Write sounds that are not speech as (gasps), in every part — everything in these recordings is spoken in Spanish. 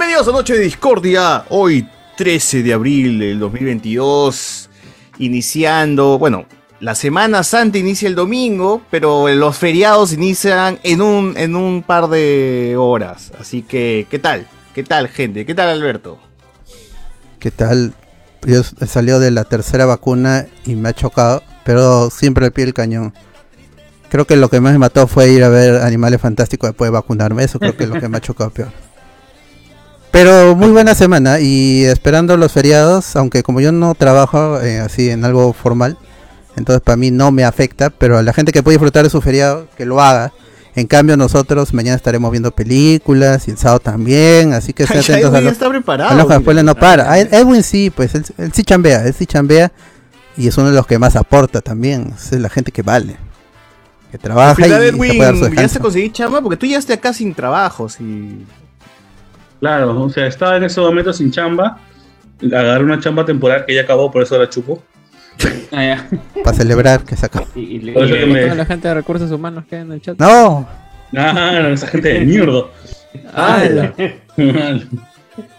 Bienvenidos a Noche de Discordia, hoy 13 de abril del 2022, iniciando, bueno, la Semana Santa inicia el domingo, pero los feriados inician en un, en un par de horas, así que, ¿qué tal? ¿Qué tal, gente? ¿Qué tal, Alberto? ¿Qué tal? Yo he salido de la tercera vacuna y me ha chocado, pero siempre al pie del cañón. Creo que lo que más me mató fue ir a ver Animales Fantásticos después de vacunarme. Eso creo que es lo que me ha chocado peor. Pero muy buena semana y esperando los feriados, aunque como yo no trabajo eh, así en algo formal, entonces para mí no me afecta, pero a la gente que puede disfrutar de su feriado, que lo haga. En cambio nosotros mañana estaremos viendo películas y el sábado también, así que (laughs) estén Ay, atentos a Edwin lo- está preparado, a los no para. Edwin sí, pues él, él sí chambea, él sí chambea y es uno de los que más aporta también. Es la gente que vale, que trabaja y, y se puede dar su Edwin, ya se conseguí chamba porque tú ya estás acá sin trabajo, sí. Claro, o sea, estaba en ese momento sin chamba. Agarré una chamba temporal que ya acabó, por eso la chupo. (laughs) Ah, ya. Para celebrar que saca. Y, y le y que le me- toda la gente de recursos humanos que hay en el chat. No, Ah, esa gente de mierda. ¡Hala! (laughs)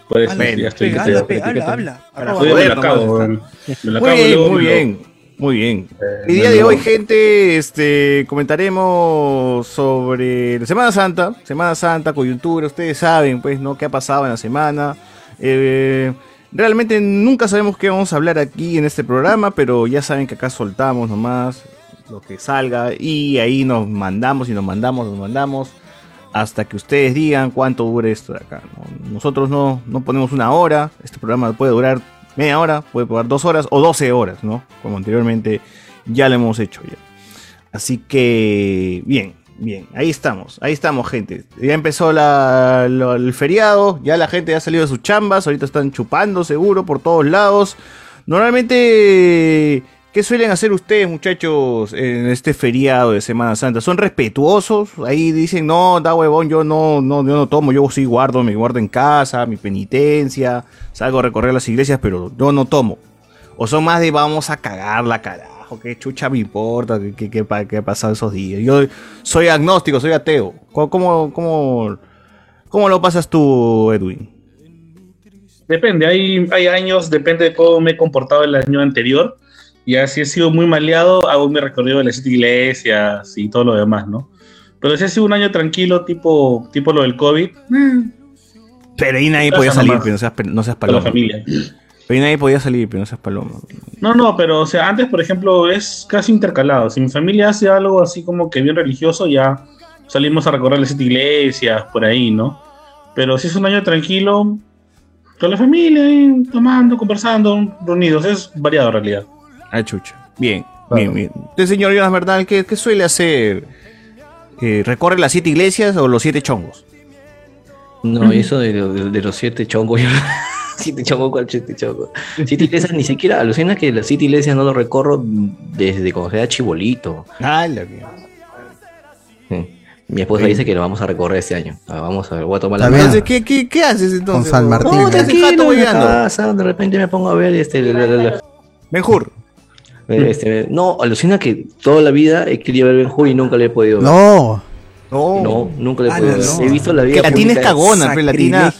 Por eso Habla, ya estoy. pega, estoy- habla. Arroba. Me la acabo. Me Muy acabo y bien, muy lo- bien, muy bien. Eh, El día de hoy, gente, este, comentaremos sobre la Semana Santa, Semana Santa, coyuntura, ustedes saben, pues, ¿no? ¿Qué ha pasado en la semana? Eh, realmente nunca sabemos qué vamos a hablar aquí en este programa, pero ya saben que acá soltamos nomás lo que salga y ahí nos mandamos y nos mandamos, nos mandamos hasta que ustedes digan cuánto dure esto de acá. ¿no? Nosotros no, no ponemos una hora, este programa puede durar media hora, puede durar dos horas o 12 horas, ¿no? Como anteriormente ya lo hemos hecho ya. Así que, bien, bien, ahí estamos, ahí estamos, gente. Ya empezó el feriado, ya la gente ya ha salido de sus chambas, ahorita están chupando seguro por todos lados. Normalmente, ¿qué suelen hacer ustedes, muchachos, en este feriado de Semana Santa? ¿Son respetuosos? Ahí dicen, no, da huevón, yo no, no, yo no tomo, yo sí guardo, me guardo en casa, mi penitencia, salgo a recorrer las iglesias, pero yo no tomo. O son más de vamos a cagarla, carajo, qué chucha me importa, qué, qué, qué ha pasado esos días. Yo soy agnóstico, soy ateo. ¿Cómo, lo pasas tú, Edwin? Depende, hay años, depende de cómo me he comportado el año anterior. Y así he sido muy maleado, hago mi recorrido de las siete iglesias y todo lo demás, ¿no? Pero si ha sido un año tranquilo, tipo, tipo lo del COVID, Pero ahí nadie podía salir, pero no seas, no seas con la paloma. familia. Pero ahí nadie podía salir, pero no seas paloma. No, no, pero o sea, antes, por ejemplo, es casi intercalado. Si mi familia hace algo así como que bien religioso, ya salimos a recorrer las siete iglesias, por ahí, ¿no? Pero si es un año tranquilo, con la familia, tomando, conversando, reunidos, es variado en realidad. Ah, chucha. Bien, bien, bien. Usted, señor Jonas Bernal, ¿qué, qué suele hacer? Eh, ¿Recorre las siete iglesias o los siete chongos? No, eso de, de- de los siete chongos. yo- (laughs) siete chongos, ¿cuál siete chongos? Siete iglesias, ni siquiera alucina que las siete iglesias no lo recorro desde cuando era chibolito. Ah, la. Sí. Mi esposa dice que lo vamos a recorrer este año. Ah, Vamos a ver, voy a tomar la. Entonces, ¿qué, qué, qué haces entonces? Con San Martín. No, de repente me pongo a ver este, la- la- la- Benjur. Este, no, alucina que toda la vida he querido ver Ben Hur y nunca le he podido ver. no. No. No, nunca le he Ah, podido no, ver. no. He visto la vida Que Latina es cagona, pero Latina.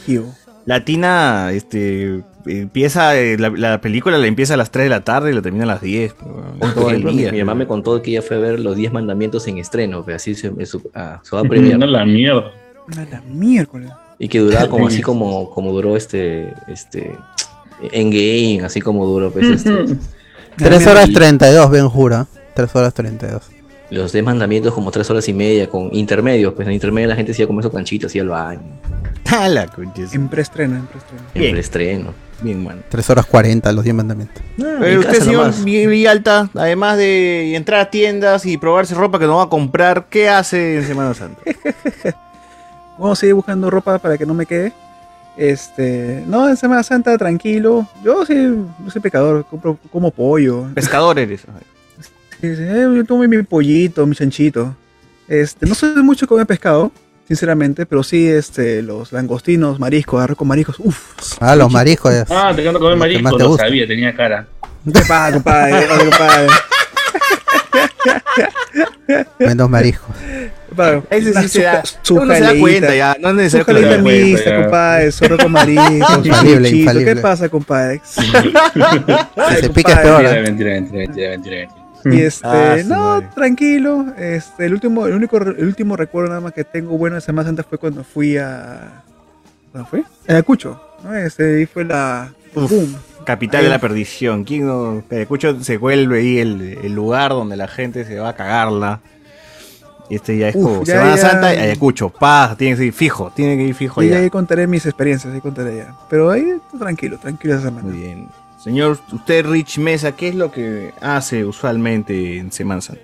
Latina, este, empieza, eh, la, la película la empieza a las 3 de la tarde y la termina a las 10. pues, todo el ejemplo, día. mi mamá me contó que ella fue a ver los 10 mandamientos en estreno, pero así se, se, ah, se va a premiar. No la mierda. La miércoles. Y que duraba como así como, como duró este, este Endgame, así como duró pues, este, (laughs) 3 horas 32, Ben jura. 3 horas 32. los 10 mandamientos como 3 horas y media con intermedios, pues en intermedio la gente se iba a comer su canchito, así al baño, Ah, la concha, sí. En preestreno, en preestreno. en Bien. preestreno. Bien, man. 3 horas 40, los 10 mandamientos. Pero en usted, casa señor. Miguel Villalta, además de entrar a tiendas y probarse ropa que no va a comprar, ¿qué hace en Semana Santa? (laughs) Vamos a seguir buscando ropa para que no me quede. Este, no, en Semana Santa, tranquilo. Yo sí, no soy pecador, compro, como pollo. Pescador eres. Sí, sí, eh, yo tomo mi pollito, mi chanchito. Este, no soy mucho comer pescado, sinceramente, pero sí, este, los langostinos, mariscos, arroz con mariscos, uff. Ah, los mariscos. ya. Ah, te encanta comer Lo que más marisco, te lo sabía, tenía cara. Compadre, compadre. Menos mariscos. Claro, Ese sí se da, su- su uno se da jaleita. cuenta ya, no es necesario que mixta, compadre, zorro con marisco, (laughs) Infalible, chichito. infalible. ¿Qué pasa, compadre? Si (laughs) se pica es peor. Mentira, ¿eh? mentira, mentira, mentira, mentira, mentira. Y este, Ah, no, madre. tranquilo. Este, el último, el único, el último recuerdo nada más que tengo bueno de Semana Santa fue cuando fui a, ¿dónde fue? A Ayacucho, ¿no? Este, ahí fue la, Uf. boom. Capital Ahí. de la perdición. ¿Quién no? Ayacucho se vuelve ahí el, el lugar donde la gente se va a cagarla. Y este ya es Uf, como ya, Semana ya. Santa y Ayacucho. Pa, tiene que ir fijo, tiene que ir fijo Y ya. ahí contaré mis experiencias, ahí contaré ya. Pero ahí tranquilo, tranquilo esa semana. Muy bien. Señor, usted Rich Mesa, ¿qué es lo que hace usualmente en Semana Santa?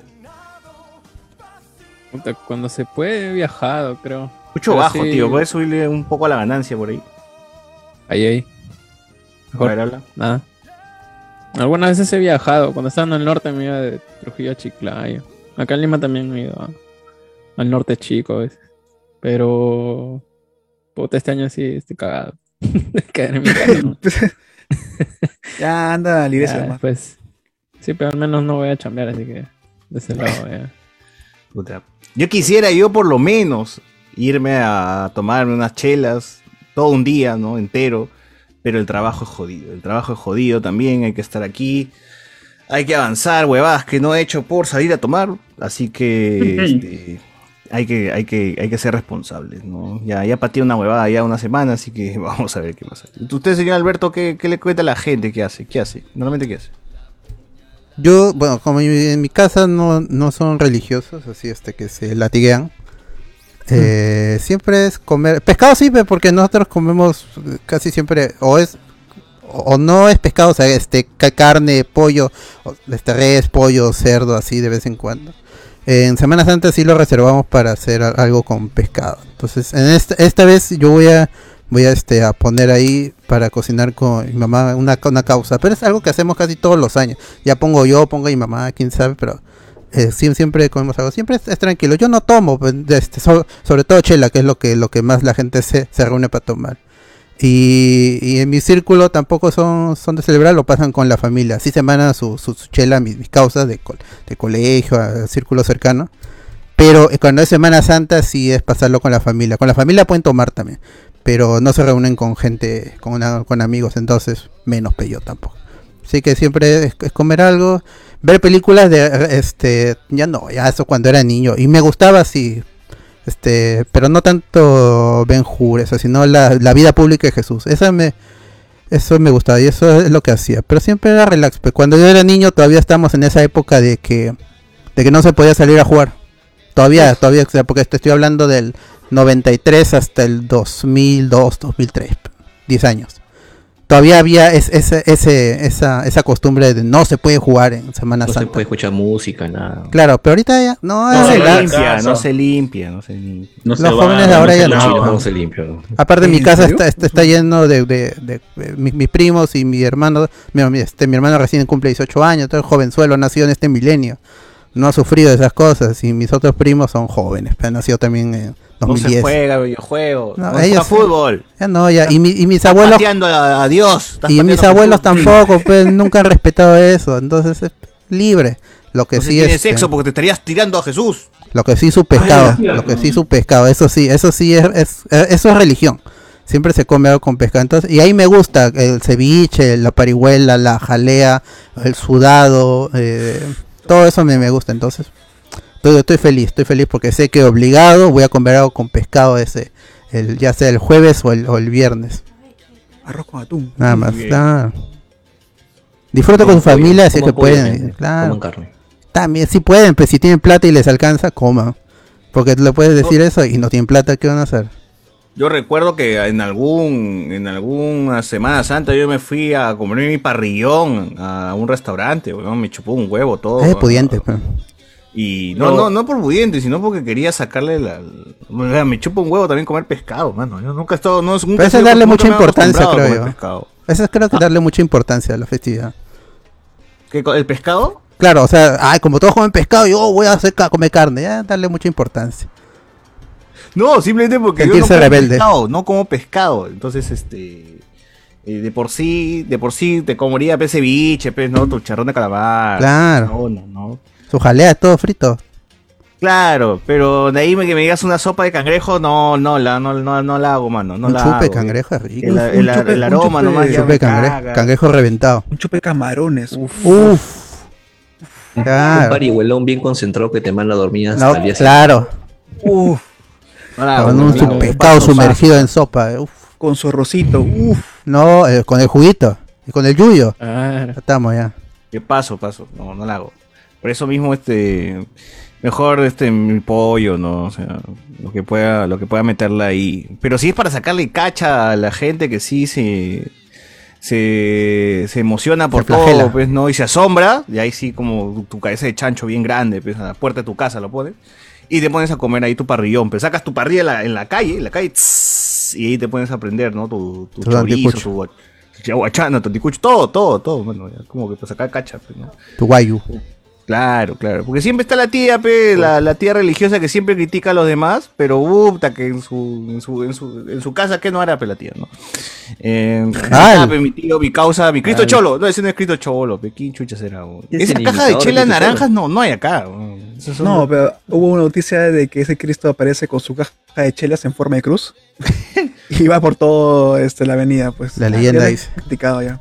Cuando se puede, he viajado, creo. Mucho Pero bajo, sí. tío. Puedes subirle un poco a la ganancia por ahí. Ahí, ahí. A ver, habla. Nada. Algunas veces he viajado. Cuando estaba en el norte me iba de Trujillo a Chiclayo. Acá en Lima también me he ido a- al norte chico a veces. Pero... Puta, este año sí estoy cagado. (laughs) En mi casa, ¿no? (laughs) Ya anda a la iglesia después. Sí, pero al menos no voy a chambear, así que... De ese lado, (laughs) ya. Puta. Yo quisiera yo por lo menos irme a tomarme unas chelas todo un día, ¿no? Entero. Pero el trabajo es jodido. El trabajo es jodido también. Hay que estar aquí. Hay que avanzar, huevadas que no he hecho por salir a tomar. Así que este, hay que, hay que, hay que ser responsables, ¿no? Ya, ya pateé una huevada ya una semana, así que (laughs) vamos a ver qué pasa. Usted, señor Alberto, ¿qué, qué le cuenta a la gente? ¿Qué hace? ¿Qué hace? Normalmente, ¿qué hace? Yo, bueno, como en mi- casa no, no son religiosos, así este que se latiguean. Eh, Siempre es comer. Pescado sí, porque nosotros comemos casi siempre, o es. O no es pescado, o sea, este, ca- carne, pollo, este, res, pollo, cerdo, así de vez en cuando. En Semana Santa sí lo reservamos para hacer a- algo con pescado. Entonces, en esta, esta vez yo voy a voy a este a poner ahí para cocinar con mi mamá una, una causa, pero es algo que hacemos casi todos los años. Ya pongo yo, pongo mi mamá, quién sabe, pero eh, siempre comemos algo, siempre es, tranquilo. Yo no tomo, pues, este, so- sobre todo chela, que es lo que que más la gente se, reúne para tomar. Y, en mi círculo tampoco son, de celebrar, lo pasan con la familia. Así se mandan su, chela, mis, causas de, de colegio, a círculo cercano. Pero eh, cuando es Semana Santa sí es pasarlo con la familia. Con la familia pueden tomar también, pero no se reúnen con gente, con, con amigos, entonces menos pello tampoco. Así que siempre es, es comer algo, ver películas de este, ya no, ya eso cuando era niño y me gustaba así, este, pero no tanto Ben Hur, eso, sino la, la vida pública de Jesús. Esa me, eso me gustaba y eso es lo que hacía. Pero siempre era relax. Pues cuando yo era niño todavía estamos en esa época de que, de que no se podía salir a jugar. Todavía, todavía, o sea, porque te estoy hablando del 93 hasta el 2002, 2003, 10 años. Todavía había es- ese, ese, esa, esa costumbre de no se puede jugar en Semana No se Santa. puede escuchar música, nada. Claro, pero ahorita ya no, No es se limpia, no se limpia, no se limpia. No se Los va, jóvenes no ahora se ya no. Chile no se limpia. ¿no? Aparte mi ¿En casa está, está, está lleno de, de- de- de mis, mis primos y mi hermano, mi, este, mi hermano recién cumple 18 años, todo jovenzuelo, nacido en este milenio. No ha sufrido de esas cosas y mis otros primos son jóvenes, pero han nacido también en No se 2010. juega videojuegos, No, no, ellos- fútbol. ya no, ya, y, mi- y mis abuelos pateando a, a Dios. y mis abuelos tampoco, (laughs) pues nunca han respetado eso, entonces es libre. Lo que se sí tiene es sexo porque te estarías tirando a Jesús. Lo que sí su pescado, Ay, lo que sí su pescado, eso sí, eso sí es, es- eh, eso es religión. Siempre se come algo con pescado. Entonces, y ahí me gusta el ceviche, la parihuela, la jalea, el sudado, eh, todo eso me, me gusta. Entonces, estoy, estoy feliz, estoy feliz porque sé que obligado voy a comer algo con pescado ese, el, ya sea el jueves o el, o el viernes. Arroz con atún. Nada más. bien. claro. Disfruta con su familia si es coman que pueden. gente, Claro. Coman carne. También, si pueden, pues si tienen plata y les alcanza, coman. Porque le puedes decir eso y no tienen plata, ¿qué van a hacer? Yo recuerdo que en algún en alguna Semana Santa yo me fui a comer mi parrillón a un restaurante, weón, me chupó un huevo todo. es pudiente, pues. Y no, no, no por pudiente, sino porque quería sacarle la... me chupa un huevo también comer pescado, mano. Yo nunca he estado... No, nunca Pero eso es darle mucha importancia, creo yo. pescado. Eso es creo que darle mucha importancia a la festividad. ¿Qué, ¿El pescado? Claro, o sea, ay, como todos comen pescado, yo voy a hacer ca- comer carne, ya darle mucha importancia. No, simplemente porque yo no como rebelde. pescado, no como pescado. Entonces, este... eh, de por sí, de por sí te comería pez ceviche, pez, ¿no? Tu charrón de calamar. Claro. No, no, no. Su jalea es todo frito. Claro, pero de ahí me- que me digas una sopa de cangrejo, no, no la, no, no, no la hago, mano. No un la chupe hago. cangrejo es rico. El, Un el- chupe- el un aroma chupe- nomás ya chupe cangrejo, caga. cangrejo reventado. Un chupe de camarones. Uf. Uf. Un parihuelón bien concentrado que te manda a dormir hasta No, el día claro. Uf. Con un pescado sumergido en sopa. eh, uf. Con su arrocito. Uf. No, eh, con el juguito. Y con el yuyo. Ya estamos ya. Que paso, paso. No, no la hago. Por eso mismo, este. Mejor este mi pollo, ¿no? O sea, lo que pueda, lo que pueda meterla ahí. Pero si es para sacarle cacha a la gente que sí se. Se, se emociona por flagela. todo, pues, ¿no? Y se asombra, y ahí sí, como tu, cabeza de chancho bien grande, pues, a la puerta de tu casa lo pones, y te pones a comer ahí tu parrillón, pues sacas tu parrilla en la, en la calle, en la calle, tss, y ahí te pones a prender, ¿no? Tu, tu Tu chorizo, tu, tu yaguachana, tu anticucho, todo, todo, todo, bueno, ya, como que para sacar cacha, pues, ¿no? Tu guayu. Claro, claro. Porque siempre está la tía, pe, la, la tía religiosa que siempre critica a los demás, pero puta, que en su, en su, en su, en su casa, ¿qué no hará, pe, la tía, no? Eh, Ah, ah, pe, mi tío, mi causa, mi Cristo Cholo. No, ese no es Cristo Cholo, pe, ¿quién chucha será? Esa caja de chela Cristo naranjas no, no hay acá. son- No, pero hubo una noticia de que ese Cristo aparece con su caja de chelas en forma de cruz. (laughs) y va por todo este, la avenida, pues. La leyenda dice. Criticado ya.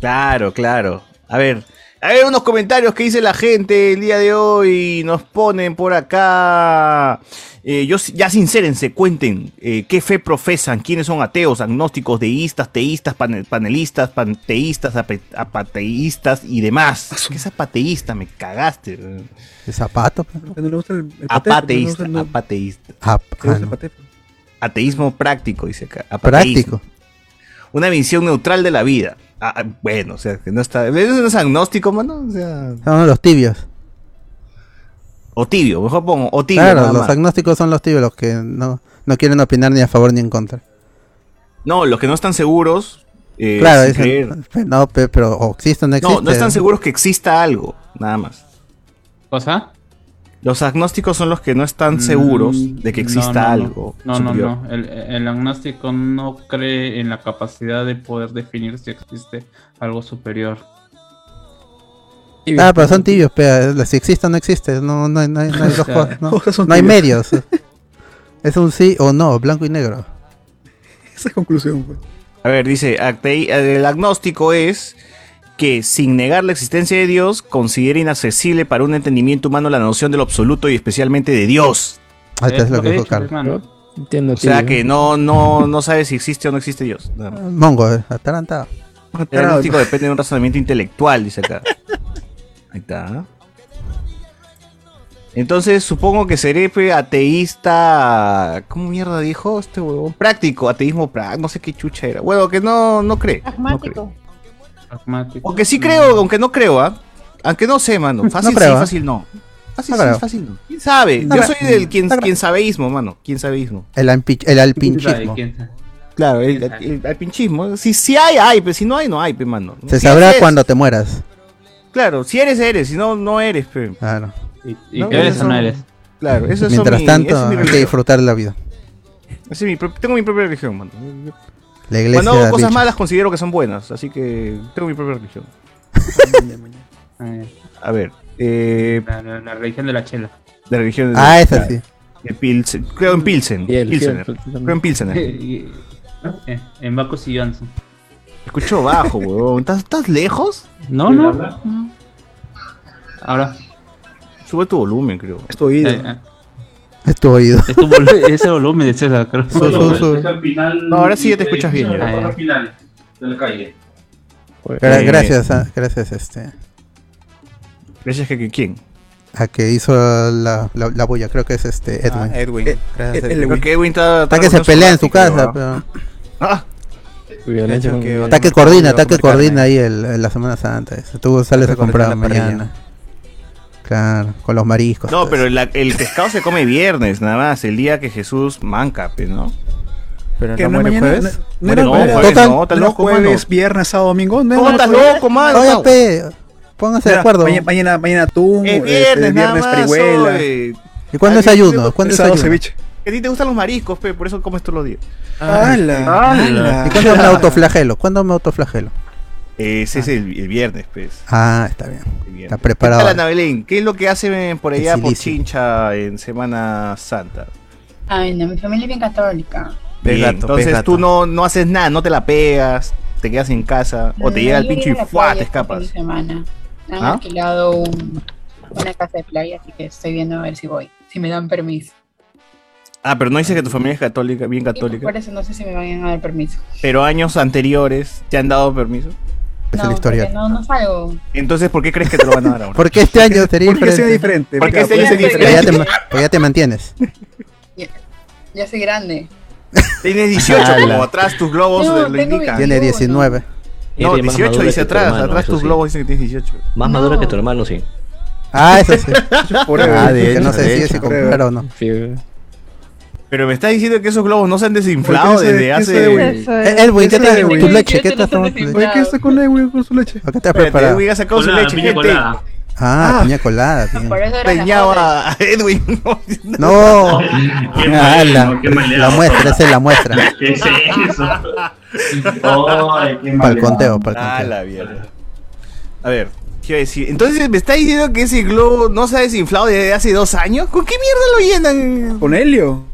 Claro, claro. A ver, a ver unos comentarios que dice la gente el día de hoy. Nos ponen por acá. Eh, yo, ya sincérense, cuenten eh, qué fe profesan, quiénes son ateos, agnósticos, deístas, teístas, pane- panelistas, panteístas, ape- apateístas y demás. ¿Qué es apateísta? Me cagaste. ¿De zapato? ¿No le gusta el? Apateísta, ¿No le gusta- apateísta. Ah, ¿te ah, no. Ateísmo práctico, dice acá. apateísmo. Práctico. Una visión neutral de la vida. Ah, ah, bueno, o sea, que no está. ¿Eso no es agnóstico, mano? O sea. Son los tibios. O tibio, mejor pongo. O tibio. Claro, nada los más. agnósticos son los tibios, los que no, no quieren opinar ni a favor ni en contra. No, los que no están seguros. eh, claro, dicen, creer. pe- no, pe- pero o existe o no existe. No, no están seguros que exista algo, nada más. ¿Cosa? Los agnósticos son los que no están seguros de que Mm, exista no, no, no. algo. No, no, superior. no. El, el agnóstico no cree en la capacidad de poder definir si existe algo superior. Ah, pero son tibios, pe, si existe o no existe, no, no, hay- no, hay- no hay (laughs) dos sea, cosas, no, (laughs) hay medios. (laughs) Es un sí o no, blanco y negro. Esa es conclusión, pues. A ver, dice, el agnóstico es que sin negar la existencia de Dios, considera inaccesible para un entendimiento humano la noción de lo absoluto y especialmente de Dios. Ah, es lo que dijo Carlos. Entiendo, O sea tío. que no, no, no sabe si existe o no existe Dios. más. Mongo, eh, atarantado. El agnóstico depende de un razonamiento intelectual, dice acá. (laughs) Ahí está. Entonces supongo que seré pe, ateísta. ¿Cómo mierda dijo este huevón? Práctico, ateísmo práctico. No sé qué chucha era. Bueno, que no, no cree. No cree. Pragmático. Pragmático. Aunque sí creo, aunque no creo, ¿ah? Aunque no sé, mano. Fácil creo, sí, ¿ah? fácil no. Fácil No sí, creo. fácil no. ¿Quién sabe? No Yo creo. soy del quien, No creo. quien sabeísmo, mano. Quien sabeísmo. El, el alpinchismo. Claro, el, el, el alpinchismo. Si, si hay, hay, pero si no hay, no hay, pe, mano. Se Si sabrá eres, cuando te mueras. Claro, si eres, eres. Si no, no eres, pe. Claro. ¿Y, y No, qué eres o no eres? Claro, eso es Mientras mi, tanto, es mi hay que disfrutar de la vida. Es mi tengo mi propia religión, mano. La iglesia Cuando hago cosas bicho. malas considero que son buenas, así que tengo mi propia religión. (laughs) A ver, eh, La, la- la religión de la chela. la religión de, Ah, esa sí. de Pilsen. Creo en Pilsen. El- Pilsener. Creo en Pilsener. Eh, en Bacchus y Johnson. Escucho bajo, (laughs) huevón. ¿Estás, ¿Estás lejos? No, no. Ahora. Sube tu volumen, creo. Es tu oído. Eh, eh, Es tu oído. es tu volu- ese volumen de César, creo. No, ahora sí ya te escuchas bien. Ah, ya. final de la calle. Gra- Eh, gracias, a, gracias este, Gracias que, que quién. a que hizo la, la, la bulla. Creo que es este Edwin. Ah, Edwin. Eh, Gracias, eh, Edwin. Edwin. Edwin está, Está que se pelea en su casa, ¿ah? pero Ah, coordina, a ahí el, el- la Semana Santa. eso. Tú sales a comprar mañana. Claro, con los mariscos. No, pero la- el pescado se come viernes, nada más. El día que Jesús manca, pe, ¿no? Pero ¿Que no no es muere mañana? jueves. ¿No- no Muere No, jueves. jueves, Total, no, estás ¿No loco, jueves, mano. viernes, sábado, domingo? No, ¿Cómo no, estás jueves. loco, mano? Oye, pe, pónganse de Mira, acuerdo. Mañana, mañana, mañana atún, Es este, viernes, nada viernes más. parihuela, oye. ¿Y cuándo es Ay, ayuno? ¿Cuándo es sábado ayuno? ceviche. Que a ti te gustan los mariscos, pe, por eso comes todos los días. ¡Hala! ¡Hala! ¿Y cuándo me autoflagelo? ¿Cuándo me autoflagelo? Ese es el, el viernes, pues. Ah, está bien. Está preparado. ¿Qué Belén? ¿Qué es lo que hacen por allá por. Chincha en Semana Santa? Ay, no, mi familia es bien católica. Bien, Pegato, entonces pegato. tú no, no haces nada, no te la pegas, te quedas en casa, o te No, llega el pincho y ¡fua! te este escapas. de semana. Han ¿Ah? alquilado un- una casa de playa, así que estoy viendo a ver si voy, si me dan permiso. Ah, pero no dices que tu familia es católica, bien católica. por eso no sé si me van a dar permiso. Pero años anteriores te han dado permiso. Es no, el historial. porque no, no salgo. Entonces, ¿por qué crees que te lo van a dar ahora? (laughs) Porque este año sería Porque sea diferente. diferente. Porque este año sería Porque ya, te, diferente. ya te mantienes. Ya soy grande. Tienes 18, Ala. como atrás tus globos No, lo indican. Tiene 21. 19. No, Eres más 18 madura dice atrás, hermano, atrás tus sí. globos dicen que tienes 18. Más No. madura que tu hermano, sí. Ah, eso sí. (laughs) Ah, de que hecho, no sé si si comprar o no. Sí, Pero me estás diciendo que esos globos no se han desinflado desde ese hace... Edwin- Eh, ¿qué te de tu Edwin. leche? ¿Qué tomando? sé tu leche? ¿qué está con Edwin con su leche? ¿A qué te has Espérate, preparado? Edwin ha sacado su leche, piña gente. colada. Ah, Ah. piña colada. Peñaba a Edwin. (laughs) No. Qué Ah, la, qué muestra, esa es la muestra. (laughs) ¿Qué es eso? Ay, qué Para el conteo, para el Ah, conteo. la mierda. A ver, ¿qué iba a decir? Entonces, ¿me está diciendo que ese globo no se ha desinflado desde hace dos años? ¿Con qué mierda lo llenan? ¿Con Helio?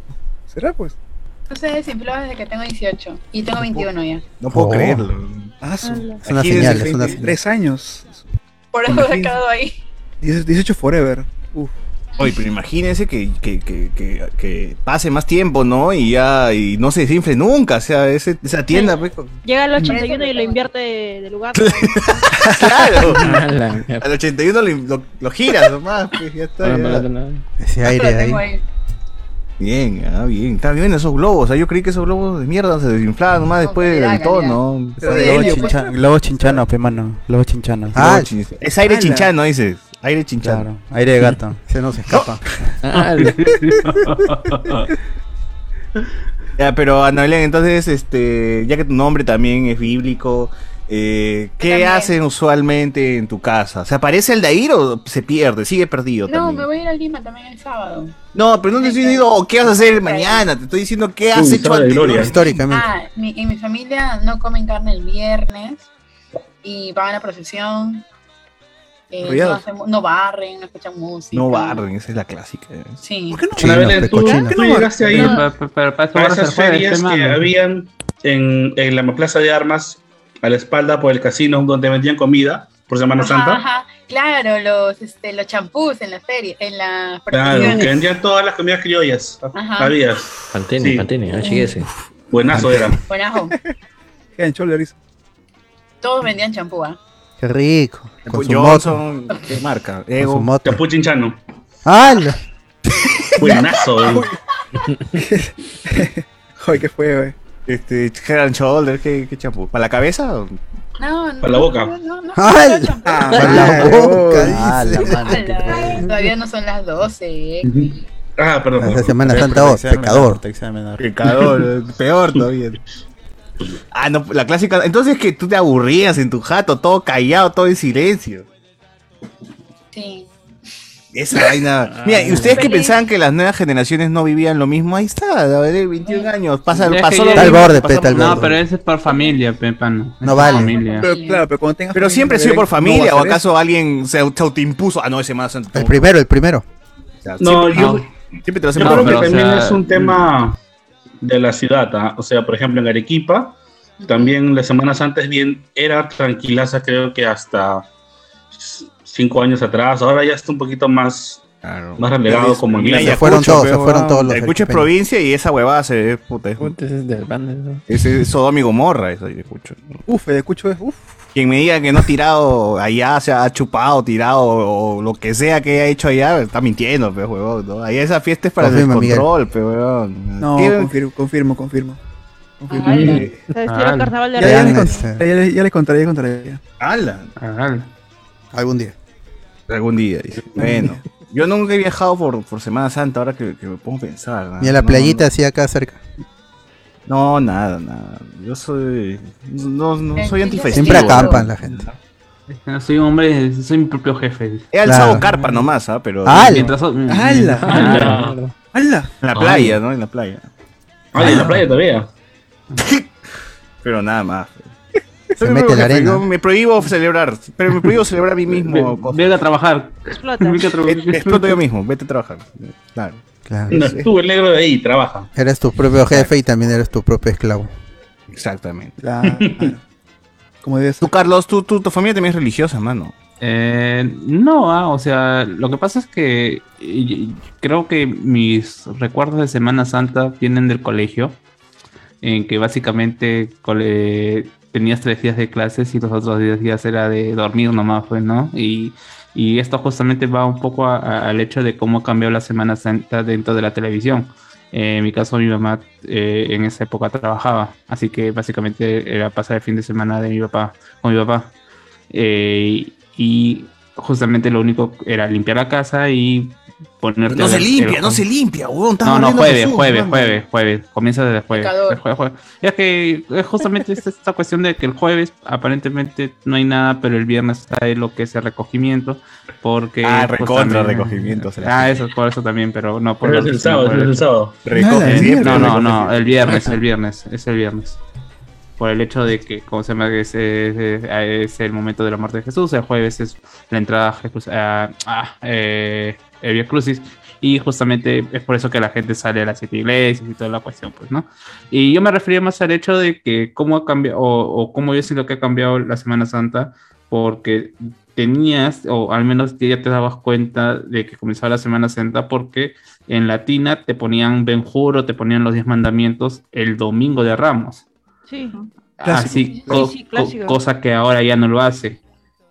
¿Será pues? No sé, desinflado desde que tengo 18 y tengo 21 ya. No puedo Oh. creerlo. Ah, su. Es una Aquí señal, es una años. Por eso he quedado ahí. 18 forever. Uf. Oye, pero imagínense que, que, que, que, que pase más tiempo, ¿no? Y ya y no se desinfle nunca. O sea, ese- esa tienda, pues, con- Llega al Por eso 81 y lo invierte de, de lugar. (laughs) claro. (laughs) Ah. Al 81 lo, lo, lo giras nomás, pues ya está. Ah, ya. no, no, no. Ese aire ahí. ahí. Bien, ah, bien. Está bien esos globos. O sea, yo creí que esos globos de mierda se desinflaban nomás No, después del tono. calidad. Pero de Globo, Helio, chincha- pues. globo chinchano, pe mano. Globo chinchano. Ah, Es aire ala. chinchano, dices. Aire chinchano. claro. Aire de gato. (laughs) Se nos escapa. Ah, (laughs) Ya, pero Ana Belén, entonces, este, ya que tu nombre también es bíblico, eh, ¿qué También. hacen usualmente en tu casa? ¿Se aparece el Dair o se pierde? Sigue perdido No, también. me voy a ir a Lima también el sábado. No, pero no te estoy diciendo "Oh, qué vas a hacer mañana, te estoy diciendo qué has Uy, hecho antes. Históricamente. Ah, mi, en mi familia no comen carne el viernes y van a la procesión. Eh, no, Rayados. hacen- no barren, no escuchan música. No barren, esa es la clásica. eh. Sí. ¿Por qué no? Chino, Belén, tú, llegaste ahí No. Pero, pero para esas ferias que habían en, en la Plaza de Armas, a la espalda por el casino, donde vendían comida por Semana Ajá, Santa. ajá. Claro, los, este, los champús en la feria, en las Claro, que vendían todas las comidas criollas. Ajá. Había. Pantene, Sí. Pantene, HGS. Buenazo era. (laughs) Risa. Todos vendían champú, ¿ah? Qué rico. Con su moto. ¿qué marca? Con su Ego. moto. Capuchinchano. ¡Hala! Buenazo. (laughs) Joder, (laughs) qué fue, güey. Este, Head and Shoulder, ¿qué, qué champú? ¿Para la cabeza? o- No, no. Para la boca. No, no, no. (laughs) Ah, Para la boca. Ah, la mano. Todavía no son las 12. eh. Ah, perdón. Esa Semana Santa, menor, pecador. Pecador, (laughs) peor todavía. Ah, no, la clásica. Entonces que tú te aburrías en tu jato, todo callado, todo en silencio. Sí. Esa vaina. Mira, y ustedes que pensaban que las nuevas generaciones no vivían lo mismo, ahí está, a ver, 21 años, pasa, Ya pasó que lo ya- Está al mismo borde, pe, pasamos está al No, borde. pero ese es por familia, Pepano. No vale. Familia. Pero claro, pero cuando tengas Pero familia, siempre ha sido por no familia, o hacer acaso alguien se, se autoimpuso. Ah, no, ese más. El primero, el primero. No, siempre, yo, siempre te lo hacen yo No, creo que también sea- es un tema de la ciudad. ¿ah? O sea, por ejemplo, en Arequipa, también las semanas antes bien era tranquilaza, creo que hasta cinco años atrás. Ahora ya está un poquito más, Claro. más relegado como en. Se fueron Ayacucho, todos, se fueron todos los Ayacucho es provincia y esa huevada se ve, puta, es, Puta, ese es del es, es Sodoma y Gomorra, eso Ayacucho. Uf, el escucho es. Uf. Quien me diga que no ha tirado allá, se ha chupado, tirado o lo que sea que haya hecho allá, está mintiendo, pe, huevón, ¿no? Allá esa fiesta es para Confirma, el descontrol, pe, huevón. No, ¿Qué- confirmo, confirmo, confirmo. confirmo. Ay, eh, Se estilo Ah, carnaval de Ya, ya, les ya, les- ya les contaré, ya les contaré. ya. ala, Algún día. algún día, dice. Bueno, yo nunca he viajado por, por Semana Santa, ahora que, que me pongo a pensar. ¿no? Ni a la No, playita así acá cerca. No, nada, nada. Yo soy. No, no soy Tranquilo. antifestivo. Siempre acampan la gente. No, soy un hombre, soy mi propio jefe. He alzado Claro. carpa nomás, ¿ah? Pero. Ah, Mientras ¡Hala! Ah, ¡Hala! En la playa, ¿no? En la playa. Ah, en la playa todavía. (laughs) Pero nada más. Soy mi mete propio la jefe, arena. yo me prohíbo celebrar, pero me prohíbo celebrar a mí mismo. Venga a trabajar. Explota. Venga a trabajar. Exploto yo mismo, vete a trabajar. Claro. Claro. No, tú, el negro de ahí, trabaja. Eres tu propio jefe y también eres tu propio esclavo. Exactamente. Claro. (laughs) Como debe Tú. Carlos, tú, tú- tu familia también es religiosa, mano. Eh, no, ah, o sea, lo que pasa es que creo que mis recuerdos de Semana Santa vienen del colegio, en que básicamente cole- tenías tres días de clases y los otros diez días era de dormir nomás, pues, ¿no? Y, y esto justamente va un poco a- a- al hecho de cómo ha cambiado la Semana Santa dentro de la televisión. Eh, en mi caso, mi mamá eh, en esa época trabajaba, así que básicamente era pasar el fin de semana de mi papá con mi papá. Eh, y justamente lo único era limpiar la casa y ponerte. No se limpia, no se limpia, huevón. No, no, jueves, jueves, mano. jueves, jueves. Comienza desde jueves. Pecador. El jueves, jueves. Y es que es justamente esta, esta cuestión de que el jueves aparentemente no hay nada, pero el viernes hay lo que es el recogimiento. Porque. Ah, recontra justamente- recogimiento, Ah, eso por eso también, pero no por Pero es el sábado, es el sábado. Recoge Nada, siempre, no, no, no, el viernes, el viernes, es el viernes. Por el hecho de que, como se llama, es, es- es el momento de la muerte de Jesús, el jueves es la entrada a Jesús, a- a, eh, el Via Crucis, y justamente es por eso que la gente sale a las siete iglesias y toda la cuestión, pues, ¿no? Y yo me refería más al hecho de que cómo ha cambiado, o, o cómo yo siento que ha cambiado la Semana Santa, porque tenías, o al menos ya te dabas cuenta de que comenzaba la Semana Santa, porque en Latina te ponían Benjuro, te ponían los diez mandamientos el domingo de Ramos. Sí. Así, Sí, co- sí, co- clásico. cosa que ahora ya no lo hace.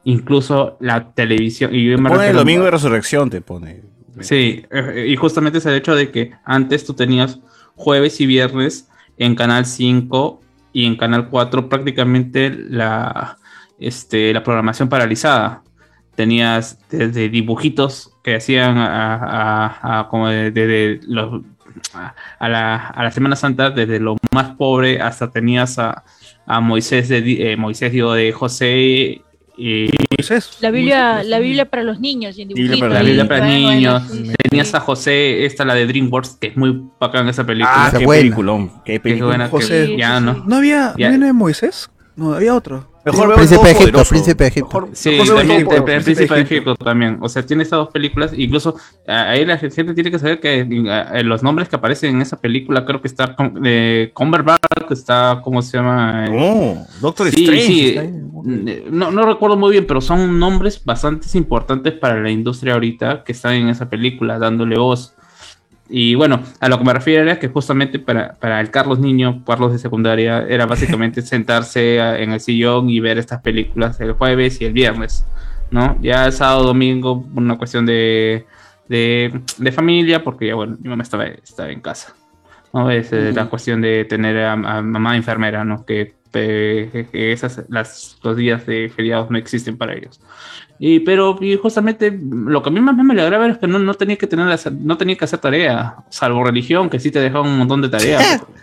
Incluso la televisión. Y yo me Pone el domingo de resurrección, te pone. Sí, eh, y justamente es el hecho de que antes tú tenías jueves y viernes en Canal 5 y en Canal 4 prácticamente la, este, la programación paralizada. Tenías desde dibujitos que hacían a, a- a- como de, de- de los, a, la, a la Semana Santa, desde lo más pobre hasta tenías a, a Moisés, de, eh, Moisés digo, de José y Moisés. La Biblia, la Biblia para los niños. y en Biblia dibujitos. para la Biblia para Bueno, bueno, niños. sí. Tenías a José, esta la de DreamWorks, que es muy bacán esa película. Ah, Esa qué buena. peliculón. Qué que película. buena, que José. ya no. ¿No había, Ya. ¿no viene Moisés? No, había otro. Mejor veo Príncipe de Egipto. Príncipe de Egipto. Mejor- Sí, mejor también Príncipe de Egipto también. O sea, tiene estas dos películas. Incluso ah, ahí la gente tiene que saber que los nombres que aparecen en esa película, creo que está con- de Cumberbatch, está, ¿cómo se llama? No, Doctor Sí, Strange. sí, eh, No, no recuerdo muy bien, pero son nombres bastante importantes para la industria ahorita que están en esa película, dándole voz. Y bueno, a lo que me refiero era que justamente para, para el Carlos Niño, Carlos de secundaria, era básicamente (laughs) sentarse en el sillón y ver estas películas el jueves y el viernes, ¿no? Ya el sábado, domingo, una cuestión de, de, de familia, porque ya bueno, mi mamá estaba, estaba en casa. ¿no? Es eh, la cuestión de tener a, a mamá enfermera, ¿no? Que esas, las, los días de feriados no existen para ellos. Y, pero y justamente lo que a mí más me alegraba es que no, no tenía que tener no tenía que hacer tarea, salvo religión, que sí te dejaba un montón de tareas. (laughs)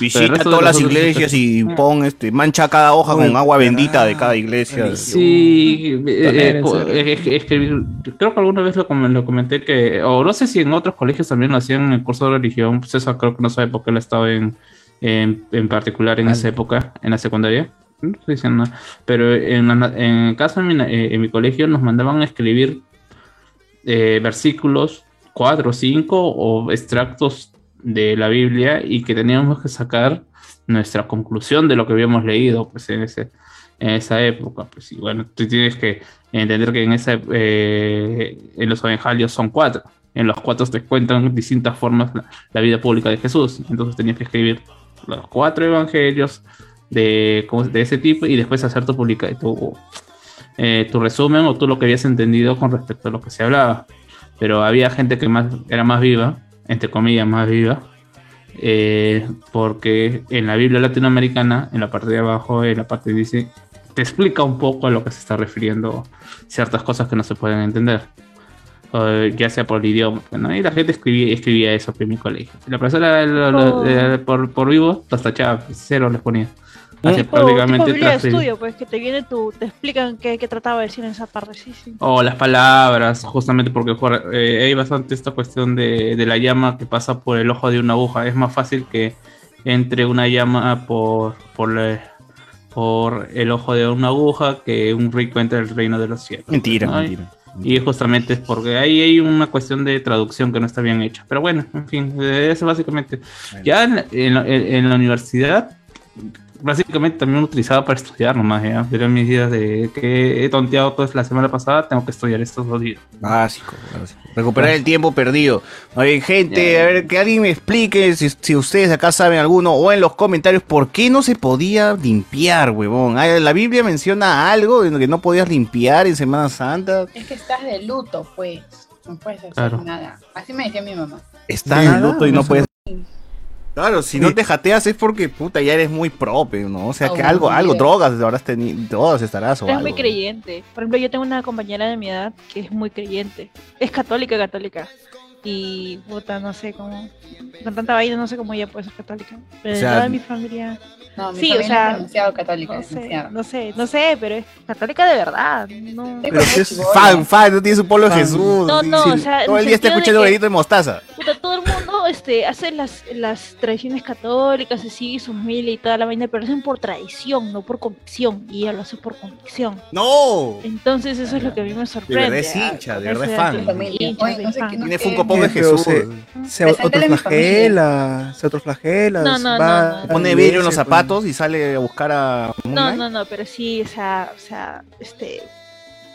Visita todas las iglesias y pon este, mancha cada hoja con agua bendita de cada iglesia. Sí, eh, eh, eh, es que- es que creo que alguna vez lo, lo comenté que, o no sé si en otros colegios también lo hacían en el curso de religión, pues eso creo que no sabe por qué él estaba en, en, en particular en esa época, en la secundaria. No estoy diciendo nada. Pero en, la- en casa, en mi, eh, en mi colegio, nos mandaban a escribir eh, versículos, cuatro cinco, o extractos de la Biblia y que teníamos que sacar nuestra conclusión de lo que habíamos leído pues, en, ese, en esa época. Pues, y bueno, tú tienes que entender que en, esa, eh, en los evangelios son cuatro. En los cuatro te cuentan distintas formas la, la vida pública de Jesús. Entonces tenías que escribir los cuatro evangelios de, de ese tipo y después hacer tu, publica, tu, eh, tu resumen o tú lo que habías entendido con respecto a lo que se hablaba. Pero había gente que más, era más viva, entre comillas, más viva, eh, porque en la Biblia latinoamericana, en la parte de abajo, en la parte dice, te explica un poco a lo que se está refiriendo ciertas cosas que no se pueden entender, eh, ya sea por el idioma. ¿no? Y la gente escribía, escribía eso en mi colegio. La profesora lo- lo- Oh. eh, por, por vivo los tachaba, cero les ponía. Así Tipo, prácticamente tipo de estudio, pues que te viene tu, te explican qué, qué trataba de decir en esa parte, sí, sí. O las palabras, justamente porque eh, hay bastante esta cuestión de, de la llama que pasa por el ojo de una aguja. Es más fácil que entre una llama por, por, la- por el ojo de una aguja que un rico entra al reino de los cielos. Mentira, ¿no? mentira. Y justamente es porque ahí hay una cuestión de traducción que no está bien hecha. Pero bueno, en fin, eh, eso básicamente. Ya en, en en la universidad, básicamente también utilizaba para estudiar nomás. Ya. Eran mis días de que he tonteado toda la semana pasada, tengo que estudiar estos dos días. Básico, básico. Recuperar el tiempo perdido. Oye, gente, a ver, que alguien me explique si, si ustedes acá saben alguno o en los comentarios por qué no se podía limpiar, huevón. Ah, La Biblia menciona algo de que no podías limpiar en Semana Santa. Es que estás de luto, pues. No puedes hacer Claro. nada. Así me decía mi mamá. Estás en luto y no puedes. Claro, si no te jateas es porque puta ya eres muy propio, ¿no? O sea que algo, algo, drogas habrás tenido, drogas estarás o Es algo. muy creyente. Por ejemplo, yo tengo una compañera de mi edad que es muy creyente. Es católica, católica. Y puta, no sé cómo. Con tanta vaina, no sé cómo ella puede ser católica. Pero O sea, toda mi familia. No, mi sí, o sea. es demasiado católica. No sé, demasiado. no sé, no sé, pero es católica de verdad. No, Pero es fan, fan, no tiene su pueblo de Fan. Jesús. No, no, Sí, o sea, todo el día está de escuchando granito de mostaza. Puta, todo el mundo este, hace las, las tradiciones católicas, se sigue su familia y toda la vaina, pero lo hacen por tradición, no por convicción. Y ella lo hace por convicción. ¡No! Entonces eso es lo que a mí me sorprende. verdad es ah, hincha, de verdad es fan. Tiene Funko Pop de Jesús. se, se autoflagela, se autoflagela. No, no, no, Pone vidrio en los iglesia, y sale a buscar a Moon No, Knight. no, no, pero sí, o sea, o sea, este,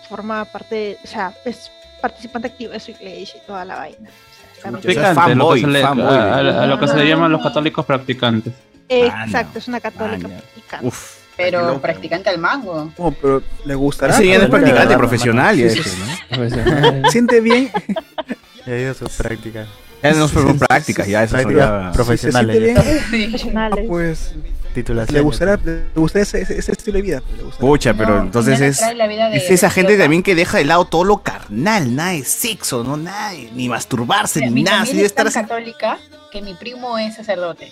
forma parte, o sea, es participante activo de su iglesia y toda la vaina. O sea, está bien. Practicante, fanboy, lo que se le- fanboy. a, a- a lo que se le Ah. llaman los católicos practicantes. Exacto, es una católica Maña. practicante. Uf. Pero practicante al mango. Oh, pero le gustará. No es practicante, profesional. Sí, sí, ¿no? (laughs) Siente bien. Ya ha ido a su práctica. Ya no son prácticas, ya esas son Prácticas ya... profesionales. (laughs) Sí. Profesionales. Pues Titulación. le gustará, le gustará ese, ese- ese estilo de vida. Pucha, pero No, entonces es, de es esa gente también que deja de lado todo lo carnal, nada de sexo, no nada, de- ni masturbarse, Mira, ni mi nada, de es estar católica que mi primo es sacerdote.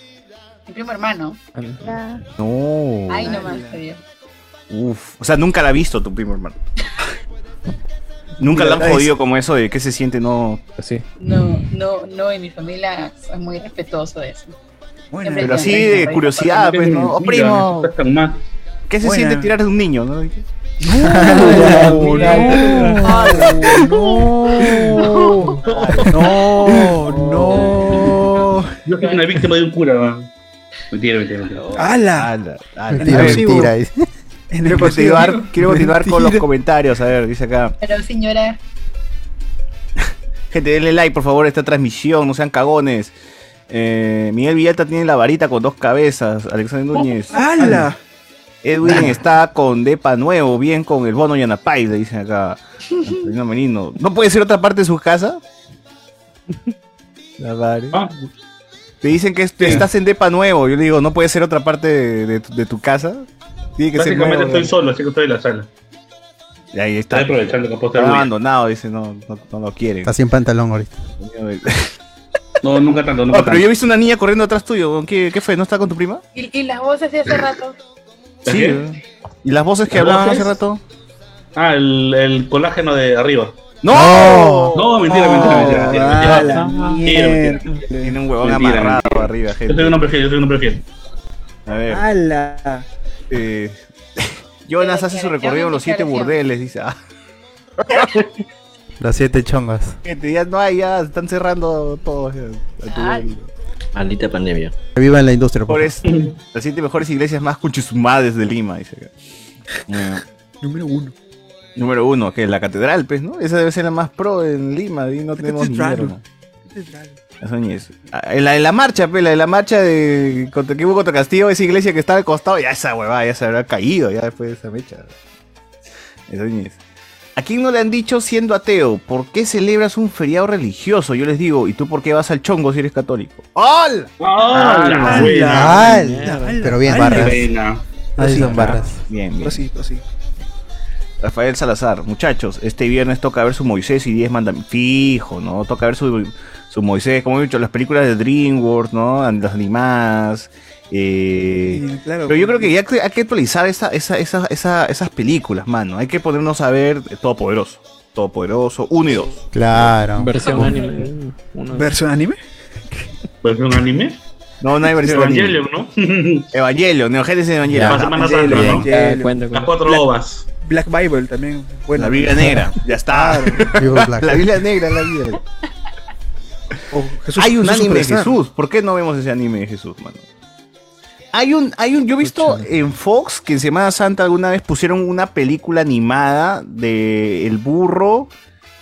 Mi primo hermano. No. Ay, no más. Uf, o sea, nunca la ha visto tu primo hermano. (laughs) Nunca Y la han jodido es- como eso de que se siente no. Así. No, no, no, en mi familia es muy respetuoso de eso. Bueno, Pero así de curiosidad, pues, ¿no? Oh, primo, no. ¿qué se siente tirar de un niño? ¿no? no, no, no. Yo soy una víctima de un cura. man. Mentira, mentira, mentira. ¡Hala! Ala, ala. Mentira, mentira. Quiero continuar, quiero continuar con los comentarios, a ver, dice acá. Pero señora, Gente, denle like por favor a esta transmisión, no sean cagones. Eh, Miguel Villalta tiene la varita con dos cabezas. Alexander Núñez. ¡Hala! Edwin (laughs) está con Depa nuevo, bien con el bono Yanapay, le dicen acá. Antonio Merino. ¿No puede ser otra parte de su casa? (laughs) La vare. Ah, Te dicen que est- estás en Depa nuevo. Yo le digo, ¿no puede ser otra parte de, de tu, de tu casa? Tiene que ser básicamente nuevo. estoy solo, así que estoy en la sala. Y ahí está. Estoy aprovechando que Está abandonado, dice, no, no, no lo quieren. Está sin pantalón ahorita. (laughs) No, nunca tanto, No, nunca pero tanto. yo he visto una niña corriendo atrás tuyo. ¿Qué, qué fue? ¿No está con tu prima? ¿y, y las voces de hace rato? ¿La Sí. qué? ¿Y las voces que ¿Las hablaban voces? hace rato? Ah, el, el colágeno de arriba. ¡No! No, mentira, mentira, mentira. mentira, ¡A la mentira. Mentira, mentira. mierda! Tiene un huevón Mentira, amarrado mentira. arriba, Yo soy gente. un hombre fiel, yo soy un hombre fiel. A ver. ¡Hala! Eh, (laughs) Jonas hace su recorrido en los siete burdeles, dice. (laughs) Los siete chongas. gente, ya no hay, ya se están cerrando todos. Maldita pandemia. Que viva en la industria. por Mejores- las siete mejores iglesias más cuchusumades de Lima, dice acá. Eh, (laughs) Número uno. número uno, que es la catedral, pues, ¿no? Esa debe ser la más pro en Lima, y no tenemos ni catedral. mierda. Eso ni es. Ah, En la, en la marcha, pe, la de la marcha de contra, que hubo contra Castillo, esa iglesia que estaba al costado, ya esa huevada ya se habrá caído ya después de esa mecha. Eso ni es. ¿A quién no le han dicho siendo ateo? ¿Por qué celebras un feriado religioso? Yo les digo, ¿y tú por qué vas al chongo si eres católico? ¡Hola! ¡Ah, la buena! ¡Hala! Pero bien, ¡Qué barras. buena! Ahí sí, son barras. Bien, bien. Pero sí, pero sí. Rafael Salazar, muchachos, este viernes toca ver su Moisés y 10 mandamientos. Fijo, ¿no? Toca ver su, su Moisés, como he dicho, las películas de DreamWorks, ¿no? Las animadas. Eh, claro. Pero yo creo que ya hay que actualizar esa, esa, esa, esa- esas películas, mano. Hay que ponernos a ver Todopoderoso. Todopoderoso 1 y 2. Claro. Versión anime. ¿Versión anime? ¿Versión anime? No, no hay versión anime. Evangelion, ¿no? (laughs) Evangelion, Neogénesis Evangelion. La Semana Santa, ¿no? Evangelion. Las cuatro ovas. Black Bible también. Bueno, La Biblia (laughs) Negra, ya está. (laughs) La Biblia Negra, la Biblia. Jesús- hay un Jesús anime de. Jesús. ¿Por qué no vemos ese anime de Jesús, mano? Hay un, hay un, yo he visto en Fox que en Semana Santa alguna vez pusieron una película animada de El Burro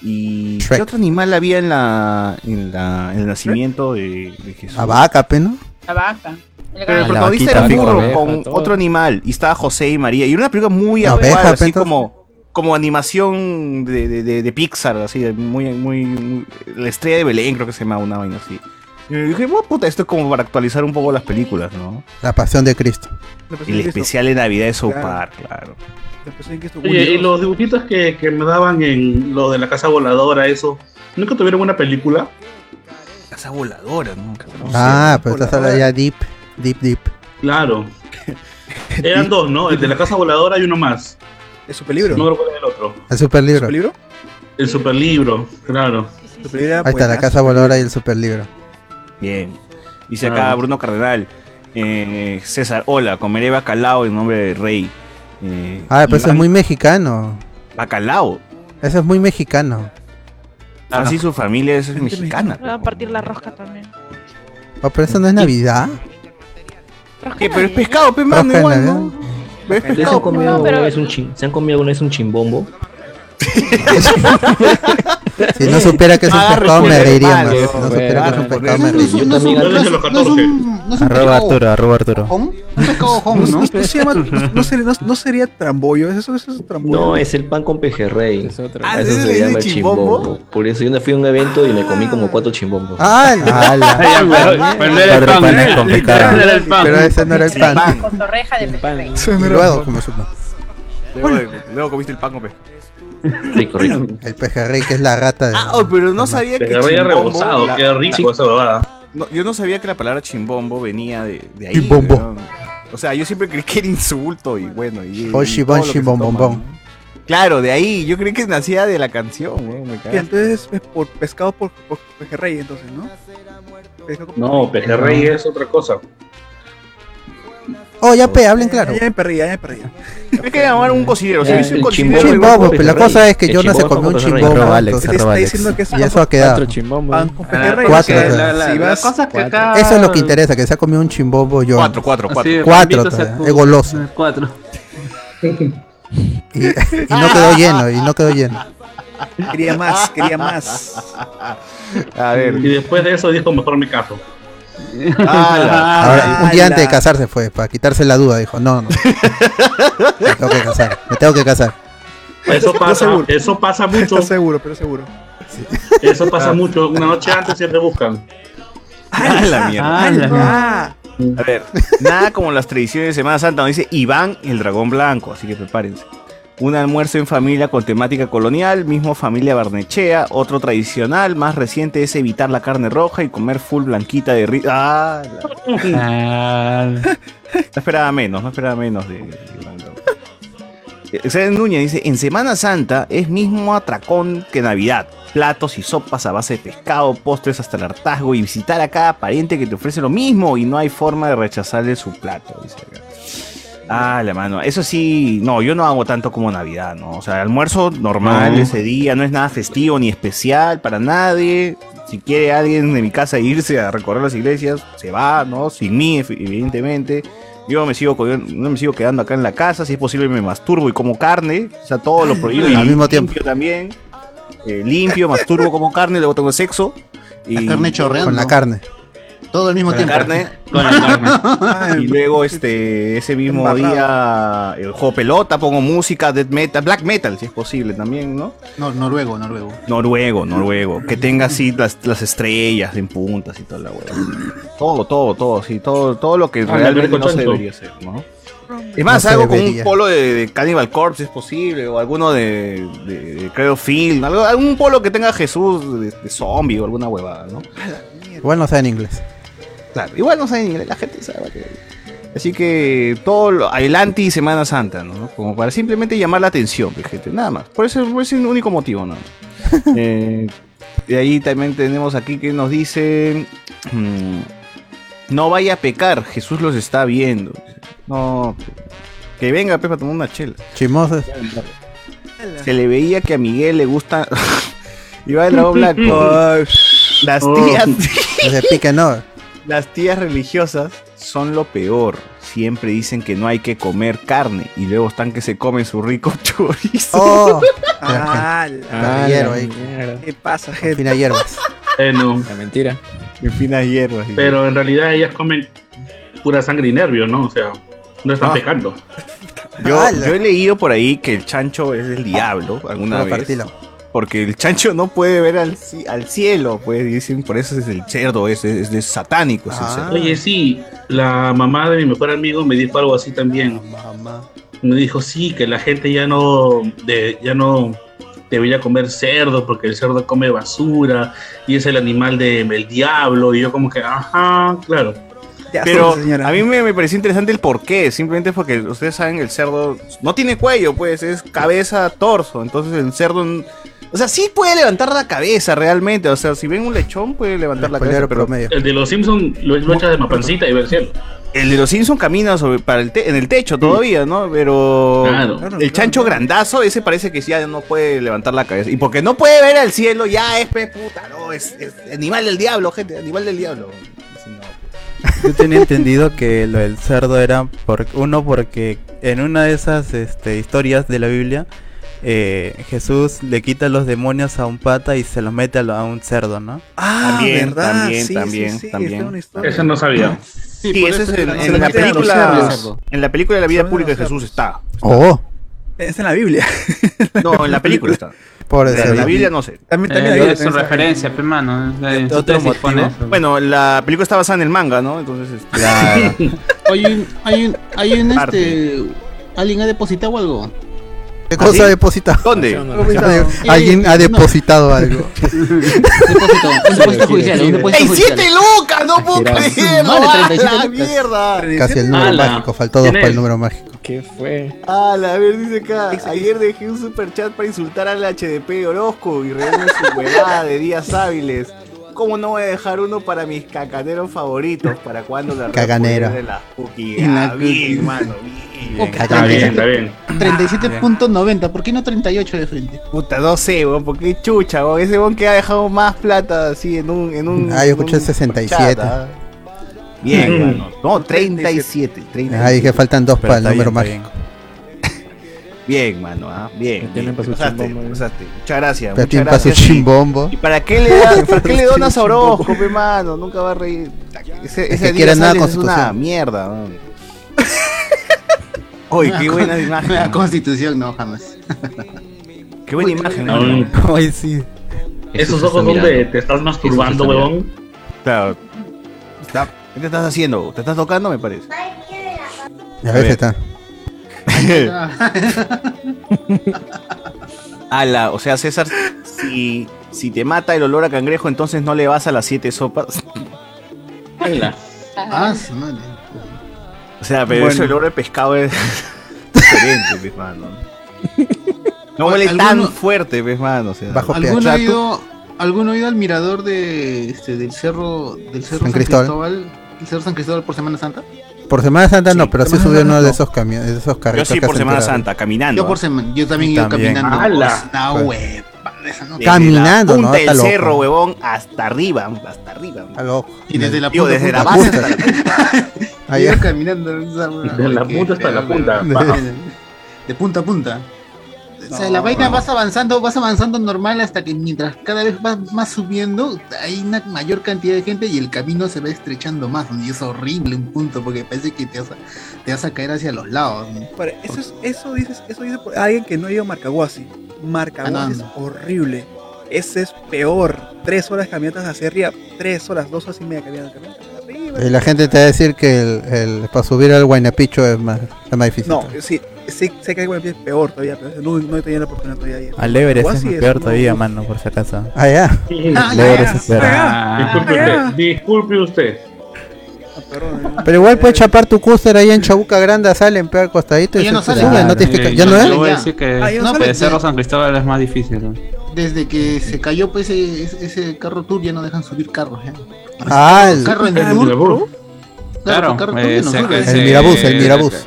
y ¿qué otro animal había en la, en la, en el nacimiento de, de Jesús? La vaca, ¿no? La vaca. El Pero el protagonista era un burro con otro animal y estaba José y María y era una película muy La actual, así como como animación de, de, de- de Pixar, así de muy, muy, muy- la estrella de Belén creo que se llama una vaina así. Y yo dije, bueno, puta, esto es como para actualizar un poco las películas, ¿no? La pasión de Cristo. Y el especial de Navidad de South Claro. Park, claro. Oye, y los dibujitos que, que me daban en lo de la casa voladora, eso, ¿nunca tuvieron una película? Casa voladora, ¿no? Ah, pero estás hablando ya deep, deep, deep. Claro. (laughs) Eran dos, ¿no? El de la casa voladora y uno más. ¿El superlibro? No recuerdo el otro. El super libro. ¿Superlibro? El superlibro, claro. Ahí está la casa voladora y el super libro. Bien. Dice Ah. acá Bruno Cardenal. eh, César, hola, comeré bacalao en nombre del rey. Eh, Ah, pero eso es muy mexicano. Bacalao. Eso es muy mexicano. Así su familia es mexicana. Va a partir la rosca también. Oh, pero eso no es Navidad. ¿Qué? Pero es pescado, pe, mano, de igual. ¿no? Es ¿Ustedes han pescado, comido, pe. alguna vez un chin- ¿Se han comido alguna vez un chimbombo? (laughs) (laughs) (laughs) Si no supiera que es un Ah, pescado, me responde, reiría más. Si no pues, supiera que es un ah, pescado, pues, me reiría. Yo también No es de los 14. No es un Arroba Arturo, arroba Arturo. home, un pescado home, ¿No, ¿no? no se llama, no, no sería, no, no sería trambollo? ¿Eso, eso es trambollo? No, es el pan con pejerrey. Ah, eso ¿ese se llama chimbombo? Por eso yo me fui a un evento y me comí como cuatro chimbombos. ¡Ah! Ya, pero- pero no era el pan, ¿eh? con era el pan. Pero ese no era el pan. Con torreja de pejerrey. Luego, como supo. Luego, luego comiste el pan, pe. Rico, rico. El pejerrey, que es la rata de. Ah, oh, pero no sabía que Pejerrey rebozado, la- qué rico esa bobada. No, yo no sabía que la palabra chimbombo venía de, de ahí. Chimbombo. O sea, yo siempre creí que era insulto y bueno. Y, y Oshi, todo lo bon, que se chimbombom. toma, ¿no? Claro, de ahí. Yo creí que nacía de la canción, weón. Me Y entonces es por pescado por, por pejerrey, entonces, ¿no? Pescado por No, pejerrey es otra cosa. Oh, ya pe, hablen claro. Ya me perdí, ya me perdí. Hay que llamar un cocinero. Si hubiese un el cocinero. igual- Chimbombo, pero la cosa es que yo no se comió un. Arroba Alex, está diciendo que Y eso ha quedado. Cuatro. Eso es lo que interesa, que se ha comido un chimbombo yo. Cuatro, cuatro, cuatro. Así, Cuatro es goloso. Cuatro. Y, y no quedó lleno, y no quedó lleno. Quería más, quería más. A ver. Y después de eso dijo, mejor me caso. Ahora, un día antes de casarse fue, para quitarse la duda, dijo, no, no. (laughs) Me tengo que casar, me tengo que casar. Eso pasa, seguro. eso pasa mucho, seguro, pero seguro. eso pasa mucho. Una noche antes siempre buscan. Ah, la mierda. Ah, la- Ah, A ver, nada como las tradiciones de Semana Santa, nos dice Iván el dragón blanco, así que prepárense. Un almuerzo en familia con temática colonial, mismo familia Barnechea, otro tradicional, más reciente es evitar la carne roja y comer full blanquita de ri- Ah, la- Ah, no esperaba menos, no esperaba menos de, César Núñez dice, en Semana Santa es mismo atracón que Navidad. Platos y sopas a base de pescado, postres hasta el hartazgo y visitar a cada pariente que te ofrece lo mismo y no hay forma de rechazarle su plato. Dice acá. Ah, la mano. Eso sí, no, yo no hago tanto como Navidad, ¿no? O sea, almuerzo normal No. ese día, no es nada festivo ni especial para nadie. Si quiere alguien de mi casa irse a recorrer las iglesias, se va, ¿no? Sin mí, ev- evidentemente. Yo me sigo, no me sigo quedando acá en la casa, si es posible me masturbo y como carne, o sea, todo lo prohibido. y Al mismo limpio tiempo. también. Eh, limpio, masturbo como carne, luego tengo sexo. Y, La carne chorreando. Con la carne. Todo al mismo con la tiempo. carne. (laughs) con la carne. Y luego este ese mismo Embarrado. día el juego pelota, pongo música, death metal, black metal si es posible también, ¿no? No, noruego, noruego. Noruego, noruego, que tenga así las, las estrellas en puntas y toda la hueá. Todo, todo, todo, sí, todo, todo lo que Ah, realmente me no se debería hacer, ¿no? Es más, No algo con un polo de, de Cannibal Corpse es posible, o alguno de, de, de Credo Film, algo, algún polo que tenga Jesús de, de zombie o alguna huevada, ¿no? Igual no sabe en inglés. Claro, igual no sabe inglés, la gente sabe que... Así que todo lo, el anti Semana Santa, ¿no? Como para simplemente llamar la atención, pues, gente, nada más. Por eso es el único motivo, ¿no? (laughs) Eh, de ahí también tenemos aquí que nos dice... mm, No vaya a pecar, Jesús los está viendo. No, que venga Pepa a tomar una chela. Chimosos. Se le veía que a Miguel le gusta. (laughs) Iba el dragón blanco. Las tías. (laughs) Se pique, no. Las tías religiosas son lo peor. Siempre dicen que no hay que comer carne y luego están que se comen su rico (laughs) chorizo. Oh, (laughs) Ah, la hierba ahí. ¿Qué pasa, gente? Fina hierbas. Eh, no. La mentira. En finas hierbas. Pero en realidad ellas comen pura sangre y nervio, ¿no? O sea, no están Ah. pecando. Yo, ¡Hala! yo he leído por ahí que el chancho es el diablo alguna Una vez. partila. Porque el chancho no puede ver al, ci- al cielo, pues dicen, por eso es el cerdo, es, es, es satánico. es el Ah. cerdo. Oye, sí, la mamá de mi mejor amigo me dijo algo así también. Me dijo, sí, que la gente ya no, de, ya no debería comer cerdo porque el cerdo come basura y es el animal del diablo. Y yo como que, ajá, claro. Ya, Pero a mí me, me pareció interesante el porqué, simplemente porque ustedes saben el cerdo no tiene cuello, pues es cabeza, torso, entonces el cerdo, o sea, sí puede levantar la cabeza realmente, o sea, si ven un lechón puede levantar la cabeza, pero promedio. El de los Simpsons lo, lo echa de mapancita y ve el cielo. el de los Simpson camina sobre, para el te- en el techo todavía, ¿no? Pero Claro. El claro, chancho claro. grandazo, ese parece que ya no puede levantar la cabeza. Y porque no puede ver al cielo, ya es pe puta, no, es, es animal del diablo, gente, animal del diablo. No. Yo tenía entendido que lo del cerdo era por, uno porque en una de esas este, historias de la Biblia eh, Jesús le quita los demonios a un pata y se los mete a, lo- a un cerdo, ¿no? Ah, También, ¿verdad? también, Sí, también, sí, sí, también. Eso no sabía. Sí, por eso eso es en, la película. En la película de la vida pública de Jesús está. Oh, Está en la Biblia. (laughs) No, en la película está. pobre En la. Biblia no sé. También, Eh, también es su referencia, pe mano. Otro su tesis motivo. pone eso. Bueno, la película está basada en el manga, ¿no? Entonces, este, (laughs) Hay un, hay un, hay un este. ¿Alguien ha depositado algo? ¿Qué cosa ¿sí? ha depositado? ¿dónde? (laughs) Alguien ha no. depositado (laughs) algo. Depósito, un depósito judicial, un depósito ¡Ey, siete lucas! ¡No puedo creerlo! Vale, ¡A 37 la lucas. mierda! Casi el número Ala. mágico. Faltó dos ¿Quién para el número mágico. ¿Qué fue? Ah, la ver, dice acá. Ayer dejé un super chat para insultar al HDP Orozco y reúne su huevada de días hábiles. ¿Cómo no voy a dejar uno para mis cacaneros favoritos? ¿Para cuando la Caganero. de la cookie? En la Ah, bien, cookie. mano, bien. Oh, Está bien, está bien. 37.90, ¿por qué no 38 de frente? Puta, no sé, weón, porque chucha, weón. Ese weón que ha dejado más plata así en un. En un Ah, yo escuché un 67. chat, ah. Bien, mano. No, 37. 37. Ah, dije faltan dos Pero para el número bien, mágico. Bien, mano, ah. Bien. Bien. Pasaste, eh. pasaste. Muchas gracias. Muchas gracias. chimbombo. ¿Y para qué le, da, para qué le donas a Orozco, pe, mano? Nunca va a reír. Ese, Es ese que día sales es una mierda, weón. (laughs) Uy, qué buena La imagen. constitución, no, jamás. (laughs) Qué buena imagen, No, sí. Esos ojos son de te estás masturbando, huevón. Claro. Está- ¿Qué te estás haciendo? ¿Te estás tocando, me parece? A ver, está. (laughs) Ala, o sea, César, si, si te mata el olor a cangrejo, entonces no le vas a las siete sopas. Ah, su madre. O sea, pero Bueno. ese olor de pescado es (laughs) diferente, pues, mano. No huele tan ¿Alguno- fuerte, pues, mano. O sea, Bajo ¿Alguno ha ido, ¿Alguno ha ido al mirador de, este, del cerro, del cerro San San, Cristóbal. Cristóbal? ¿El cerro San Cristóbal por Semana Santa? Por Semana Santa no, Sí, pero sí subió uno de esos camiones, de esos Yo carritos sí que por Semana. Santa, caminando. Yo por semana, yo también También. caminando. ¡Hala! Una Pues. esa no- Desde Caminando, la punta ¿no? del loco. cerro, huevón, hasta arriba, hasta arriba. Y desde la Digo, punta, desde la punta, base punta. hasta la es. caminando. esa hueva, De la punta hasta la punta. (laughs) De punta a punta. O sea, la vaina vas avanzando, vas avanzando normal hasta que mientras cada vez vas más subiendo, hay una mayor cantidad de gente y el camino se va estrechando más. Y es horrible un punto porque parece que te vas a, te vas a caer hacia los lados. Pero eso, es, eso dices, eso dice por alguien que no ha ido a Marcahuasi. Marcahuasi Ah, no, es horrible. Ese es peor. Tres horas caminatas hacia arriba, tres horas, dos horas y media caminando, caminando hacia arriba. Y la gente te va a decir que el, el- para subir al Guaynapicho es más, es más difícil. No, sí, sí, sé que hay es peor todavía, pero no, no he tenido la oportunidad todavía de ir. Al Everest es peor todavía, no- mano, por si acaso. Ah, ya. Ah, El ya, Everest ya. es peor. Ah, Disculpe usted, disculpe usted. Ah, perdón, Pero igual puedes chapar tu cúster ahí en Chabuca Grande, salen peor al costadito y Ya se no sale. claro, no tienes que eh, ca- ¿Ya yo- no yo es? voy a Ya. decir que Ah, ya no No, el Cerro San Cristóbal es más difícil. ¿no? Desde que se cayó pues ese, ese- ese carro tour ya no dejan subir carros. ¿eh? Ah, el- carro en Ah, tour, seguro. Claro, porque ahora eh, todavía no se- sube. El Mirabús, el Mirabús.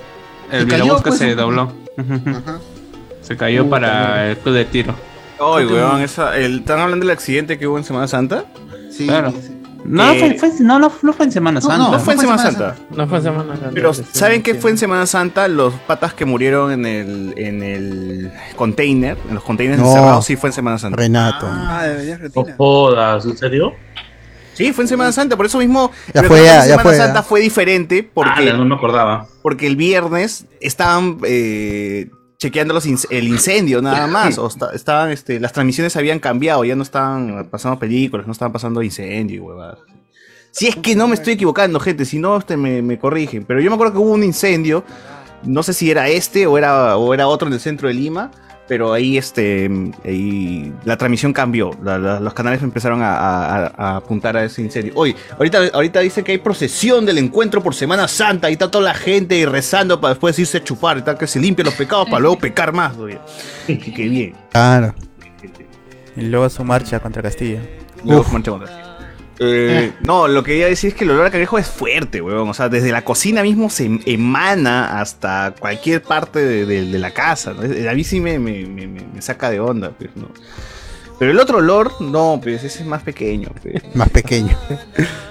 El que pues, se dobló. (laughs) Se cayó para el club de tiro. Ay, weón, esa, el, ¿están hablando del accidente que hubo en Semana Santa? Sí, Claro. sí. No, Eh, fue, fue- no, no, no fue en Semana No, Santa. No fue en Semana Semana Santa. No fue Semana Santa. Pero, sí, ¿saben qué sí. fue en Semana Santa? Los patas que murieron en el, en el container, en los containers No. encerrados, sí fue en Semana Santa. Renato. Ah, de No jodas, ¿en serio? Sí, fue en Semana Santa, por eso mismo. Ya fue, ya, Semana ya. Santa fue diferente porque, Ah, no me acordaba. porque el viernes estaban eh, chequeando los el incendio nada (laughs) más. O esta- estaban, este, las transmisiones habían cambiado, ya no estaban pasando películas, no estaban pasando incendio y huevadas. Si es que no me estoy equivocando, gente, si no, este, me, me corrigen. Pero yo me acuerdo que hubo un incendio, no sé si era este o era, o era otro en el centro de Lima, pero ahí, este, ahí la transmisión cambió. La- la- los canales empezaron a, a- a apuntar a ese incendio. Hoy, ahorita, ahorita dice que hay procesión del encuentro por Semana Santa y está toda la gente rezando para después irse a chupar, y tal, que se limpien los pecados para luego pecar más. oye. Qué bien. Claro. Y luego su marcha contra Castilla. Luego marcha contra. Eh, no, lo que iba a decir es que el olor a cangrejo es fuerte, weón. O sea, desde la cocina mismo se em- emana hasta cualquier parte de, de- de la casa. ¿no? A mí sí me, me- me- me- saca de onda, pues, ¿no? Pero el otro olor, no, pues ese es más pequeño. pues. (laughs) Más pequeño.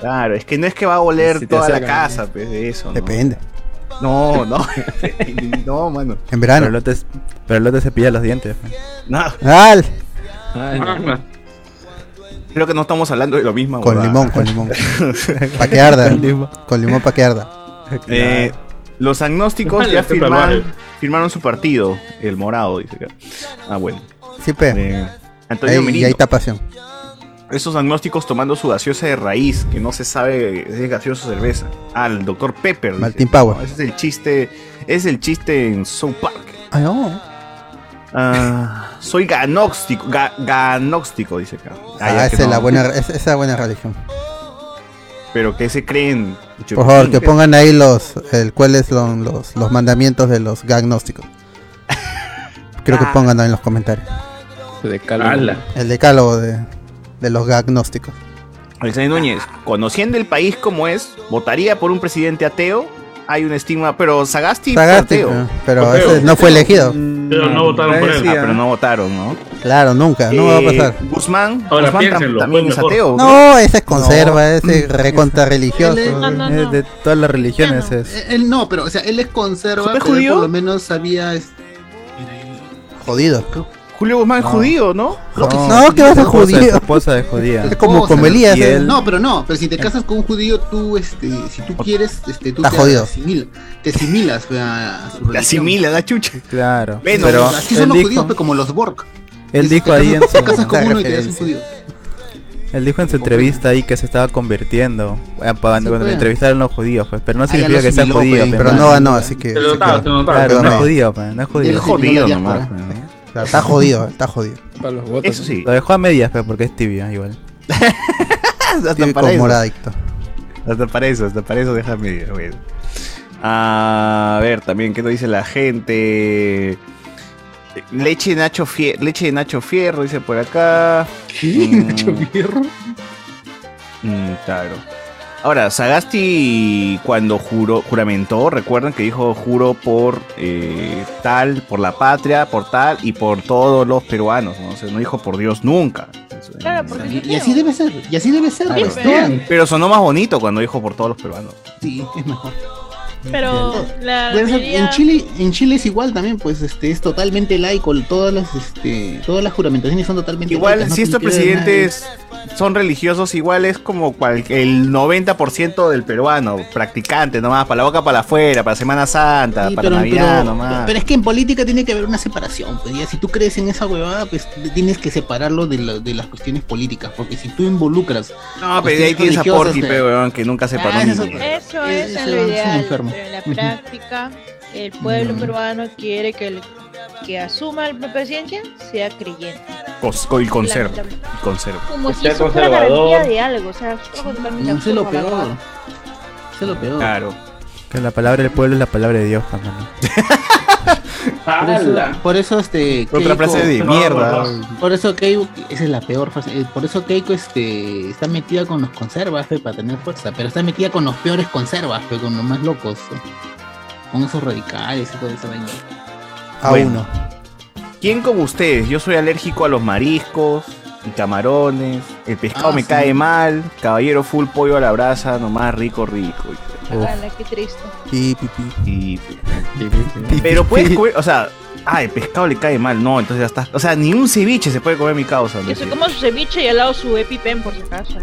Claro, es que no es que va a oler Si toda la casa, pues, de eso. ¿no? Depende. No, no. (laughs) no, mano. En Pero verano. el pero el otro se pilla los dientes. pues. No, ¡Al! Ay, no. Creo que no estamos hablando de lo mismo. Con limón, con limón. (laughs) Pa' que arda. Con limón. Con limón pa' que arda. Eh, los agnósticos ya está firmaron, firmaron su partido, el morado, dice acá. Ah, bueno. Sí, pe. Eh, Antonio Ahí, y ahí está pasión. Esos agnósticos tomando su gaseosa de raíz, que no se sabe si es gaseosa o cerveza. Ah, el Dr. Pepper. dice. Martin Power. No, ese es el chiste. Es el chiste en South Park. Ay, no. Ah, soy ganóstico. ga- ganóstico, dice acá. Ah, Ah, esa es la buena, esa esa es la buena religión. Pero que se creen. Por favor, que pongan ahí los, el, cuáles son los, los mandamientos de los gagnósticos. (laughs) Creo que Ah. pongan ahí en los comentarios. De calor. Ala. El decálogo de, de los gagnósticos. Alexander Núñez, conociendo el país como es, ¿votaría por un presidente ateo? Hay un estigma, pero Sagasti fue Sagasti, ateo. pero- ese no fue elegido. Pero no votaron por él. Ah, pero no votaron, ¿no? Claro, nunca, no va a Eh, pasar. Guzmán, Ahora Guzmán piénsenlo, también es mejor. ateo. No, ese es conserva, ese es recontra religioso. (laughs) Él es- No, no, Es no. de todas las religiones es. Eh, Él no, pero, o sea, él es conserva, ¿Fue pero él judío? por lo menos sabía. este, Jodido. Julio Guzmán es No. judío, ¿no? Sí, No, que vas a esposa- judío. Su esposa es judía. Es como, esposa, como Elías. y ¿eh? él- No, pero no, pero si te casas con un judío, tú, este, si tú quieres, este, tú te jodido. asimil- te asimilas pues, a su La religión. asimila, la chucha. Claro. Bueno, pero Así son él los dijo, judíos, pues, como los Borg. él dijo te ahí en su, te casas con uno y te das un judío. él dijo en su entrevista ahí que se estaba convirtiendo eh, cuando, pues. le entrevistaron los judíos, pues, pero no significa lo que sea judío, pues, pe, Pero no ganó, así que. Se sí, notaba, se claro. notaba. Claro, no es no. judío, pe, no es Él judío. vino de nomás, Está jodido, está jodido. Para los votos. Eso sí. Lo dejó a medias, pe, porque es tibio, igual. (laughs) Hasta Tiene para como eso. moradicto. Hasta para eso, hasta para eso déjame. bueno. A ver, también, ¿qué nos dice la gente? Leche de Nacho Fierro, leche de Nacho Fierro, dice por acá. ¿Qué? Mm. ¿Nacho Fierro? Mm, claro. Ahora, Sagasti cuando juró, juramentó, recuerdan que dijo juro por eh, tal, por la patria, por tal y por todos los peruanos, ¿no? O sea, no dijo por Dios nunca. Claro, porque Y, y así debe ser, y así debe ser. Claro. Pero sonó más bonito cuando dijo por todos los peruanos. Sí, es mejor. Pero la mayoría- en Chile, en Chile es igual también, pues este es totalmente laico, todas las este, todas las juramentaciones son totalmente Igual, laicas, no si estos presidentes son religiosos, igual es como cual- el 90% del peruano, practicante nomás, para la boca para afuera, para Semana Santa, Sí, para pero, Navidad pero- nomás. pero es que en política tiene que haber una separación, pues ya si tú crees en esa huevada, pues tienes que separarlo de, la- de las cuestiones políticas, porque si tú involucras no, pero ahí tienes a Porky, eh, pe, weón, que nunca se Ah, es. Eso Eh, es es lo un ideal, enfermo. Pero en la práctica el pueblo Mm. peruano quiere que el que asuma la presidencia sea creyente. Cos- co- y conserva. Y conserva. Como si eso fuera garantía de algo, o sea, No sé lo peor. Sé lo peor. Claro. Que la palabra del pueblo es la palabra de Dios, pe, mano. (laughs) Por eso, ¡Hala! por eso este. Otra frase de mierda. Por eso Keiko, esa es la peor frase. eh, Por eso Keiko este, está metida con los conservas, fe, para tener fuerza. Pero está metida con los peores conservas, fe, con los más locos. fe. Con esos radicales y todo eso. A Bueno. uno. ¿Quién como ustedes? Yo soy alérgico a los mariscos y camarones. El pescado Ah, me sí. cae mal. Caballero full pollo a la brasa, nomás rico, rico. Ala, qué triste. Y pipí. Y- Pero puedes comer, o sea, ah, el pescado le cae mal. No, entonces ya está. O sea, ni un ceviche se puede comer mi causa. Que se ¿no? coma su ceviche y al lado su EpiPen por si acaso. ¿eh?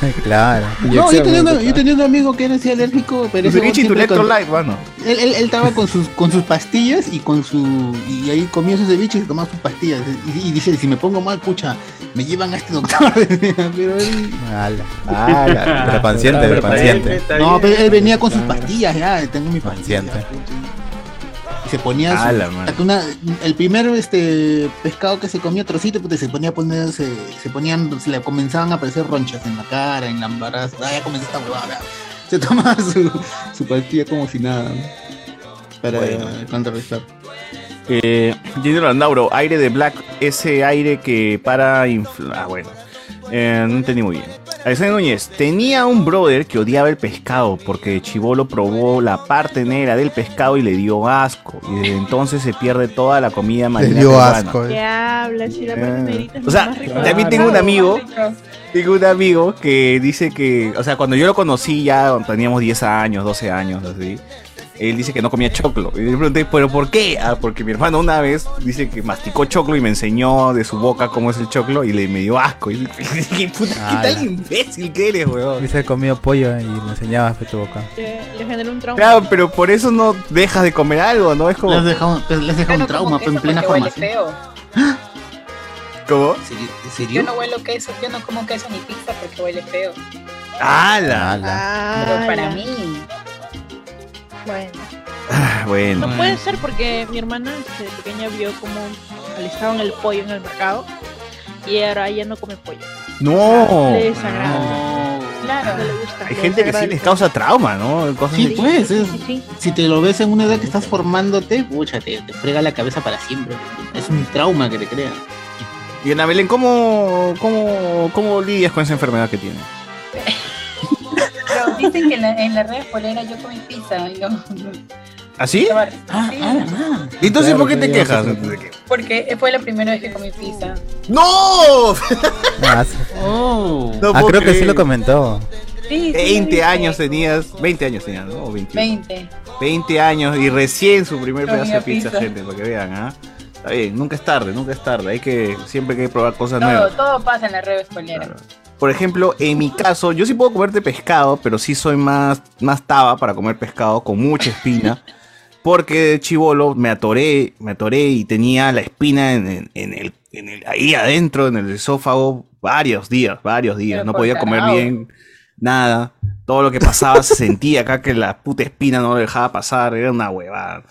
(laughs) claro. No, yo tenía, un- yo tenía un amigo que era así alérgico, pero ese tu electrolyte, mano. Él, él, él estaba con sus, con sus pastillas y con su. Y ahí comía su ceviche y se tomaba sus pastillas. Y, y dice, si me pongo mal, pucha, me llevan a este doctor. (laughs) pero él. Ala. Pero (laughs) paciente, pero paciente. No, pero él venía con sus pastillas, ya, tengo mi pastilla. Paciente. Y se ponía su- una- el primer este pescado que se comía trocito, pues se ponía a poner, se, se ponían, se le comenzaban a aparecer ronchas en la cara, en la embarazo. Ah, ya comenzó esta huevada. (laughs) Se tomaba (laughs) su, su pastilla como si nada. Para Bueno. contrarrestar. Eh, Gino Landauro, aire de Black, ese aire que para infla... Ah, bueno. Eh, no entendí muy bien. Alexander Núñez, tenía un brother que odiaba el pescado porque de chivolo probó la parte negra del pescado y le dio asco. Y desde entonces se pierde toda la comida marina. dio peruana. asco, ¿Qué hablas? Si la Eh, parte negrita es O sea, más rico también tengo un amigo, tengo un amigo que dice que, o sea, cuando yo lo conocí ya teníamos 10 años, 12 años, así. Él dice que no comía choclo. Y le pregunté, ¿pero por qué? Ah, porque mi hermano una vez dice que masticó choclo y me enseñó de su boca cómo es el choclo y le me dio asco. Y (laughs) dije, puta, ¿qué Ala. tal imbécil que eres, weón? Hubiese comido pollo y me enseñabas de tu boca. Le, le generó un trauma. Claro, pero por eso no dejas de comer algo, ¿no? Es como... Les has dejado, les dejado un trauma en plena formación. (gasps) ¿Cómo? ¿En Yo serio? no huelo queso, yo no como queso ni pizza porque huele feo. ¡Hala! Pero para mí, Bueno, Ah, Bueno. no puede ser porque mi hermana desde pequeña vio como alistaban el pollo en el mercado y ahora ella no come pollo. No. Le desagrada. No. Claro, no le gusta. Hay le gente que sí les causa trauma, ¿no? Cosas Sí, de- pues, es- Sí, sí. si te lo ves en una edad que estás formándote, pucha, te, te frega la cabeza para siempre. Es un trauma que te crea. Y Ana Belén, ¿cómo, cómo, ¿cómo lidias con esa enfermedad que tienes? (laughs) dicen que en la, en la red polera yo comí pizza. Y no, ¿Así? Ah, Sí, ah, ah. ¿Y entonces Claro, por qué te quejas? porque fue la primera vez que comí pizza. ¡No! (laughs) Ah. Oh. (laughs) No Ah, creo que sí lo comentó. Sí, sí, 20 sí. años tenías, 20 años tenías, ¿no? O 21. 20. 20 años y recién su primer Comía pedazo de pizza, pizza. gente, para que vean, ¿ah? Está bien, nunca es tarde, nunca es tarde. Hay que, siempre hay que probar cosas Todo, nuevas. todo pasa en la red polera. Claro. Por ejemplo, en mi caso, yo sí puedo comer de pescado, pero sí soy más, más taba para comer pescado con mucha espina. Porque chivolo me atoré, me atoré y tenía la espina en, en- en el, en el- ahí adentro, en el esófago, varios días, varios días. Pero No podía comer bien, nada. Todo lo que pasaba se sentía acá que la puta espina no lo dejaba pasar, era una huevada.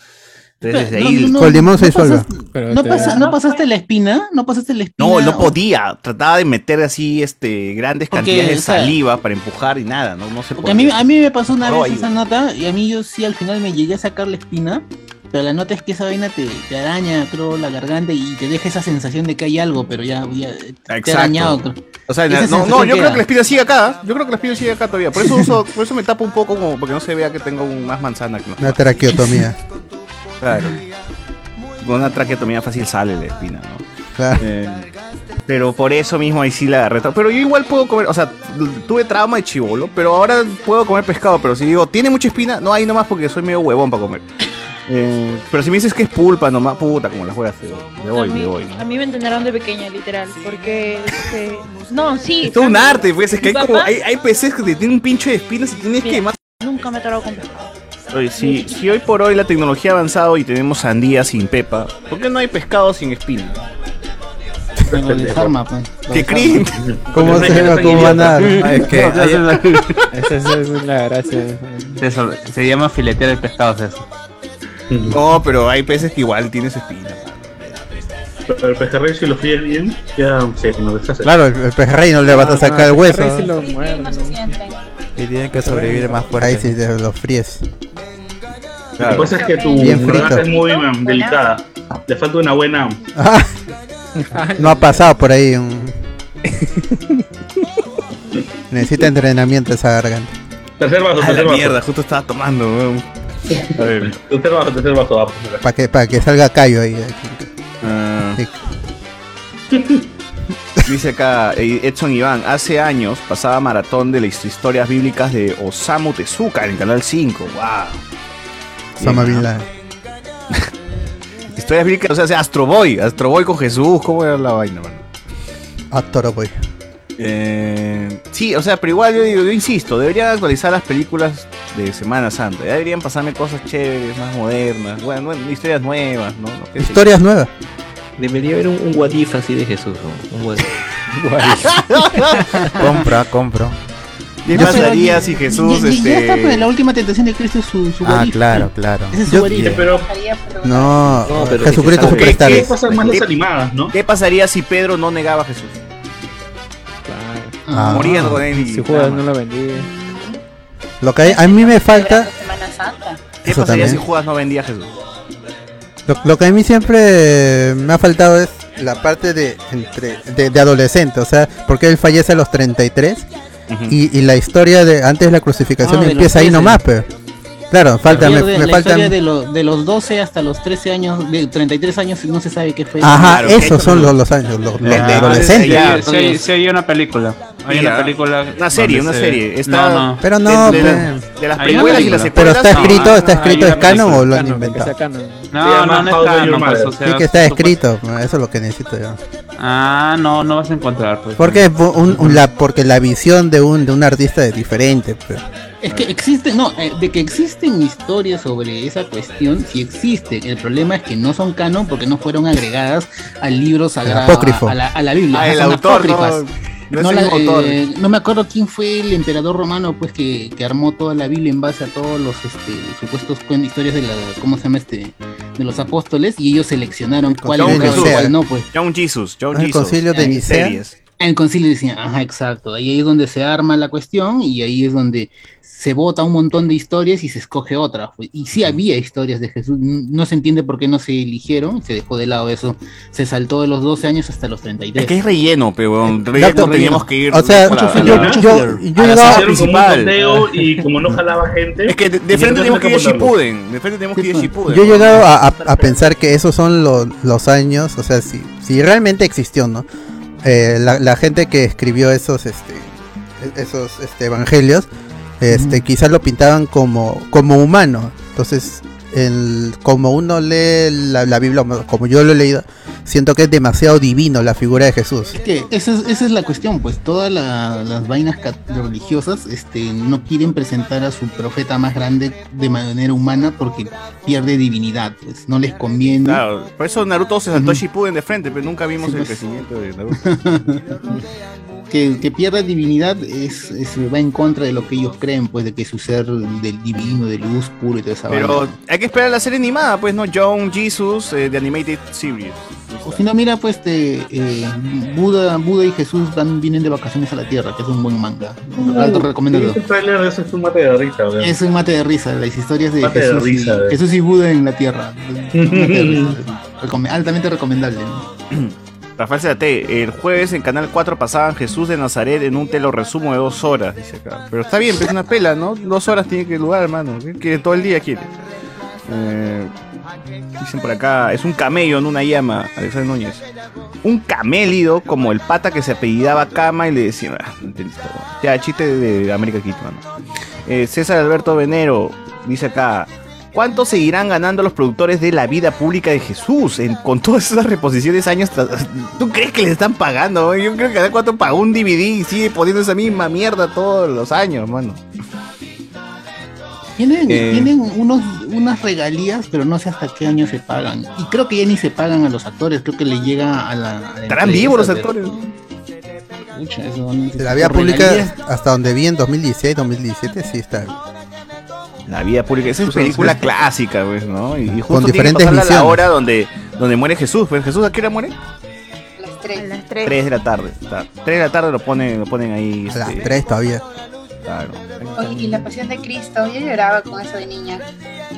Entonces desde No, ahí... no, no, Con limón se no disuelve. pasaste- Pero ¿No, te- pasa- ¿No pasaste la espina? ¿No pasaste la espina? No, no o- podía. Trataba de meter así este grandes Porque, cantidades de o sea, saliva para empujar y nada, no, no se Porque podía. a mí, a mí me pasó una vez ahí, esa nota y a mí yo sí al final me llegué a sacar la espina, pero la nota es que esa vaina te, te araña, creo, la garganta y te deja esa sensación de que hay algo, pero ya, ya te ha arañado. creo. O sea, Esa no, yo creo que la espina sigue acá. Yo creo que la espina sigue acá todavía. Por eso uso, por eso me tapo un poco como porque no se vea que tengo un- más manzana que no. Una traqueotomía. (laughs) Claro. Con una traqueotomía fácil sale la espina, ¿no? Claro. Eh, pero por eso mismo ahí sí la agarré. Pero yo igual puedo comer, o sea, tuve trauma de chivolo, pero ahora puedo comer pescado. Pero si digo, ¿tiene mucha espina? No, ahí nomás porque soy medio huevón para comer. Eh, pero si me dices que es pulpa nomás, puta, como la juegas, le voy, a, mí, le voy. a mí me entrenaron de pequeña, literal, porque... este, no, sí. Es todo un arte, pues, es que hay, como, hay, hay peces que te tienen un pincho de espinas y tienes Mira, que más... Nunca me he con pescado. Oye, si, si hoy por hoy la tecnología ha avanzado y tenemos sandía sin pepa, ¿por qué no hay pescado sin espina? Desarma, pues. ¡Qué cringe! ¿Cómo se va? ¿Cómo van a dar? Ah, es que (laughs) Esa hay- (laughs) es la- gracia. Eso, se llama filetear el pescado, eso. No, pero hay peces que igual tienen su espina. Pero el pejerrey, si lo fríes bien, ya se no deshace. Claro, el, pejerrey no le vas a sacar el hueso. Muerde. Y tienen que sobrevivir más fuerte. Ahí sí te lo fríes. Lo que pasa es que tu garganta es muy mm, delicada. Le falta una buena. Ah, no ha pasado por ahí un... Necesita entrenamiento esa garganta. Tercer vaso, la tercer vaso. mierda, justo estaba tomando, weón. A ver. Tercer vaso, tercer vaso. va, Para que, para que salga callo ahí. Ah. Sí. Dice acá eh, Edson Iván, hace años pasaba maratón de las historias bíblicas de Osamu Tezuka en el canal 5. Wow. Osama Bin. (laughs) Historias bíblicas, o sea, sea, Astro Boy, Astro Boy con Jesús, ¿cómo era la vaina, mano? Actor, boy. Eh, sí, o sea, pero igual yo insisto, deberían actualizar las películas de Semana Santa. Ya deberían pasarme cosas chéveres, más modernas, bueno, historias nuevas, ¿no? Qué. Historias nuevas. Debería haber un, un what if así de Jesús. ¿no? Un what (laughs) Compra, compro. ¿Qué No, pasaría si Jesús, ya, ya este... está, pues, la última tentación de Cristo es su, su Ah, if, claro, claro. Ese es su Yo- what if. Pero, No, No, pero Jesucristo es que ¿qué. ¿qué pasan más las animadas, no? ¿Qué pasaría si Pedro no negaba a Jesús? Ah. Morían con él y Si Judas no lo vendía. Lo que hay- a mí me falta, Semana Santa. ¿Qué Eso pasaría también. si Judas no vendía a Jesús? Lo, lo que a mí siempre me ha faltado es la parte de, entre, de, de adolescente, o sea, porque él fallece a los 33 Ujú. y, y la historia de antes de la crucificación Ah, empieza ahí 13. nomás, pero claro, falta, me, me la falta. historia de, lo- de los 12 hasta los 13 años, de 33 años, no se sabe qué fue. Ajá, Claro, esos son los, los años, los, los De- de- adolescentes. Ya, Sí, hay, sí hay una película. Hay una película. una serie, una se- serie. Está- No, no. Pero no, de, de de las precuelas y las pero está no, escrito, ah, está escrito, ¿es canon o lo han inventado? No, no, no es canon, pues, o sea, Sí que está escrito, eso es lo que necesito yo. Ah, no, no vas a encontrar. Pues, Porque, un- un- la, porque la visión de un, de un artista es diferente. pues. Es que existen, no, eh, de que existen historias sobre esa cuestión, sí existen. El problema es que no son canon porque no fueron agregadas al libro sagrado, a la, a la Biblia. Ah, el son autor, no, apócrifas. no es No, el la- eh, no me acuerdo quién fue el emperador romano pues que, que armó toda la Biblia en base a todos los este, supuestos historias de la cómo se llama este de los apóstoles y ellos seleccionaron cuál era cuál no pues John Jesus, John El Jesus. concilio de En Nicea. El concilio decían ajá exacto ahí es donde se arma la cuestión y ahí es donde se vota un montón de historias y se escoge otra y sí había historias de Jesús no se entiende por qué no se eligieron se dejó de lado eso se saltó de los 12 años hasta los 33 Es que es relleno, pero en realidad Dato- no teníamos que ir O sea, a la- yo, yo, yo un principal. sondeo (laughs) y como no jalaba gente. Es que de, frente tenemos que ir a. Shippuden. De frente tenemos que ir a Shippuden. Yo he llegado a, a- a pensar que esos son lo- los años, o sea, si, si realmente existió, ¿no? Eh, la, la gente que escribió esos, este, esos este, evangelios, este, quizás lo pintaban como, como humano. Entonces, el, como uno lee la, la Biblia, como yo lo he leído, siento que es demasiado divino la figura de Jesús. Es que esa es, esa es la cuestión, pues todas la- las vainas religiosas este, no quieren presentar a su profeta más grande de manera humana porque pierde divinidad, pues no les conviene. Claro, por eso Naruto se saltó a Ujú. Shippuden de frente, pero nunca vimos Sí, el pues. crecimiento de Naruto. (laughs) Que, que pierda divinidad es, es- va en contra de lo que ellos creen, pues de que su ser del divino, de luz puro y toda esa Pero vaina. hay que esperar la serie animada, pues, ¿no? John Jesus eh, de Animated Series. O si no, mira, pues de, eh, Buda, Buda y Jesús van, vienen de vacaciones a la Tierra, que es un buen manga. Alto recomendado. Trailer de eso es un mate de risa, weón. Es un mate de risa, las historias de, Mate de Jesús, risa, y. Jesús y Buda en la Tierra. (laughs) Un mate de risa. Recome- altamente recomendable. (clears throat) ¿no? Rafael Zate, el jueves en Canal 4 pasaban Jesús de Nazaret en un telo resumo de dos horas, dice acá. Pero está bien, pero es una pela, ¿no? Dos horas tiene que lugar, hermano. Que todo el día quiere. Eh, dicen por acá, es un camello, en una llama, Alexander Núñez. Un camélido como el pata que se apellidaba Cama y le decía, ah, no. Ya, chiste de América Kid, mano. Eh, César Alberto Venero dice acá, ¿cuánto seguirán ganando los productores de la vida pública de Jesús en- con todas esas reposiciones años tras... ¿Tú crees que les están pagando? Yo creo que cada cuánto pagó un DVD y sigue poniendo esa misma mierda todos los años, mano. Tienen, Eh. tienen unos, unas regalías, pero no sé hasta qué año se pagan. Y creo que ya ni se pagan a los actores, creo que le llega a la. a la ¿Estarán vivos los pero- actores? Pucha, eso no- La vía pública, regalías. hasta donde vi en 2016, 2017, sí está. La vida pública, esa es Pues, película clásica, pues, ¿no? Y, y justo Con tiene que diferentes a la hora donde, donde muere Jesús. Pues Jesús, ¿a qué hora muere? Las tres. Las tres. 3 de la tarde. Está. 3 de la tarde lo ponen, lo ponen ahí. A las este, 3 todavía. Claro. Oye, y la pasión de Cristo, yo lloraba con eso de niña.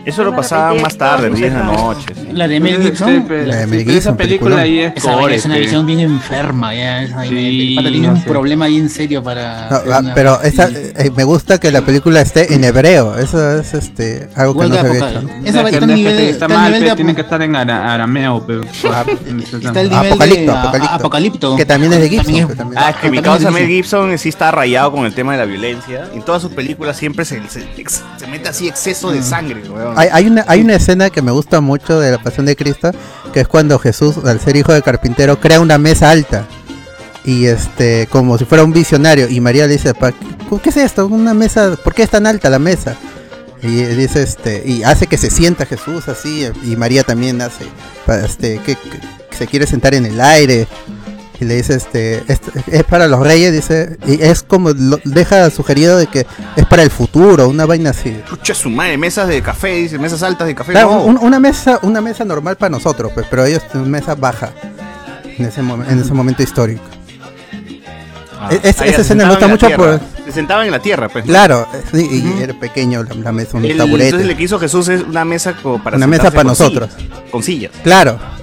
Eso lo pasaban más de tarde, todo. 10 de la noche. sí. La de Mel Gibson. este, La de sí, Mel Gibson, esa película ahí es Esa es una visión bien enferma, ya. Esa Sí, el pata tiene un sí. problema bien serio para. No, ah, una- pero esta, y- eh, me gusta que la película esté en hebreo. Eso es este algo que no se había hecho. Esa Es va- que- está al es que nivel de- está está al mal, nivel de tiene que estar en ara- arameo, pero. (laughs) Está al nivel Apocalipto, de a- Apocalipto. Apocalipto. Que también es de Gibson. Ah, es que mi causa Mel. Gibson sí está rayado con el tema de la violencia. En todas sus películas siempre se, se, mete así exceso de sangre, weón. Hay, hay una, hay una escena que me gusta mucho de la Pasión de Cristo, que es cuando Jesús, al ser hijo de carpintero, crea una mesa alta. Y este, como si fuera un visionario. Y María le dice, "Pa- ¿qué es esto? Una mesa, ¿por qué es tan alta la mesa? Y dice este, y hace que se sienta Jesús así, y María también hace, este, que, que- que se quiere sentar en el aire. Y le dice, este, es, es para los reyes, dice, y es como, lo, deja sugerido de que es para el futuro, una vaina así. Chucha su madre, mesas de café, dice, mesas altas de café. Claro, no. un- una mesa, una mesa normal para nosotros, pues, pero ellos tienen mesa baja en ese, en ese momento histórico. Ah, es- esa escena me gusta mucho tierra. por- Se sentaban en la tierra, pues. Claro, eh, sí, y era pequeño la, la mesa, un El- taburete. entonces le quiso Jesús es una mesa para Una mesa para con nosotros. sillas, con sillas. Claro, Ah,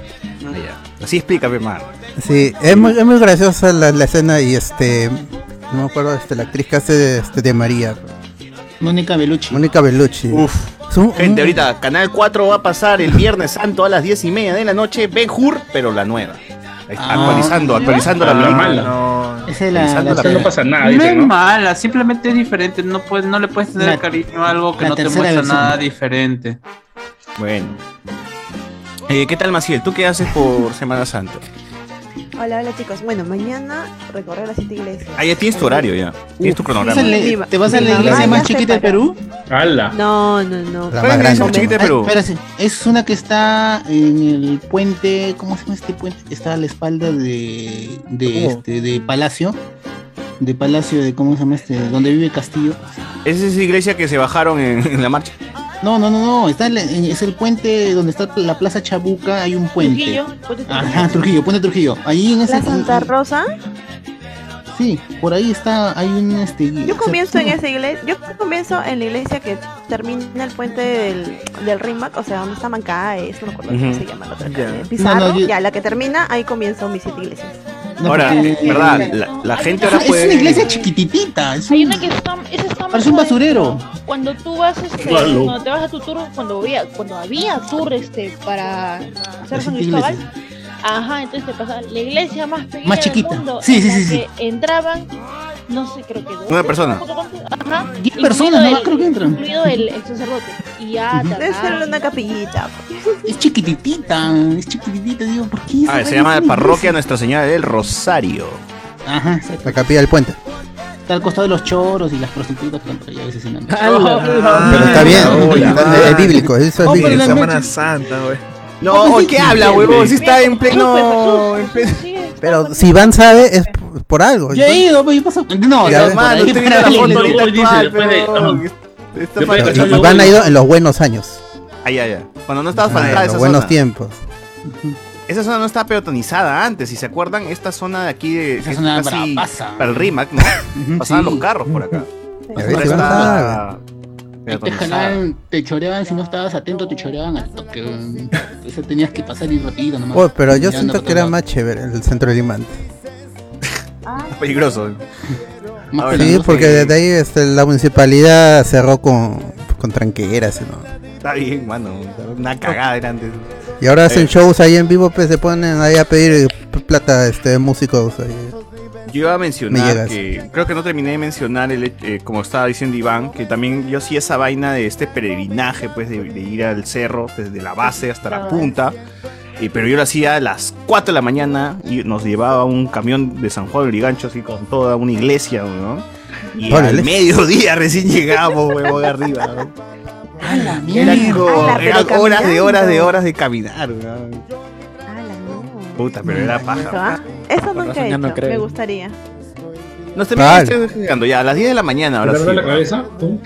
ya. Así explícame, hermano. sí, es muy, es muy graciosa la, la escena y este, no me acuerdo, este, la actriz que hace de, este, de María, Mónica Bellucci. Mónica Bellucci. Uf. Un- Gente, un- ahorita Canal 4 va a pasar el Viernes Santo a las 10 y media de la noche. Ben Hur, pero la nueva. Ahí está, Ah. actualizando, actualizando la Ah, la mala. No. Esa es la, Actualizando la- la No pasa nada, No es mala, simplemente es diferente. No, puedes, no le puedes tener La- cariño a algo que no te muestra versión. nada diferente. Bueno. Eh, ¿Qué tal, Maciel? ¿Tú qué haces por Semana Santa? Hola, hola chicos. Bueno, mañana recorrer las siete iglesias. Ah, ya tienes tu horario ya. Tienes tu ¿Vas cronograma. ¿Te vas a la iglesia más chiquita del. Perú? ¡Hala! No, no, no. La ¿Cuál más grande. más chiquita de Ah, Perú? espérate, es una que está en el puente, ¿cómo se llama este puente? Que está a la espalda de, de, este, de Palacio, de Palacio de, ¿cómo se llama este? Donde vive Castillo. Esa es esa iglesia que se bajaron en, en la marcha. No, no, no, no, está en es el puente donde está la Plaza Chabuca, hay un puente. Trujillo, puente Trujillo. Ajá, Trujillo, puente Trujillo. Ahí en ese La Santa Rosa. Sí, por ahí está, hay un este. Yo o sea, comienzo en esa iglesia. Yo comienzo en la iglesia que termina el puente del, del Rimac, o sea, donde está Mancaes, no me acuerdo cómo se llama la otra calle. Pizarro, No, no, yo- ya, la que termina, ahí comienzo mis siete iglesias. No, Ahora, porque- verdad, la, la gente ahora es puede. una iglesia chiquititita. Es Hay un- una que está, esa está Parece un basurero. Cuando tú vas, este, Claro. cuando te vas a tu tour, cuando había, cuando había tour, este, para hacer San Cristóbal, ajá, entonces te pasaba la iglesia más pequeña Más del chiquita. mundo, Sí, sí, sí, sí. entraban, no sé, creo que dos. Una persona. Ajá. Diez personas el- creo que entran. Incluido el, el sacerdote. Y ya, Debe ser una capillita. Es chiquititita, es chiquititita, digo, ¿por qué? Ah, se llama Parroquia? Nuestra Señora del Rosario. Ajá, exacto. La capilla del puente. Está al costado de los choros y las prostitutas que están por allá a veces cenando. Pero está bien, hola. es, es bíblico, eso es Oh, bíblico. la- Semana Santa, güey. No, Oh, ¿hoy ¿qué habla, huevón? Si está en pleno. (laughs) en pleno- Pero si Iván sabe, es por, por algo. Yo he ido, pues yo paso. No, Ya Hermano, ahí usted la foto ahorita actual, Iván ha ido en los buenos años. Ah, ya, ya. Cuando no estabas Ah, para entrar a en esa los buenos zona. tiempos. Esa zona no estaba peatonizada antes, si se acuerdan, esta zona de aquí de Esa zona casi para el RIMAC, ¿no? Pasaban sí. los carros por acá. Ahora está Te peatonizada. jalaban, te choreaban, si no estabas atento, te choreaban al toque. Eso tenías que pasar y rápido nomás. Oh, pero yo siento que era más chévere el centro de Limán. Peligroso. (laughs) lados. Más Ahora, Sí, peligroso porque que- desde ahí este, la municipalidad cerró con, con tranqueras. ¿no? Está bien, mano. Una cagada era antes. Y ahora hacen Eh. shows ahí en vivo, pues se ponen ahí a pedir plata este músicos. ahí. Yo iba a Me mencionar que creo que no terminé de mencionar el, eh, como estaba diciendo Iván, que también yo sí esa vaina de este peregrinaje, pues de, de ir al cerro desde la base hasta la punta. eh, pero yo lo hacía a las 4 de la mañana y nos llevaba un camión de San Juan de Brigancho así con toda una iglesia, ¿no? Y Órale. al mediodía recién llegamos, huevón, arriba. ¿no? ¡A la Era mierda! eran horas de horas de horas de caminar, ¿no? Puta, pero era ¿Eso, paja. Eso nunca razón he no hecho, creo. me gustaría. No Vale. me estoy llegando ya a las 10 de la mañana ahora ¿Te sí. agarra la cabeza? ¿Tú?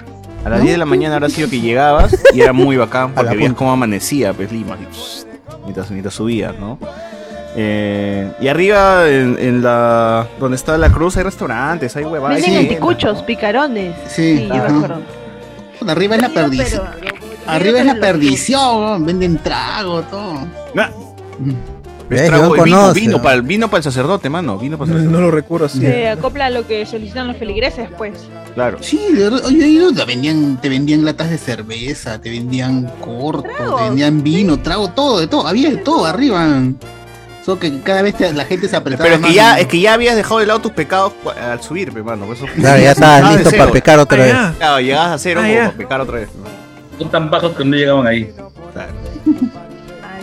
A las 10 de la mañana ahora sí que llegabas y era muy bacán (laughs) porque veías cómo amanecía pues Lima pss, mientras, mientras subías, ¿no? Eh, y arriba en, en la donde está la cruz hay restaurantes, hay huevadas. Venden hay anticuchos, picarones. Sí, Sí, yo ajá. recuerdo. Arriba es la perdición. Arriba es la perdición, venden trago, todo. Es trago de vino, vino para el vino para el sacerdote, mano. Vino para el sacerdote. No lo recuerdo así. Se acopla a lo que solicitan los feligreses, pues. Claro. Sí, te vendían, te vendían latas de cerveza, te vendían corto, te vendían vino, trago, todo, de todo, había de todo arriba. Solo que cada vez te- la gente se apretaba Pero es que más. ya, es que ya habías dejado de lado tus pecados al subir, pe, mano. Eso, Claro, ya estabas Ah, listo para pecar otra vez. Claro, llegabas a cero Ah, como para pecar otra vez. Son tan bajos que no llegaban ahí.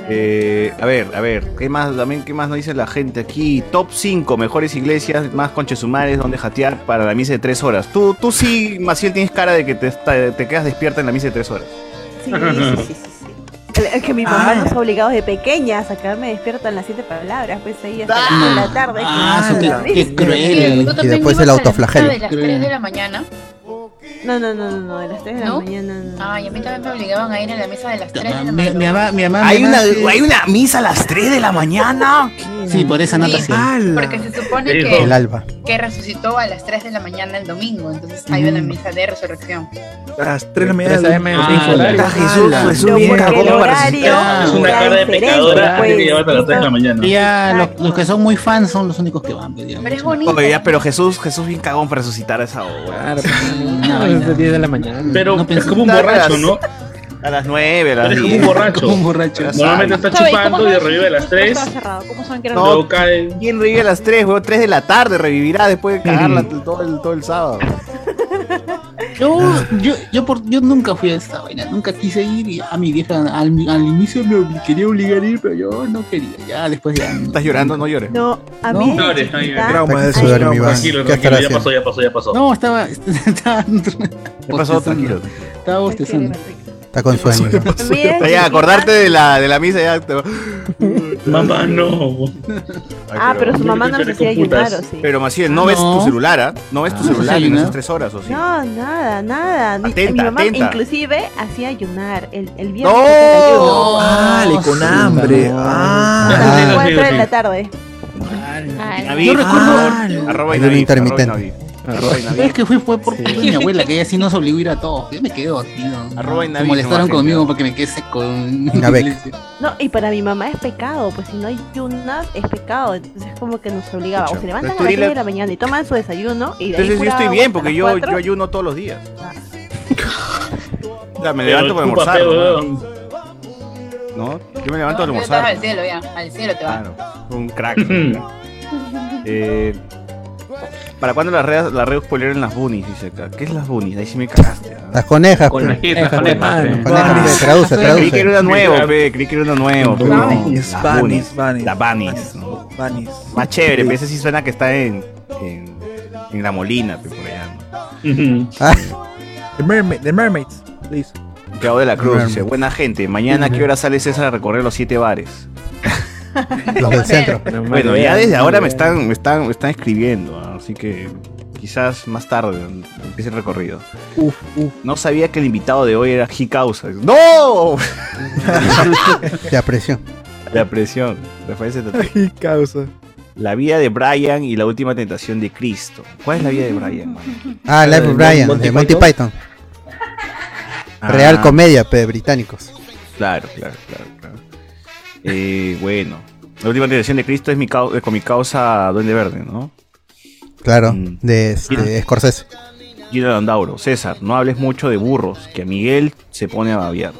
Eh, a ver, a ver, ¿qué más, también, qué más nos dice la gente aquí? Top 5 mejores iglesias más conchesumares donde jatear para la misa de 3 horas. Tú, tú sí, Maciel, tienes cara de que te, te quedas despierta en la misa de 3 horas. Sí, sí, sí, sí, sí. El que mi mamá Ah. nos ha obligado de pequeñas a quedarme despierta en las siete palabras, pues ahí hasta de la tarde. Ah, eso Ah, qué- qué cruel. Y ¿Tú también después el autoflagelo. de las 3 de la mañana? No, no, no, no, no, de las 3 de la ¿No? mañana. No. Ay, a mí también me obligaban a ir a la misa de las 3 de la mañana. mi mamá, mi mamá. Hay mi una, hay una misa a las 3 de la mañana. Sí, por esa nota Sí, sí. Porque se supone que, El alba. que resucitó a las 3 de la mañana el domingo, entonces hay una misa de resurrección. A las 3 de la mañana. 3 AM, Ah, sí, horario. la- Jesús, Ah, Jesús No, bien cagón para resucitar. Es una cara de pecadora pues. que te lleva hasta las 3 de la mañana. Ya los, los que son muy fans son los únicos que van. pues. Pero es bonito. Pero Jesús, Jesús bien cagón para resucitar a esa hora. (laughs) Claro, No, no, es de 10 de la mañana. Pero No es como un borracho, ¿no? A las 9, a las es como 10. un borracho. Como un borracho. Normalmente está ¿Sabe? ¿Cómo chupando y revive a las si 3. Estaba cerrado. ¿Cómo saben que era No. Luego cae. ¿Quién revive a las 3, weón? 3 de la tarde revivirá después de cagarla (laughs) todo, el, todo el sábado. Yo, yo, yo, por, yo nunca fui a esta vaina, nunca quise ir y a mi vieja al, al inicio me obli- quería obligar a ir, pero yo no quería, ya después ya. no. ¿Estás llorando? No llores. No, a No. mí. No, de no, Trauma de eso. mi Iván. Tranquilo, ¿Qué tranquilo, estará ya pasó, ya pasó, ya pasó. No, estaba, (laughs) estaba, ¿Qué pasó? Tranquilo. estaba bostezando. Está con sueño. Ya, acordarte de la, de la misa ya te Mamá, no. Ah, pero su mamá no nos hacía ayunar, ¿o sí? Pero Maciel, ¿no, ves No. tu celular, ah? ¿No ves tu Ah, celular en esas 3 horas o sí? No, nada, nada. Mi, Atenta, mi mamá atenta. inclusive hacía ayunar el, el viernes. ¡No! hacía ayuno. Ah, le con hambre. Ah. A las sí, 4 sí. de la tarde. Yo recuerdo- arroba- intermitente. Arroba. Arroba Pero es que fue, fue por culpa de mi abuela, que ella sí nos obligó a ir a todos. Yo me quedé dormido. Arroba y Se Navi, molestaron no, conmigo porque me quedé seco. la. No, y para mi mamá es pecado, pues si no ayunas es pecado. Entonces es como que nos obligaba. O se levantan a las dile- 10 de la mañana y toman su desayuno y de ahí Entonces yo pura estoy bien porque yo, yo ayuno todos los días. Ya, me Pero levanto para almorzar. feo, ¿no? Yo me levanto al No, tú te vas al almorzar. cielo ya, al cielo te vas. Claro, un crack. un (laughs) crack. Eh, ¿Para cuándo la red, la red spoiler en las bunnies? Dice acá. ¿Qué es las bunnies? Ahí sí me cagaste. ¿ah? Las conejas. Con las Conejas. Conejas, pe, traduce, Creí que era traduce. uno nuevo, pe. Creí que era no, Bunnies, las bunnies, bunnies. bunnies. Las bunnies. ¿no? Bunnies. Más chévere, pero ese sí suena que está en, en, en la molina, pe, por allá. ¿no? Ah, The, mermaid, the Mermaids, please. Cabo de la Cruz dice, buena gente, mañana a qué hora sale César a recorrer los siete bares. los del centro. (laughs) Bueno, ya desde ahora me están, me están, me están escribiendo, ¿ah? Así que quizás más tarde empiece el recorrido. Uf, uf. No sabía que el invitado de hoy era G Causa. ¡No! La presión. Rafael Zeta. Qué causa. La vida de Brian y la última tentación de Cristo. ¿Cuál es la vida de Brian? Ah, Life of Brian, Monty de Monty Python. Python. Real Ah, comedia, pe, británicos. Claro, claro, claro, claro. Eh, bueno. La última tentación de Cristo es mi eh, con mi causa Duende Verde, ¿no? Claro, Mm. de este, Scorsese. Gino Landauro. César, no hables mucho de burros, que a Miguel se pone a babiar.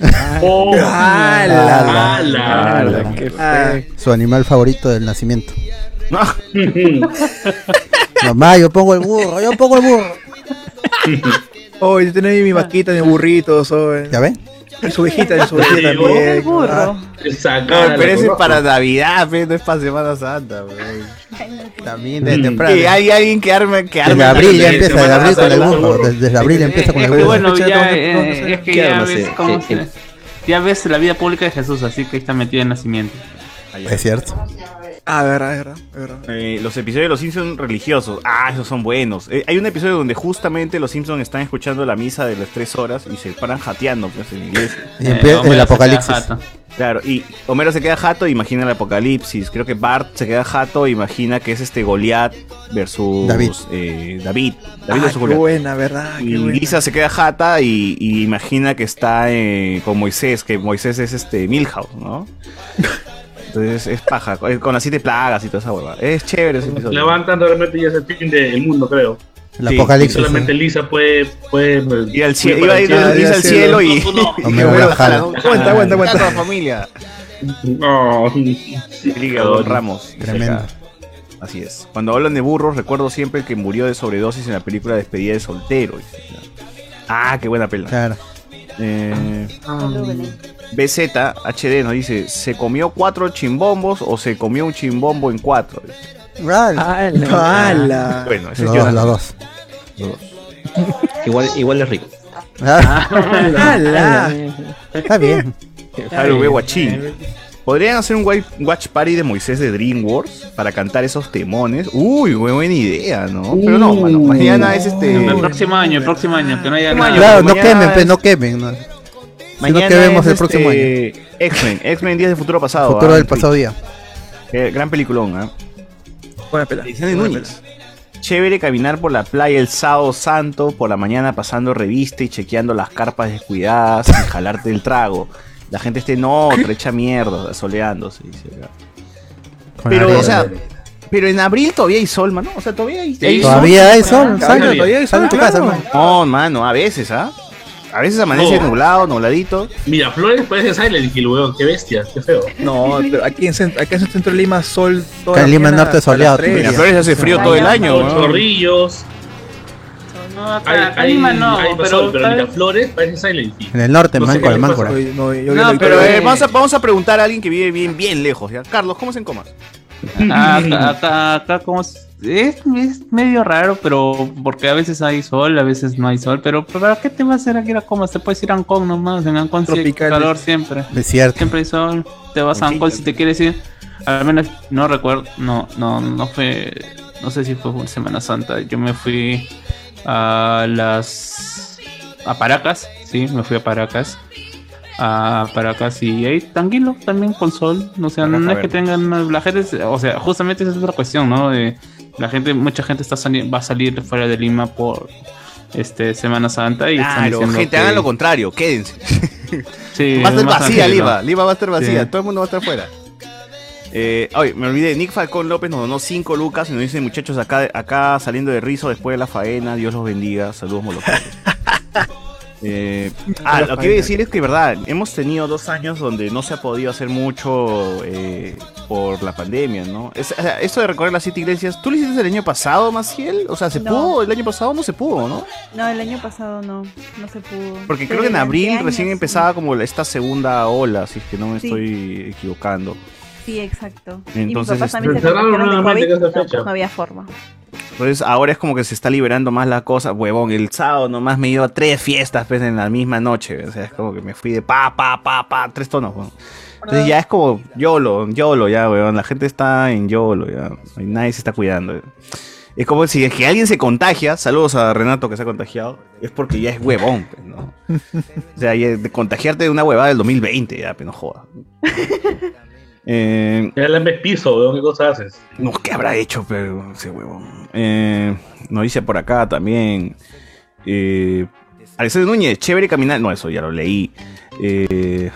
(laughs) Oh, (laughs) ¡Hala! ala. Ala, qué Ah, feo. Su animal favorito del nacimiento. No. (laughs) Mamá, yo pongo el burro, yo pongo el burro. Oh, yo tenía mi vaquita, mi burrito, soy. ¿Ya ven? Y su ovejita, y su El también. El burro. Ah, pero ese es para Navidad, pe, no es para Semana Santa. weón. También de Mm. temprano. Que hay alguien que arme, que arme Desde abril ya empieza, desde abril con el burro. Desde, abril empieza con el burro. bueno, ya, ¿dónde- eh, dónde se- es que ¿Qué ya ves, ya ves la vida pública de Jesús, así que ahí está metido en nacimiento. Es cierto. Ah, verdad, verdad, verdad. Eh, los episodios de los Simpsons religiosos. Ah, esos son buenos. Eh, hay un episodio donde justamente los Simpsons están escuchando la misa de las tres horas y se paran jateando pues, en. Y Eh, empieza el se apocalipsis. queda jato. Claro, y Homero se queda jato e imagina el apocalipsis. Creo que Bart se queda jato e imagina que es este Goliat versus David. eh, David. David Ah, versus qué buena, ¿verdad? Qué Y buena. Lisa se queda jata y, y imagina que está eh, con Moisés, que Moisés es este Milhouse, ¿no? (laughs) Entonces es paja, con las siete plagas y toda esa hueva. Es chévere ese episodio. Levantan de repente y es el fin del mundo, creo. El Sí, apocalipsis. Solamente. Lisa puede. puede Ir al cielo, ir iba a para ir el cielo. Lisa al cielo y. O (laughs) y me voy a jalar. Aguanta, aguanta, aguanta. Toda familia. No. Liga Don Ramos. Tremendo. Así es. Cuando hablan de burros, recuerdo siempre el que murió de sobredosis en la película Despedida de soltero. Ah, qué buena pela. Claro. Eh, Belén. BZ HD nos dice, ¿se comió cuatro chimbombos o se comió un chimbombo en cuatro? ¡Hala! ¡Hala! Bueno, ese es Los dos, los dos. Los dos. Igual, igual es rico. Ah, ¡Hala! está bien. Ve guachín. ¿Podrían hacer un wa- watch party de Moisés de DreamWorks para cantar esos temones? Uy, buena idea, ¿no? Pero no, mano, mañana es este... El próximo año, el próximo año, que no haya. Claro, no quemen, es- pe, no quemen. No. Mañana que vemos es, el próximo año. este, X-Men, X-Men Días de Futuro Pasado. Futuro ah, del pasado día. Eh, gran peliculón, ¿ah? Buena pela. Edición de buena Núñez. Chévere caminar por la playa el sábado santo, por la mañana pasando revista y chequeando las carpas descuidadas y jalarte el trago. La gente esté en otra, hecha mierda, soleándose. dice Pero, arena. o sea, pero en abril todavía hay sol, mano. O sea, todavía hay, Sí. hay sol. Todavía hay sol, sal, todavía hay sol, claro. No, mano, a veces, ¿ah? A veces amanece No. nublado, nubladito. Miraflores parece Silent Hill, weón. Qué bestia, qué feo. No, pero aquí en, cent- acá en el centro de Lima, sol. Acá en Lima norte soleado. Miraflores hace frío todo el año, Los ¿no? chorrillos. No, acá, Hay, acá hay, Lima no, hay pero, sol, pero Miraflores parece Silent Hill. En el norte, No Máncora, Máncora. No, Pero eh, vamos, a, vamos a preguntar a alguien que vive bien, bien lejos. ¿ya? Carlos, ¿cómo se en comas? (laughs) Ah, acá, acá, acá como es, es, es medio raro, pero porque a veces hay sol, a veces no hay sol, pero ¿para qué te vas a hacer aquí a Comas? Te puedes ir a Ancón nomás, en Ancón sí hay calor siempre, siempre hay sol, te vas a Ancón si te quieres ir, al menos no recuerdo, no, no, no fue, no sé si fue por Semana Santa, yo me fui a las, a Paracas, sí, me fui a Paracas. A Paracas y ahí tranquilo, también con sol. O sea, Paracas no es que tengan. La gente, o sea, justamente esa es otra cuestión, ¿no? De, la gente, mucha gente está va a salir fuera de Lima por este Semana Santa y están Claro, diciendo gente, que- hagan lo contrario, quédense. (laughs) Sí, (laughs) va a estar vacía tranquilo. Lima, Lima va a estar vacía, Sí. todo el mundo va a estar fuera. Eh, oye, me olvidé, Nick Falcón López nos donó 5 lucas y nos dice, muchachos, acá, acá saliendo de rizo después de la faena, Dios los bendiga, saludos molocones. (laughs) Eh, ah, lo que iba a decir es que, verdad, hemos tenido dos años donde no se ha podido hacer mucho eh, por la pandemia, ¿no? Es- o sea, esto de recorrer las siete iglesias, ¿tú lo hiciste el año pasado, Maciel? O sea, ¿se No. pudo? El año pasado no se pudo, ¿no? No, el año pasado no, no se pudo. Porque creo que en abril años, recién sí. empezaba como esta segunda ola, si es que no me Sí. estoy equivocando. Sí, exacto. Entonces, y mis papás este- también se COVID, esa fecha. pues no había forma. Entonces ahora es como que se está liberando más la cosa. Huevón, el sábado nomás me he ido a tres fiestas pues, en la misma noche. O sea, es como que me fui de pa, pa, pa, pa, tres tonos, huevón. Entonces ya es como YOLO, YOLO ya, weón. La gente está en YOLO ya. Y nadie se está cuidando. Es como si es que alguien se contagia, saludos a Renato que se ha contagiado, es porque ya es huevón, pues, ¿no? O sea, ya de contagiarte de una huevada del 2020, ya, pero no jodas. Eh, Ya le ves piso, weón. ¿Qué cosa haces? no, ¿qué habrá hecho, pero ese huevón? Eh, nos dice por acá también. Eh, Alexander Núñez, chévere caminar. No, eso ya lo leí. Eh,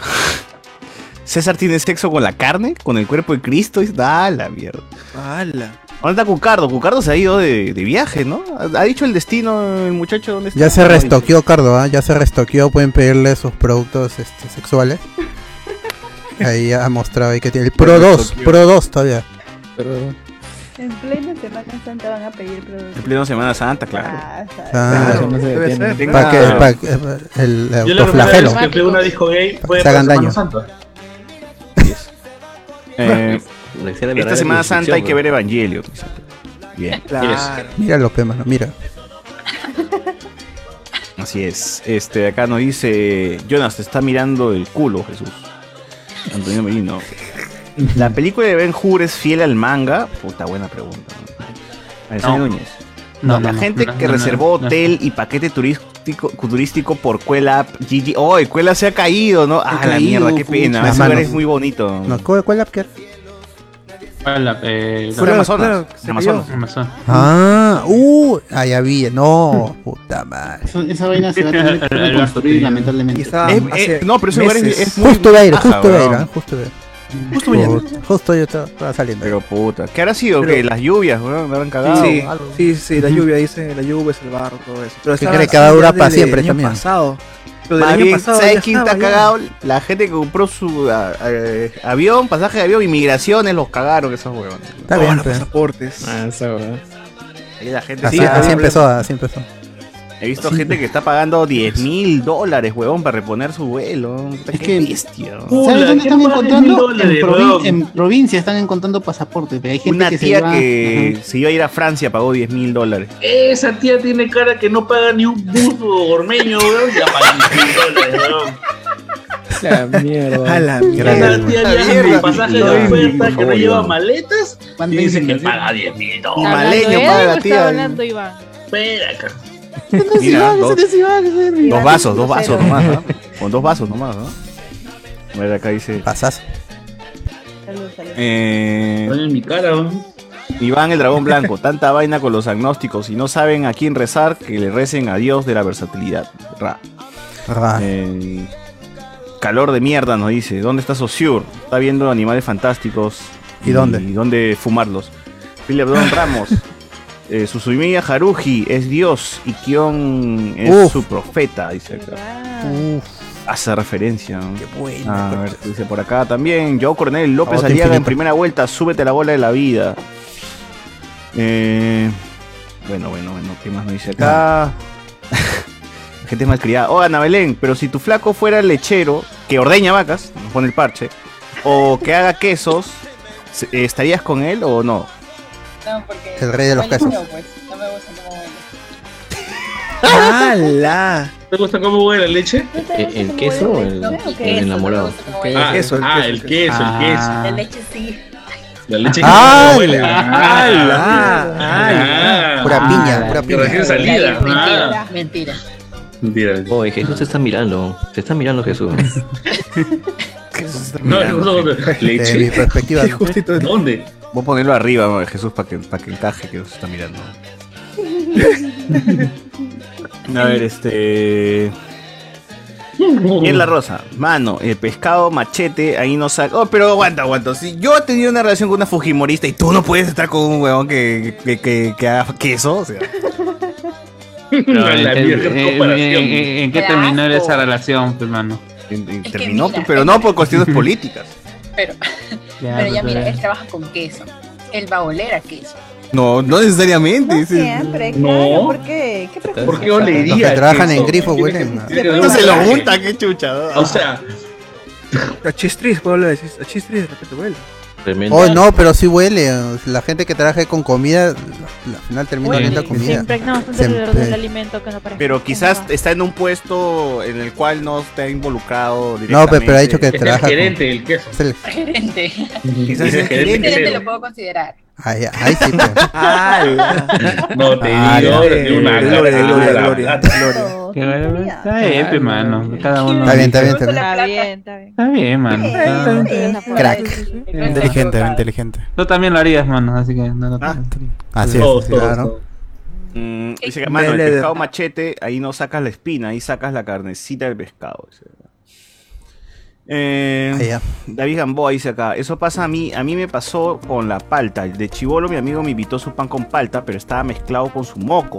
César tiene sexo con la carne, con el cuerpo de Cristo. Y da la mierda. ¡Hala! ¿Dónde está Cucardo? Cucardo se ha ido de, de viaje, ¿no? ¿Ha ha dicho el destino el muchacho dónde está? Ya se restoqueó, Cardo, ¿ah? Ya se restoqueó, pueden pedirle sus productos este, sexuales. Ahí ha mostrado ahí que tiene el Pro 2, Pro 2 todavía. Pero En plena Semana Santa van a pedir productos. En pleno Semana Santa, claro. Ah, está- Ah, no se para que, Claro. el, el Yo la primera autoflagelo. vez que fui una disco gay fue hagan Semana. Santa. Eh, (laughs) escena esta Semana Santa hay que ver Evangelio. Bien. Claro. Míralo, pe, mano, mira. (laughs) Así es. Este, acá nos dice, Jonas, te está mirando el culo, Jesús. Antonio Merino. (laughs) ¿La película de Ben Hur es fiel al manga? Puta, buena pregunta. Alexander No. Núñez. No, la gente no, que no, reservó no. hotel y paquete turis- turístico, turístico por Cuela GG. Oh, el Cuela se ha caído, ¿no? Ah, la mierda, qué pena. Ese lugar es muy bonito. No, ¿cuál, cuál app que era? La, eh, Fue la- Amazonas. claro, de Amazonas. Amazonas. Ah, uh, ahí había. No, puta madre. Esa vaina se va a tener que (laughs) reconstruir, lamentablemente. Es- eh, no, pero ese lugar es, es muy Justo iba a ir, baja, justo iba a ir, weón. ¿ah? justo iba a ir. Justo mañana. Justo- yo estaba, estaba saliendo. Pero puta, ¿qué habrá sido? Pero- que Las lluvias, weón, me habrán cagado. Sí, algo. sí, sí, la lluvia dice, la lluvia es el barro, todo eso. Pero ¿Qué estaba cree que va a durar para siempre año también? pasado. Pero del año bien, pasado ¿sabes quién está cagado? La gente que compró su ah, eh, avión, pasaje de avión, inmigraciones, los cagaron esos huevones. Está bien, los pasaportes. Ah, esa weá. Ahí la gente Así, sí, así empezó, así empezó. He visto gente que está pagando 10 mil dólares, huevón, para reponer su vuelo. Es qué que- bestia. ¿Sabes dónde ¿qué están paga 10.000 encontrando? dólares, en, provi- weón? en provincia están encontrando pasaportes. pero Hay gente Una que tía se va. que Ajá. se iba a ir a Francia pagó 10 mil dólares. Esa tía tiene cara que no paga ni un bus ormeño, weón. Ya paga 10 dólares, weón. La mierda. A la Esa mierda. tía La viaja mierda. con pasaje de oferta que no lleva maletas y dice que paga 10 mil dólares. maleño paga la tía. Espera, acá. Mira, dos, dos vasos, dos vasos nomás, ¿no? Con dos vasos nomás, ¿no? A ver, acá dice. Pasas. Eh, en mi cara. Iván el dragón blanco, tanta vaina con los agnósticos y no saben a quién rezar, que le recen a Dios de la versatilidad. Ra. Ah, Eh, calor de mierda nos dice. ¿Dónde está Sosur? Está viendo animales fantásticos. ¿Y dónde? ¿Y dónde fumarlos? Philip Don Ramos. (laughs) Eh, Susumiya Haruji es Dios y Kion es Uf. su profeta, dice acá. uf, Hace referencia. ¿no? qué buena. A ver, dice por acá también. Joe Coronel López Aliaga en primera vuelta. Súbete la bola de la vida. Eh, bueno, bueno, bueno. ¿Qué más nos dice acá? La (laughs) gente es malcriada. Oh, Ana Belén, pero si tu flaco fuera el lechero que ordeña vacas, nos pone el parche, o que haga quesos, eh, ¿estarías con él o no? No, porque El rey de los quesos. feo, pues. No me gusta cómo huele. ¡Hala! ¿Te gusta cómo huele la leche? ¿El, el queso o el, No, el queso, enamorado? no. Ah, queso, el ah, queso, el el queso, el queso. La leche sí. La leche ¡Ah! que huele. ¡Hala! Ah, Pura ah, piña, pura que piña. recién salida. Ah, Mentira. Mentira. mentira. Oye, Jesús te está mirando. Te está mirando Jesús. (laughs) No, no, no, no. Desde mi Leche. perspectiva. Qué justito es. ¿Dónde? Voy a ponerlo arriba, ¿no? Jesús, para que, para que encaje que nos está mirando. (laughs) A ver, este. Y en la rosa, mano, el pescado machete, ahí no saca. Oh, pero aguanta, aguanta. Si yo he tenido una relación con una Fujimorista y tú no puedes estar con un huevón que, que, que, que haga queso, o sea. Pero, ¿en, qué- en- en- en- terminó asco. esa relación, pues, mano? en- en- Es que terminó, mira, pero no por cuestiones políticas. Pero, Ya, pero ya pues, mira, él trabaja con queso. Él va a oler a queso. No, no necesariamente. No siempre, No. claro. ¿Por qué? ¿Qué prejuicio? ¿Por qué olería? Los que trabajan queso? en grifo huelen, ¿no? No haber se lo unta, qué chucha. O sea, A chistris, puedo hablar de chistris, de repente huele. Tremendo. Oh, no, pero sí huele. La gente que trabaja con comida, al final termina oliendo comida. impregna bastante Se el olor del alimento que no parece. Pero quizás está en un puesto en el cual no está involucrado No, directamente. pero, pero ha dicho que es el trabaja con... gerente del queso. es el- (laughs) Gerente. Quizás Es el gerente gerente. Gerente lo puedo considerar. Ahí, ahí sí, pues. (laughs) No te Ah, digo, de una Gloria, gloria, la- gloria, Está bien, pues, mano. Cada uno. Está bien, está bien, está bien. Está bien, está bien. Está bien, mano. Crack. de- sí, sí. Inteligente, inteligente. Tú también lo harías, mano. Así que no, no, Ah. Así Todos, es. todos, claro. todos. Mm, dice que, mano, el pescado machete, ahí no sacas la espina, ahí sacas la carnecita del pescado. dice. Eh. David Gamboa dice acá, eso pasa a mí, a mí me pasó con la palta. De chivolo mi amigo me invitó su pan con palta, pero estaba mezclado con su moco.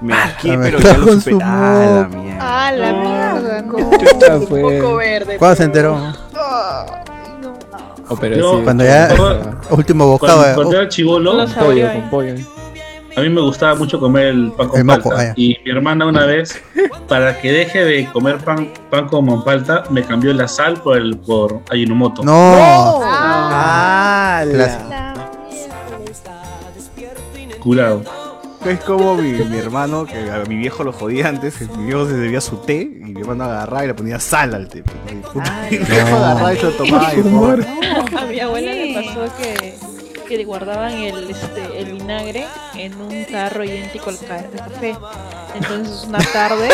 Me Ah, pero mezclado ya lo con supe. su Ah, la moco. mierda. Ah, la mierda, no. Chuta, Un fue. poco verde. ¿Cuándo se enteró? Ay, no. Oh, pero Yo- sí, Cuando sí, ya- sí, Último Cuando, bocado. cuando eh. era chivolo, Lo Con saboreó pollo, con pollo. a mí me gustaba mucho comer el pan con El moco, palta. ah, ya. y mi hermana una vez, para que deje de comer pan, pan con palta, me cambió la sal por el por Ajinomoto. No. ¡Hala! Clásico. Curado. Es como mi, mi hermano, que a mi viejo lo jodía antes, mi viejo se debía su té y mi hermano agarraba y le ponía sal al té. Y puta, Ay, mi viejo agarraba y se lo tomaba. y, por- A mi abuela le pasó que, que guardaban el, este, el vinagre en un tarro idéntico al café. Entonces (laughs) una tarde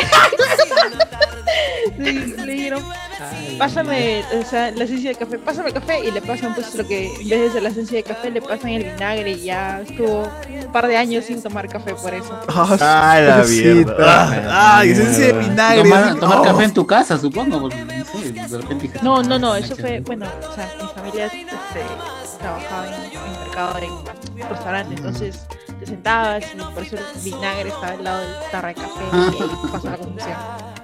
sí, le dijeron, pásame o sea, la esencia de café, pásame el café y le pasan pues lo que en vez de ser la esencia de café le pasan el vinagre y ya estuvo un par de años sin tomar café por eso. Ah, la mierda. Ah, Ay, esencia de vinagre. Tomar, tomar Oh. café en tu casa, supongo. Porque, no sé, de repente. No, no, no, eso fue, bueno, o sea, mi familia este, trabajaba en, en mercado, en restaurante, entonces sentabas y por eso el vinagre estaba al lado del tarra de café y ahí pasa la confusión.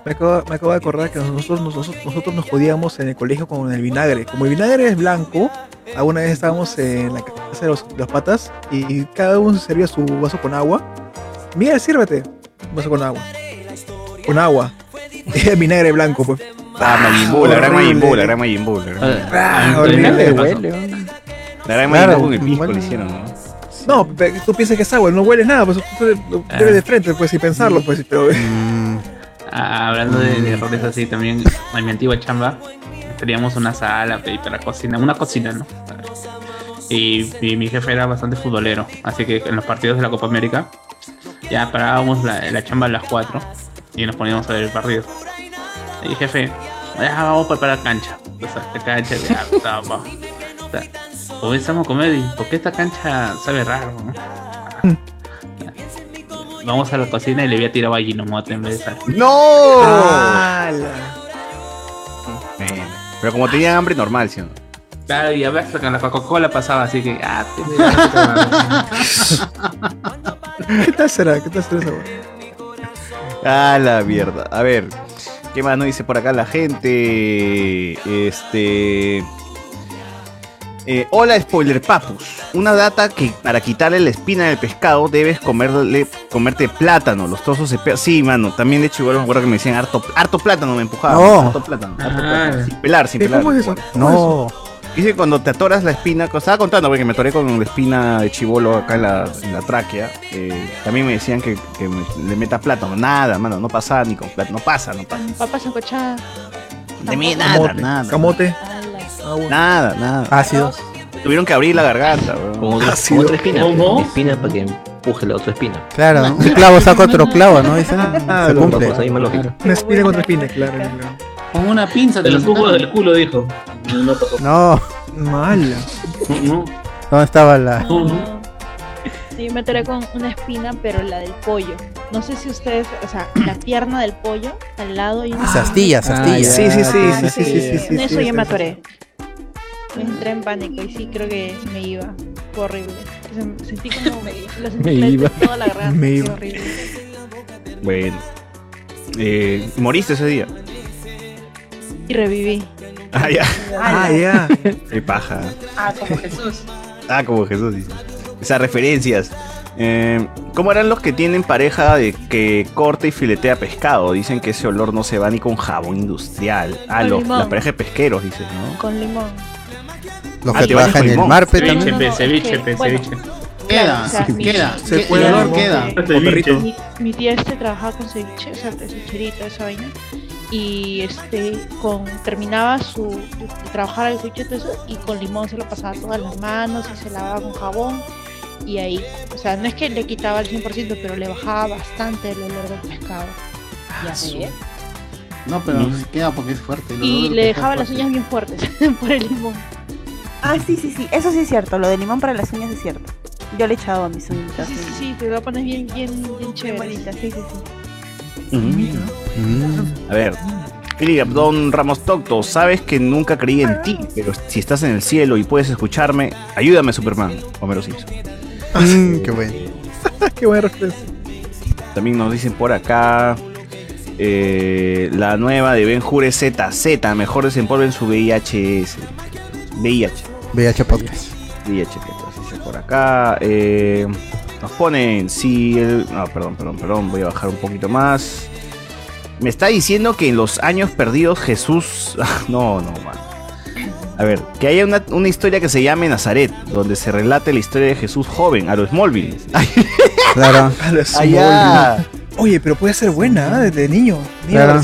Me acabo, me acabo de acordar que nosotros, nosotros, nosotros nos jodíamos en el colegio con el vinagre. Como el vinagre es blanco, alguna vez estábamos en la casa de los, los patas y cada uno se servía su vaso con agua. Mira, sírvete. Un vaso con agua. Con agua. (laughs) El vinagre blanco, pues. Ah, Majin Buu, la gran. Majin Buu, la gran Majin Buu. La gran- Ah, La gran Majin Claro, Buu con el pisco le hicieron, ¿no? No, tú piensas que es agua, no hueles nada, pues tú lo Ah. de frente, pues sin pensarlo, pues, pero Ah, hablando de, de errores así, también en mi antigua chamba teníamos una sala pe, para cocina, una cocina, ¿no? Y, y mi jefe era bastante futbolero, así que en los partidos de la Copa América ya parábamos la, la chamba a las 4 y nos poníamos a ver el partido. Y jefe, ya vamos a preparar cancha. O sea, la cancha ya (laughs) estaba. O sea, comenzamos a comer y ¿por qué esta cancha sabe raro? no? (laughs) Vamos a la cocina y le voy a tirar Ajinomoto en vez de sal. ¡No! Pero como tenían hambre normal, ¿sí o no? Claro, y a ver, con la Coca-Cola pasaba así que. Ah, te (laughs) ¿Qué tal será? ¿Qué tal será esa? Ah, la mierda. A ver, ¿qué más nos dice por acá la gente? Este. Eh, hola, spoiler papus. Una data que para quitarle la espina del pescado debes comerle, comerte plátano. Los trozos se pe- Sí, mano. También de hecho, igual me acuerdo que me decían harto, harto plátano, me empujaban. No. Harto plátano. harto Ah. plátano. Sin pelar, sin pelar. ¿Cómo es eso? No. Dice que cuando te atoras la espina, estaba contando porque me atoré con la espina de chivolo acá en la, en la tráquea. eh, también me decían que, que me- le meta plátano. Nada, mano, no pasa ni con plátano. No pasa, no pasa. Papas sancochadas. De mí nada, nada. Camote. Nada, nada. Ácidos. Tuvieron que abrir la garganta, weón. Con otra, con otra espina. pe, Espina para que empuje la otra espina. Claro, ¿no? (laughs) un clavo saca otro clavo, ¿no? Dice, Ah, se cumple. Pues ahí más lógica. Una espina contra espina, claro. claro. Con una pinza De te los lo jugos del culo, dijo. No pasó. No, Mala. No, ¿dónde estaba la...? Sí, me enteré con una espina, pero la del pollo. No sé si ustedes, o sea, (clears throat) la pierna del pollo, al lado y una... Las astillas, Ah, astillas. Sí, sí, sí, Ah, sí, sí, sí, sí, sí, En sí, eso sí, ya me atoré. Me entré en pánico y sí creo que me iba. Fue horrible. Se- Sentí como me, lo sentí Me iba. toda la garganta. Me fue iba. horrible. Bueno. Eh, ¿Moriste ese día? Y reviví. Ah, ya. Ah, ya. Qué paja. Ah, como Jesús. Ah, como Jesús dice. Esas referencias. Eh, ¿Cómo eran los que tienen pareja de que corta y filetea pescado? Dicen que ese olor no se va ni con jabón industrial. Ah, Con los, limón. las parejas de pesqueros, dices, ¿no? Con limón. Los Ah, que trabajan en el mar, Ceviche, pe, ceviche, pe. Queda, Claro, o sea, mi- queda. Se puede el olor queda. Mi, mi tía este trabajaba con ceviche, o sea, cevicherito, esa vaina. Y este, con, terminaba su, de trabajar el ceviche todo eso, y con limón se lo pasaba todas las manos y se lavaba con jabón. Y ahí, o sea, no es que le quitaba al 100%, pero le bajaba bastante el olor del pescado. Ya sé. No, pero queda porque es fuerte. Y le dejaba las uñas bien fuertes (laughs) por el limón. Ah, sí, sí, sí. Eso sí es cierto. Lo de limón para las uñas es cierto. Yo le he echado a mis uñas. Sí, sí, sí, te lo pones bien, bien, bien Bien chévere. bonita, sí, sí, sí. Mm. A ver. Philip Don Ramos Tocto, sabes que nunca creí en ti, pero si estás en el cielo y puedes escucharme, ayúdame Superman, Homero Simpson. Mm, (laughs) qué bueno. (laughs) Qué buena referencia. También nos dicen por acá eh, la nueva de Ben Hure ZZ, mejor desempolven su VIHS. VIH. VH Podcast. VIH, dice por acá. eh, nos ponen si el. No, perdón, perdón, perdón. Voy a bajar un poquito más. Me está diciendo que en los años perdidos Jesús. (laughs) No, no, man. A ver, que haya una, una historia que se llame Nazaret, donde se relate la historia de Jesús joven, a lo Smallville. (laughs) Claro. (laughs) A ah, ya. Oye, pero puede ser buena, ¿eh? desde niño. Claro.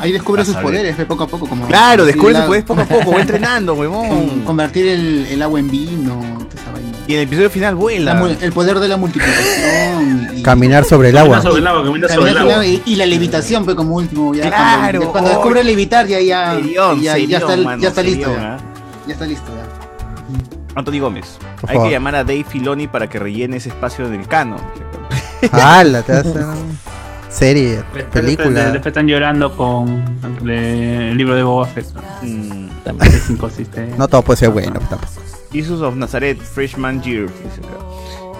Ahí descubre sus poderes ve, poco a poco. Como Claro, descubre sus poderes poco a poco, va (laughs) entrenando, huevón. Convertir el, el agua en vino. toda esa vaina. Y en el episodio final La vuela. el poder de la multiplicación. y- Caminar sobre el agua. Sobre el agua, camina sobre Caminar el sobre agua. el agua y, y la levitación fue como último. Ya Claro, cuando, ya cuando oh. descubre levitar ya, ya, Serión, ya, ya serión, está, mano, ya está listo. serión, Ya, ¿ah? ya está listo. Ya. Anthony Gómez. Por Hay favor. que llamar a Dave Filoni para que rellene ese espacio en el canon. ¡Hala! Te hace (laughs) serie, película. Después están llorando con el libro de Boba Fett. Mm. También es inconsistente. No todo puede ser bueno tampoco. Jesus of Nazareth, Freshman Year. dice acá.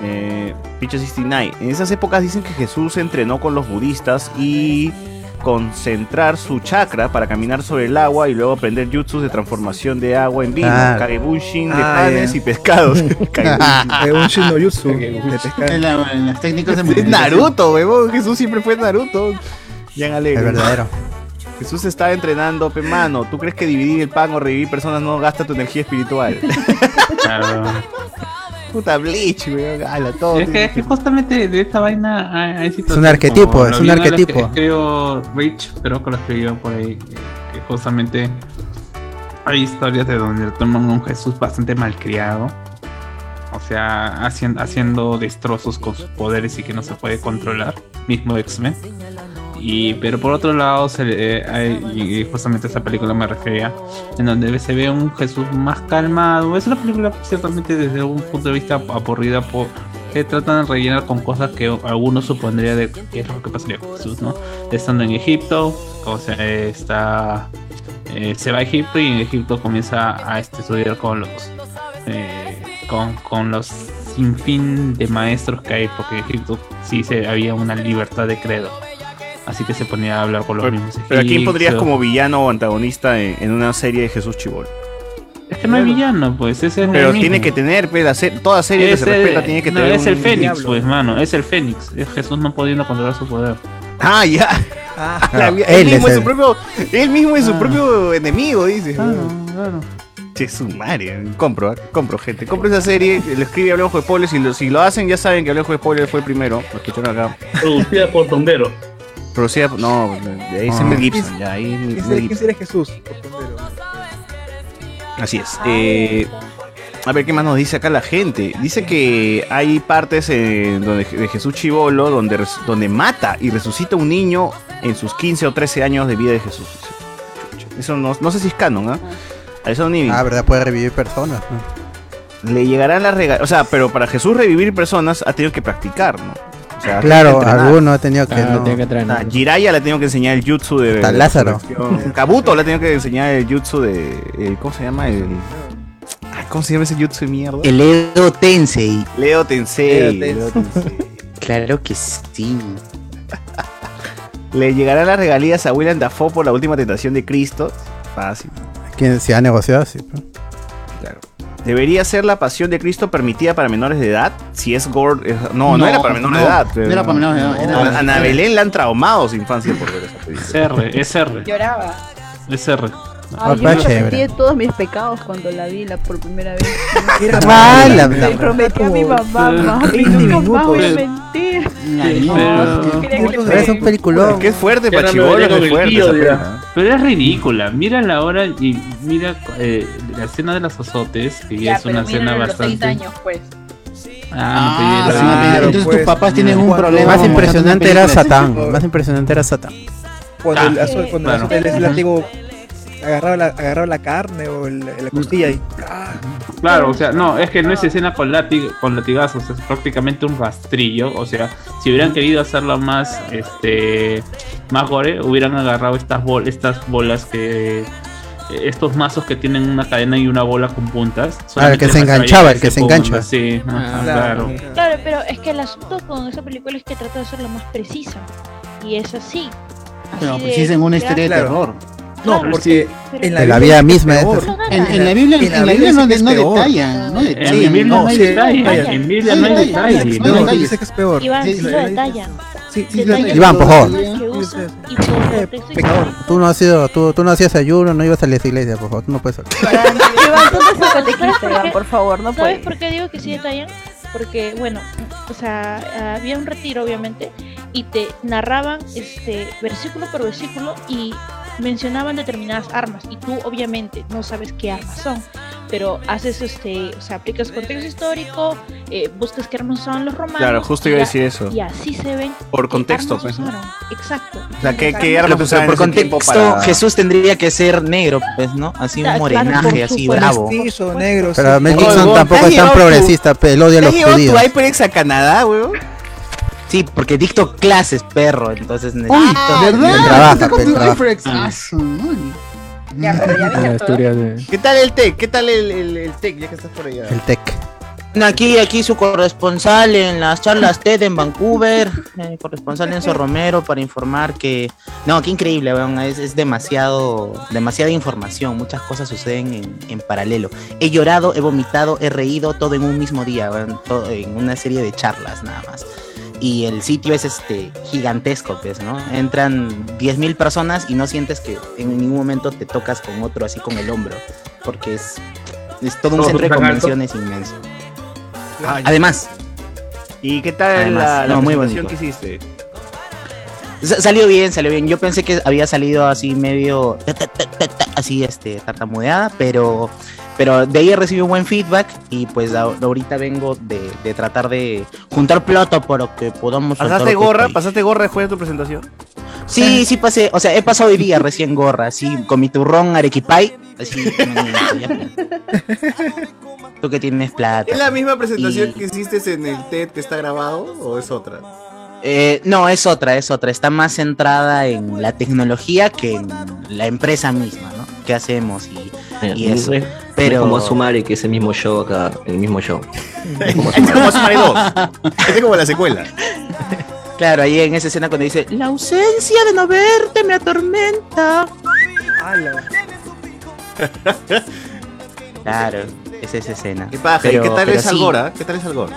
Eh, Picture 69. En esas épocas dicen que Jesús se entrenó con los budistas y concentrar su chakra para caminar sobre el agua y luego aprender jutsus de transformación de agua en vino, kagebushin de Ah, panes y pescados. (laughs) Kagebushin. Shin Jutsu de pescar. En, la- en las técnicas de (laughs) es multiplicación. Naruto, huevón. Jesús siempre fue Naruto. Bien alegre. El verdadero. Jesús estaba entrenando, pe mano. ¿Tú crees que dividir el pan o revivir personas no gasta tu energía espiritual? Claro. Puta Bleach, weón. Ala, todo. Es que, es que justamente de esta vaina hay, hay situaciones un arquetipo, como es un arquetipo. Que escribió Rich, creo que lo escribió por ahí, que, justamente hay historias de donde toman a un Jesús bastante malcriado. O sea, haciendo, haciendo destrozos con sus poderes y que no se puede controlar. Mismo X-Men. Y, pero por otro lado, se, eh, hay- y justamente esa película me refería, en donde se ve un Jesús más calmado. Es una película ciertamente desde un punto de vista aburrida por que tratan de rellenar con cosas que algunos supondría de qué es lo que pasaría con Jesús, ¿no? Estando en Egipto, o sea, está eh, se va a Egipto y en Egipto comienza a estudiar con los eh, con, con los sinfín de maestros que hay, porque en Egipto sí se había una libertad de credo. Así que se ponía a hablar con los mismos Pero ¿a quién pondrías egipcios. como villano o antagonista en, en una serie de Jesús Chibol? Es que no es villano, pues, es el Pero mismo. tiene que tener, se- toda serie que Es se el- respeta tiene que no, tener es el un Fénix, diablo. pues, mano, es el Fénix. Es Jesús no pudiendo controlar su poder. Ah, ya. Ah, (laughs) La- él él, es mismo es el- su propio, él mismo es su Ah. propio enemigo, dice. Claro, claro. Che, su madre. Compro, ¿eh? compro, gente. Compro esa serie, lo escribe Hablemos de Spoilers. Si lo, si lo hacen, ya saben que Hablemos de Spoilers fue el primero. Lo escucharon acá. Producida por Tondero. Producida, no, de ahí es Ah. Mel Gibson. Ya, ahí ¿Quién Mel Jesús? Así es. Eh, a ver qué más nos dice acá la gente. Dice que hay partes en donde, de Jesús Chivolo donde, donde mata y resucita un niño en sus 15 o 13 años de vida de Jesús. Eso no, no sé si es canon, ¿ah? A Eso ni Ah, verdad, puede revivir personas. ¿no? le llegarán las regalas. O sea, pero para Jesús revivir personas ha tenido que practicar, ¿no? O sea, Claro, alguno ha tenido que. Ah, no. que O sea, entrenar. Jiraiya le ha tenido que enseñar el jutsu de. Lázaro. Kabuto le ha tenido que enseñar el jutsu de. el- ¿Cómo se llama? El. Ay, ¿Cómo se llama ese jutsu de mierda? El Edo Tensei. Leo Tensei. Leo Leo Tensei. Claro que sí. Le llegarán las regalías a William Dafoe por la última tentación de Cristo. Fácil, ¿Quién se ha negociado? Sí, pues. ¿Debería ser la pasión de Cristo permitida para menores de edad? Si es gore. es- No, no, era para menores de edad. No era para menores de edad. A era- Ana Belén la han traumado su infancia por ver esa película. Es R, es R, Lloraba. es R. Ah, Ay, yo me arrepentí de todos mis pecados cuando la vi la por primera vez. Era Mala, Le la- prometí a mi mamá, mami, 20 nunca más voy a mentir. Es un peliculón. Es que es fuerte no me es el fuerte. ¿no? pero es ridícula. Mira la hora y mira eh, la escena de los azotes, que es una escena bastante. años, pues. Ah, Ah, sí, Claro, entonces pues, tus papás tienen un cuando- problema. Más impresionante era. Satán. Más impresionante era Satán. Cuando el, Ah, azo- cuando claro. el, azo- el Ujú. látigo agarraba la, agarraba la carne o el- la costilla y. ¡ah! Claro, o sea, no, es que no es escena con, látig con latigazos, es prácticamente un rastrillo. O sea, si hubieran querido hacerlo más, este, más gore, hubieran agarrado estas, bol estas bolas que, estos mazos que tienen una cadena y una bola con puntas. Ah, el que se enganchaba, el que se engancha. Sí, Ah, claro. Claro, pero es que el asunto con esa película es que trata de hacerla más precisa. Y es así. Pero Así pues de- sí es en una historia de Claro. terror. No, porque en la, En la Biblia vida misma es- En, en la Biblia, En en la la Biblia no, no peor. detallan. No En detallan. la Biblia no, no, hay vaya. En Biblia no hay detalle. ¿no? dice que es peor. Iván, Sí, la- lo la- detallan. Sí, sí, Detallan la- Iván, por favor. pecador. Tú no has sido, tú, tú no hacías ayuno, no ibas a la iglesia, por favor, tú no puedes. (laughs) Iván, tú no ¿Sabes catequista? Iván, por favor, no ¿Sabes puedes. por qué digo que sí detallan? Porque, bueno, o sea, había un retiro, obviamente, y te narraban este versículo por versículo y mencionaban determinadas armas y tú obviamente no sabes qué armas son pero haces este o sea aplicas contexto histórico eh, buscas qué armas usaban los romanos Claro, justo iba a decir eso. y así se ven Por qué contexto, armas pues, usaron. exacto O sea, ¿qué, qué Pero, armas pero usaban por contexto, para- Jesús tendría que ser negro, pues, ¿no? Así un morenaje, así bravo. Mestizo, negro. Pero sí. Mel Gibson tampoco ¿te has es tan progresista, pe, él odia a ¿Te los has llevado tu judíos. HyperX a Canadá, weón? Sí, porque dicto clases, perro, entonces necesito... Ah, ¿verdad? Ah. Ya, pero ya de... ¿Qué tal el TEC? ¿Qué tal el, el, el TEC, ya que estás por allá? El tech. Aquí, aquí su corresponsal en las charlas TED en Vancouver, eh, corresponsal Enzo Romero para informar que... No, qué increíble, weón, es, es demasiado, demasiada información, muchas cosas suceden en, en paralelo. He llorado, he vomitado, he reído, todo en un mismo día, weón, todo en una serie de charlas nada más. Y el sitio es este gigantesco, pues, ¿no? Entran 10.000 personas y no sientes que en ningún momento te tocas con otro así con el hombro, porque es, es todo un centro de alto. convenciones inmenso. Además, ¿Y qué tal Además, la, la no, presentación que hiciste? sa- salió bien, salió bien. Yo pensé que había salido así medio así este tartamudeada, pero pero de ahí recibí un buen feedback y pues ahorita vengo de, de tratar de juntar plata para que podamos ¿Pasaste gorra? ¿Pasaste gorra después de tu presentación? Sí, sí pasé, o sea, he pasado hoy día recién gorra, así con mi turrón arequipay, así. (laughs) Tú que tienes plata. ¿Es la misma presentación Y- que hiciste en el TED que está grabado o es otra? Eh, no, es otra, es otra. Está más centrada en la tecnología que en la empresa misma, ¿no? ¿Qué hacemos? Y, y No eso. es- Pero. como Sumari, que es el mismo show acá, el mismo show. (laughs) Es como Sumari 2. (laughs) Es como la secuela. Claro, ahí en esa escena cuando dice: La ausencia de no verte me atormenta. (laughs) Claro, es esa escena. ¿Qué paja? ¿Y Pero- qué tal pero es sí. Algora? ¿Qué tal es Algora?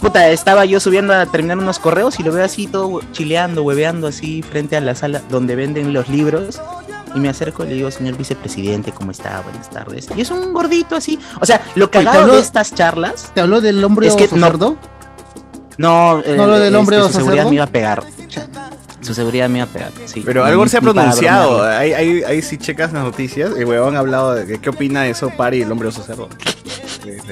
Puta, estaba yo subiendo a terminar unos correos y lo veo así todo chileando, hueveando así frente a la sala donde venden los libros. Y me acerco y le digo, señor vicepresidente, ¿cómo está? Buenas tardes. Y es un gordito así. O sea, lo ¿te cagado habló- de estas charlas. ¿Te habló del hombre Es que oso no- cerdo? No, eh, ¿No lo del hombre este, oso su seguridad cerdo? me iba a pegar. Su seguridad me iba a pegar, sí. Pero Algor se ha pronunciado. Ahí, ahí, ahí si checas las noticias, el huevón ha hablado de que- qué opina de eso Pari y el hombre oso cerdo. (laughs)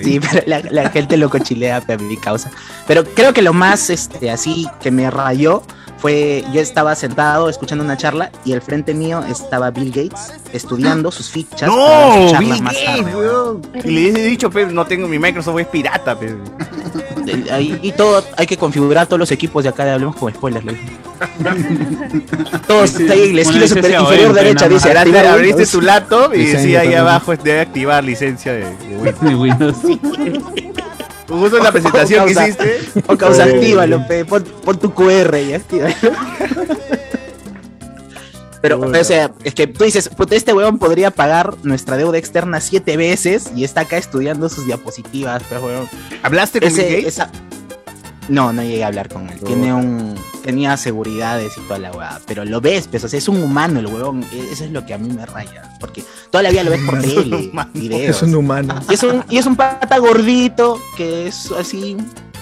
Sí, pero la, la gente lo cochilea a mi causa. Pero creo que lo más este, así que me rayó fue, yo estaba sentado escuchando una charla y al frente mío estaba Bill Gates estudiando sus fichas. para su ¡No! charla Bill más Gates, tarde. Y le he dicho, pe, no tengo mi Microsoft, es pirata, pe. El- ahí- y todo, hay que configurar todos los equipos de acá de Hablemos con spoilers. le. (laughs) Todos ahí en la esquina superior, inferior derecha dice Abriste, activar abriste Windows. tu laptop y decía ahí abajo debe activar licencia de, de Windows. (laughs) (laughs) Windows. Justo en la (laughs) presentación que hiciste. O causa, actívalo, pe, pon, pon tu QR y actívalo. (laughs) Pero, o sea, es que tú dices, puta, este weón podría pagar nuestra deuda externa siete veces y está acá estudiando sus diapositivas, pero weón. ¿Hablaste con Ese- Bill Gates? esa- No, no llegué a hablar con él. Tiene un. Tenía seguridades y toda la weá. Pero lo ves, pues, o sea, es un humano el weón. E- Eso es lo que a mí me raya. Porque toda la vida lo ves por (laughs) tele, videos. Es un humano. Y es un, y es un pata gordito que es así.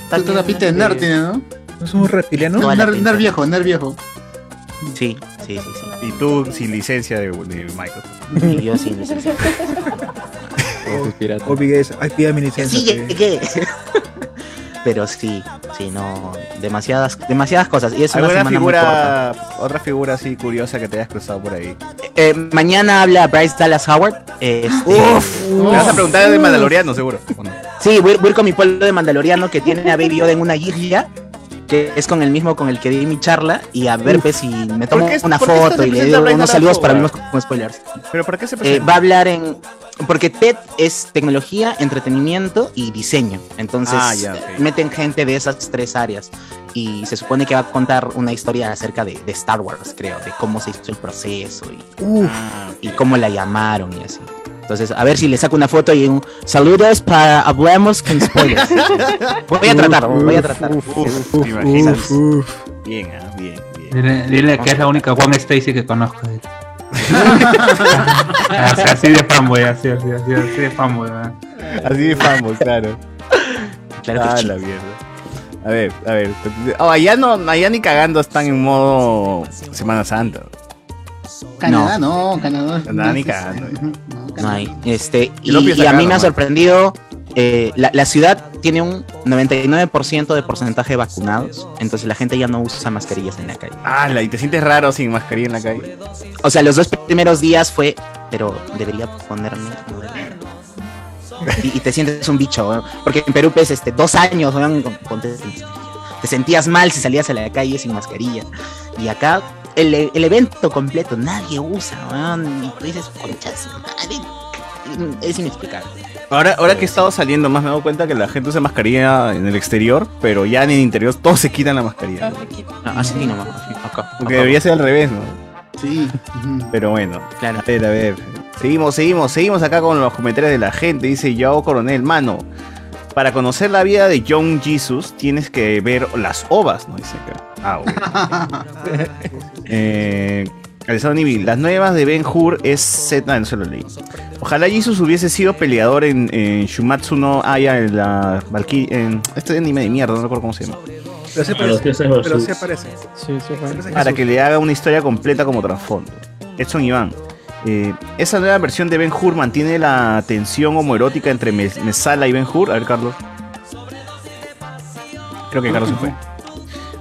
Toda la pinta de nerd tiene, ¿no? ¿Es un reptiliano? Nerd, pinta. nerd viejo, nerd viejo. Sí, sí, sí, sí. Y tú sin licencia de, de Microsoft. Y yo sin licencia. O Bill Gates, ay, pídame licencia. Sí, pe. Pero sí, sí, no. Demasiadas, demasiadas cosas. Y es una ¿Alguna semana muy corta. figura, otra figura así curiosa que te hayas cruzado por ahí? Eh, mañana habla Bryce Dallas Howard. este- Me vas a preguntar de Mandaloriano, seguro. Sí, voy, voy a ir con mi pueblo de Mandaloriano que tiene a Baby Yoda en una guirria. Que es con el mismo con el que di mi charla. Y a ver, pues, si me tomo ¿Por qué- una foto y le a unos saludos para mismos con spoilers. ¿Pero para qué se Eh, presenta? va a hablar en. Porque TED es tecnología, entretenimiento y diseño. Entonces Ah, ya, ok. meten gente de esas tres áreas. Y se supone que va a contar una historia acerca de, de Star Wars, creo, de cómo se hizo el proceso y, Ah, y cómo la llamaron y así. Entonces, a ver si le saco una foto y un saludos para Hablemos con spoilers. (laughs) voy a tratar, voy a tratar. Uf, te imaginas. Bien, ah, bien, bien. Dile, dile que es la única Juan Stacy que conozco. Así, así de fanboy, así, así, así, así de fanboy. ¿verdad? Así de famoso, claro. Claro ah, la mierda. A ver, a ver. Oh, allá, no, allá ni cagando están en modo Semana Santa. Canadá, no, Canadá. Canadá ni cagando. No hay. Este, y, a mí me ha sorprendido. eh, la, la ciudad tiene un 99% de porcentaje de vacunados, entonces la gente ya no usa mascarillas en la calle. Ah, y te sientes raro sin mascarilla en la calle. O sea, los dos primeros días fue, pero debería ponerme. no. Y, y te sientes un bicho, weón. porque en Perú pues este dos años, te sentías mal si salías a la calle sin mascarilla. Y acá el, el evento completo nadie usa, weón, y tú dices, conchas, madre". es inexplicable. Ahora, ahora que he estado saliendo más me he dado cuenta que la gente usa mascarilla en el exterior, pero ya en el interior todos se quitan la mascarilla. Ah, así nomás, acá. Porque acá. debería ser al revés, ¿no? Sí. (laughs) Pero bueno, Claro. a ver, a ver. Seguimos, seguimos, seguimos acá con los comentarios de la gente. Dice Yao Coronel, mano, para conocer la vida de John Jesus tienes que ver las ovas, ¿no? Dice acá. Ah, bueno. (laughs) (laughs) eh, Alessandro Nivi, las nuevas de Ben Hur es Z. Ah, no se lo leí. Ojalá Jesus hubiese sido peleador en, en Shumatsu no Aya en la Valky- en Este anime de mierda, no recuerdo cómo se llama. Pero sí aparece. Pero sí aparece. Sí, sí, fue. Para que le haga una historia completa como trasfondo. Edson Iván. eh, esa nueva versión de Ben Hur mantiene la tensión homoerótica entre Mes- Mesala y Ben Hur. A ver, Carlos. Creo que Carlos se fue.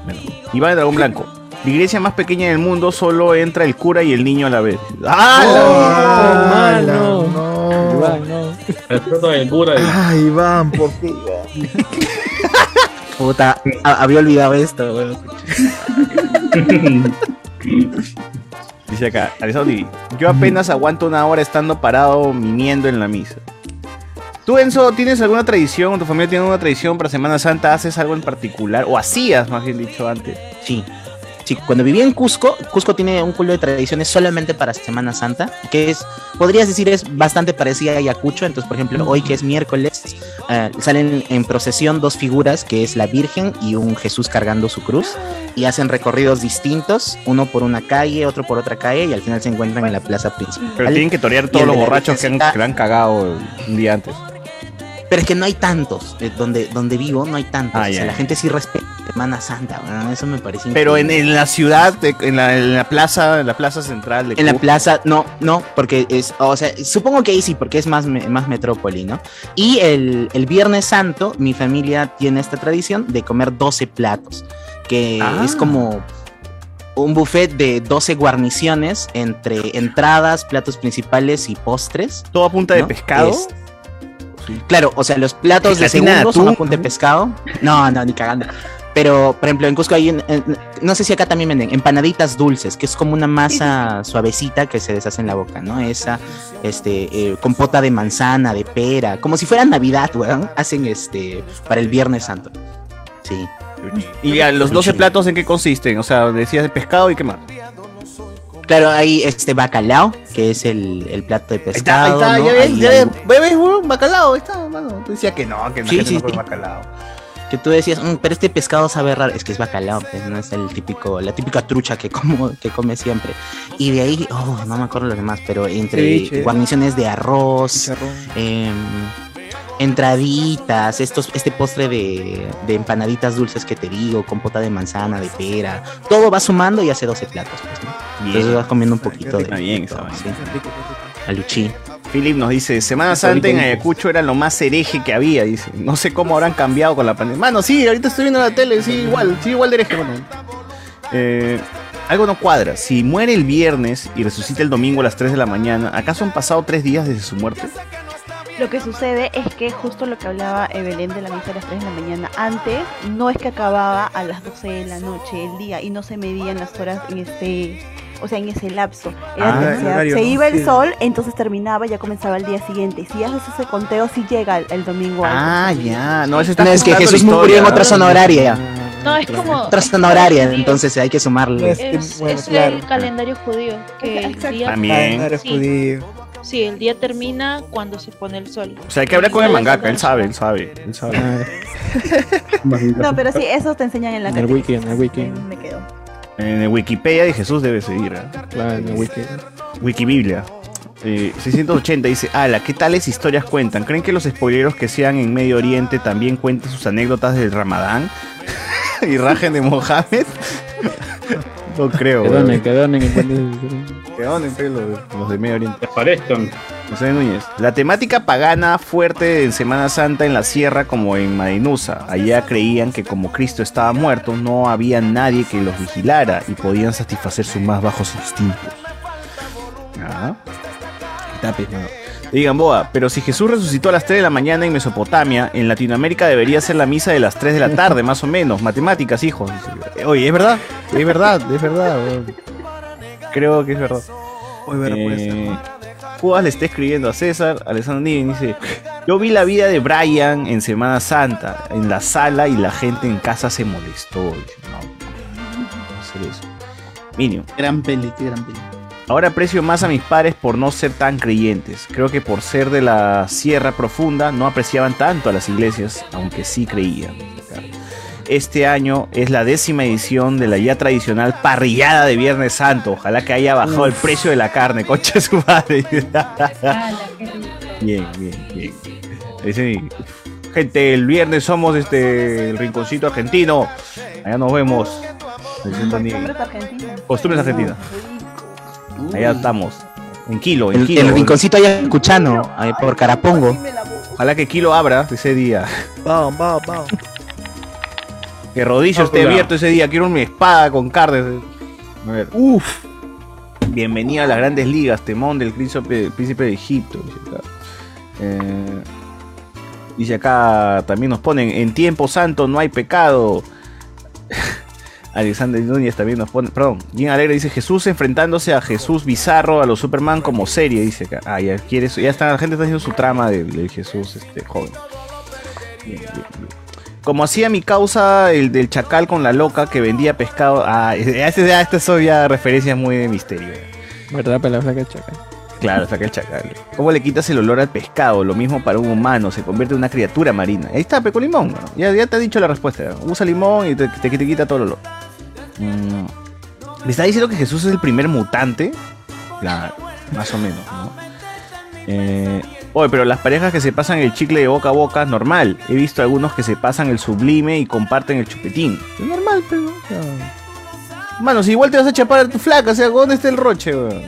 Bueno, Iván de Dragón Blanco. La iglesia más pequeña del mundo solo entra el cura y el niño a la vez. ¡Ah! mano! No. Iván, no. El cura. Ay, Iván, ¿por qué? (laughs) Puta, había olvidado esto, weón. (laughs) Dice acá, Nivi, Yo apenas aguanto una hora estando parado mimiendo en la misa. ¿Tú, Enzo, tienes alguna tradición? ¿Tu familia tiene alguna tradición para Semana Santa? ¿Haces algo en particular? ¿O hacías, más bien dicho, antes? Sí. Sí, cuando vivía en Cusco, Cusco tiene un culo de tradiciones solamente para Semana Santa, que es, podrías decir, es bastante parecida a Ayacucho. Entonces, por ejemplo, hoy que es miércoles, eh, salen en procesión dos figuras, que es la Virgen y un Jesús cargando su cruz, y hacen recorridos distintos, uno por una calle, otro por otra calle, y al final se encuentran en la plaza principal. Pero tienen que torear todos los borrachos que han, que han cagado un día antes. Pero es que no hay tantos, eh, donde, donde vivo no hay tantos. Ah, o sea, la gente sí respeta Semana Santa, eso me parece Pero en, en la ciudad, en, la, en la plaza, en la plaza central de En la plaza, no, no, porque es, o sea, supongo que ahí sí, porque es más, más metrópoli, ¿no? Y el, el Viernes Santo, mi familia tiene esta tradición de comer 12 platos, que Ah. es como un buffet de 12 guarniciones entre entradas, platos principales y postres. ¿Todo a punta de pescado? Es- Claro, o sea, los platos de segundo son atún. de pescado. No, no, ni cagando. Pero, por ejemplo, en Cusco hay, un- en- no sé si acá también venden, empanaditas dulces, que es como una masa suavecita que se deshace en la boca, ¿no? Esa, este, eh, compota de manzana, de pera, como si fuera Navidad, weón. Hacen este, para el Viernes Santo. Sí. ¿Y a los 12 platos en qué consisten? O sea, decías de pescado y qué más. Claro, hay este bacalao, que es el, el plato de Ahí está, ahí pescado. está, ¿no? ya ves, Hay ya algo- ves, ves, weón, bacalao, ahí está, mano. Tú decías que no, que la Sí, gente sí, no come sí. bacalao. que tú decías, "Mm, pero este pescado sabe raro, es que es bacalao, pues, no es el típico, la típica trucha que como, que come siempre. Y de ahí, oh, no me acuerdo los demás, pero entre guarniciones de arroz. Entraditas, estos, este postre de, de empanaditas dulces que te digo, compota de manzana, de pera, todo va sumando y hace 12 platos, pues, ¿no? Bien. Entonces vas comiendo un poquito de, Está bien vaina. sí, aluchí. Philip nos dice, Semana Santa en Ayacucho era lo más hereje que había, dice. No sé cómo habrán cambiado con la pandemia. Mano, sí, ahorita estoy viendo la tele, sí, igual, sí, igual de hereje, mano. Eh, algo no cuadra. Si muere el viernes y resucita el domingo a las 3 de la mañana, ¿acaso han pasado tres días desde su muerte? Lo que sucede es que justo lo que hablaba Evelyn de la misa a las 3 de la mañana, antes no es que acababa a las 12 de la noche el día y no se medían las horas en este, o sea, en ese lapso. Era Ah, que el se, horario, se ¿no? iba el Sí. sol, entonces terminaba y ya comenzaba el día siguiente. Si haces ese conteo, sí llega el, el domingo. Ah, antes. ya. No, ese está No, es que Jesús murió en otra zona horaria. No, es como. Otra zona horaria, entonces hay que sumarle. Es que, Es, bueno, es claro. el calendario judío. Que el día, También. Calendario Sí. judío. Sí, el día termina cuando se pone el sol. O sea, hay que hablar con el mangaka, él sabe, él sabe, él sabe. (laughs) No, pero sí, eso te enseñan en la En el wiki, en el wiki. Me quedo. En el Wikipedia de Jesús debe seguir. ¿eh? Claro, en el wiki. Wikibiblia. Eh, 680 dice, ala, ¿qué tales historias cuentan? ¿Creen que los spoileros que sean en Medio Oriente también cuenten sus anécdotas del Ramadán? (laughs) ¿Y rajen de Mohammed? No creo. (laughs) Que donen, que donen, que los, de Medio Oriente. Aparezcan. José Núñez. La temática pagana fuerte en Semana Santa en la sierra como en Madinusa. Allá creían que como Cristo estaba muerto, no había nadie que los vigilara y podían satisfacer sus más bajos instintos. Ah. Tapes, mano. Digan, Boa, pero si Jesús resucitó a las 3 de la mañana en Mesopotamia, en Latinoamérica debería ser la misa de las 3 de la tarde, más o menos. Matemáticas, hijos. Oye, es verdad, es verdad, es verdad. Creo que es verdad. Muy buena Eh, Judas le está escribiendo a César, Alessandro Niven dice, yo vi la vida de Brian en Semana Santa, en la sala y la gente en casa se molestó. Dice, no, no puede ser eso. Mínimo. Gran peli, qué gran peli. Ahora aprecio más a mis padres por no ser tan creyentes. Creo que por ser de la Sierra Profunda no apreciaban tanto a las iglesias, aunque sí creían. Este año es la décima edición de la ya tradicional parrillada de Viernes Santo. Ojalá que haya bajado el precio de la carne, concha su madre. (laughs) bien, bien, bien. Dice, gente, el viernes somos este el rinconcito argentino. Allá nos vemos. Argentinas. Costumbres argentinas. Allá estamos. En kilo, en El, kilo. el rinconcito ayacuchano, ahí por Carapongo. Ojalá que Kilo abra ese día. Vamos, vamos, vamos. Que Rodillo esté abierto ese día. Quiero una espada con carne. A ver. Uf. Bienvenida a las grandes ligas, temón del príncipe, príncipe de Egipto. Dice acá. Eh, dice acá, también nos ponen, en tiempo santo no hay pecado. (laughs) Alexander Núñez también nos pone, perdón, bien alegre dice Jesús enfrentándose a Jesús bizarro a los Superman como serie, dice acá. Ah, ya quiere eso, ya está, la gente está haciendo su trama de, de Jesús este joven. Bien, bien, bien. Como hacía mi causa el del chacal con la loca que vendía pescado. Ah, (laughs) este, ya, estas son ya referencias muy de misterio. ¿Verdad? Para la flaca chacal. Claro, saca el chacal. ¿Cómo le quitas el olor al pescado? Lo mismo para un humano, se convierte en una criatura marina. Ahí está, Peco Limón. Ya, ya te he dicho la respuesta. Usa limón y te, te- te quita todo el olor. Mm. ¿Le está diciendo que Jesús es el primer mutante? Claro, más o menos, ¿no? Eh, oye, pero las parejas que se pasan el chicle de boca a boca es normal. He visto algunos que se pasan el sublime y comparten el chupetín. Es normal, pero. o sea, Mano, si igual te vas a chapar a tu flaca, o sea, ¿dónde está el roche, weón?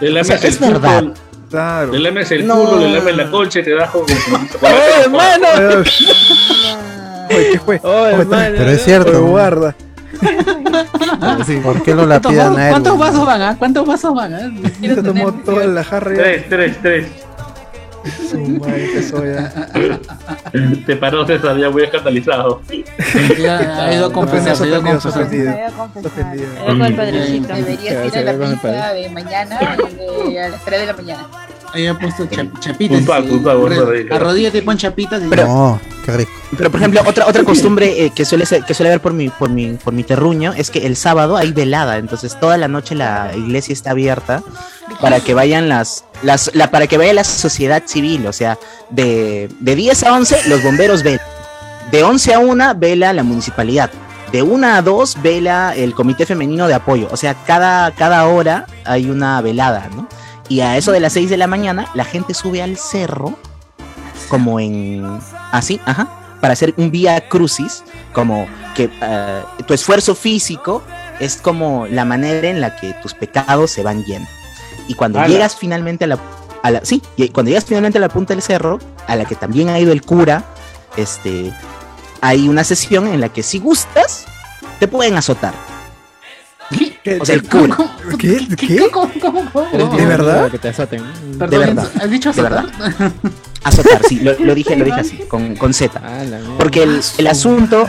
Lames O sea, el es verdad. fútbol. Claro. Le lames el No. culo, le lames la colcha y te das con. ¡Oh, hermano! Oye, ¿qué fue? (laughs) Oye, Pero es cierto. oye, guarda. (laughs) ¿Por qué lo ¿Cuántos, lapidan a él? ¿Cuántos vasos van? ah? ¿Cuántos vasos van? ah? Se tomó toda la jarra. Tres, tres, tres. Su madre, qué soya. (laughs) Te paró César, ya muy escandalizado. Ya, ha ido a confesar, ha ido a confesar. sorprendido. Sorprendido. Con el padrecito. Deberías ir a la misa de mañana a las 3 de la mañana. Ahí ha puesto chap- chapitas. Puntual, puntual, puntual, ahí. Arrodíllate y pon chapitas. y- No, qué rico. Pero por ejemplo, otra otra costumbre eh, que suele ser- que suele haber por mi por mi por mi terruño es que el sábado hay velada, entonces toda la noche la iglesia está abierta para que vayan las las la, para que vaya la sociedad civil, o sea, de de 10 a 11 los bomberos velan. De 11 a 1 vela la municipalidad. De 1 a 2 vela el comité femenino de apoyo, o sea, cada cada hora hay una velada, ¿no? Y a eso de las 6 de la mañana la gente sube al cerro como en así, ajá, para hacer un vía crucis, como que eh, tu esfuerzo físico es como la manera en la que tus pecados se van yendo. Y cuando llegas finalmente a la, a la sí, y cuando llegas finalmente a la punta del cerro, a la que también ha ido el cura, este hay una sesión en la que si gustas te pueden azotar. O sea, el cura. ¿Qué? ¿Qué? ¿Cómo, cómo, cómo? ¿De verdad? Que te azoten. De verdad. ¿has dicho De verdad. azotar? Azotar, sí, lo, lo dije, lo dije así, con, con Z. Ah. Porque el, el asunto,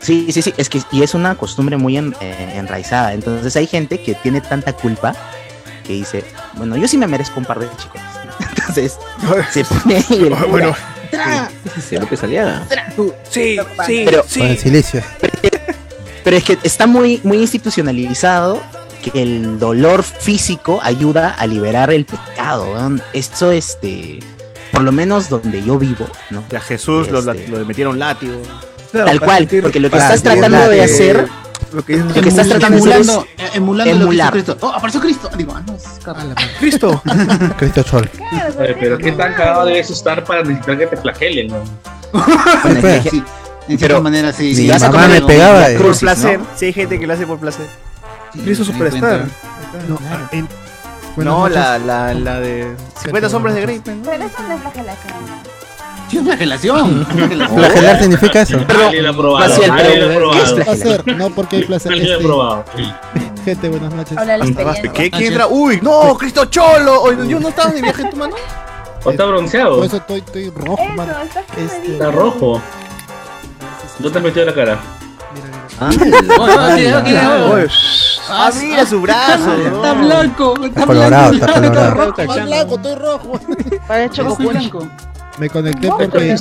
sí, sí, sí, es que y es una costumbre muy en- eh, enraizada. Entonces hay gente que tiene tanta culpa que dice, bueno, yo sí me merezco un par de chicos. (laughs) Entonces se pone ahí el cura, Bueno. Se lo que salía. sí, sí, Pero- Con el silicio. Pero es que está muy, muy institucionalizado que el dolor físico ayuda a liberar el pecado. Esto, este, por lo menos donde yo vivo, ¿no? A Jesús lo, Este, lo metieron látigo. Claro, Tal cual, sentir- porque lo que estás tratando de hacer lo que, Lo que estás tratando de hacer es emulando, eh, emulando lo que hizo emular. Cristo. Oh, apareció Cristo. Digo, ah, no. Cristo. (laughs) Cristo Chol. Eh, pero qué tan cagado debes estar para necesitar que te flagelen, ¿no? Sí, en cierta manera, sí. Mi sí. mamá me pegaba. eh. Por placer. Si hay gente que lo hace por placer. Cristo Superstar. No, ah, en- No, la, la, la de 50 sombras de Grey. pues, ¿no? Pero eso no es flagelación. Sí, es flagelación. Flagelar (laughs) significa eso. Lo ha es. Placer, no porque hay placer. Este, probado. (laughs) gente, buenas noches. Habla de la experiencia. ¿Qué? ¿Quién entra? ¡Uy! ¡No! ¡Cristo Cholo! ¿Yo no estaba de viaje en tu mano? ¿O está bronceado? Por eso estoy, estoy rojo, mano. Este, Está rojo. ¿No te has metido la cara? Ah, Oye, ¡Ah, mira su brazo! Está blanco. Está colorado, está colorado. Estoy blanco, estoy rojo. Parece Yo soy blanco. Me conecté porque,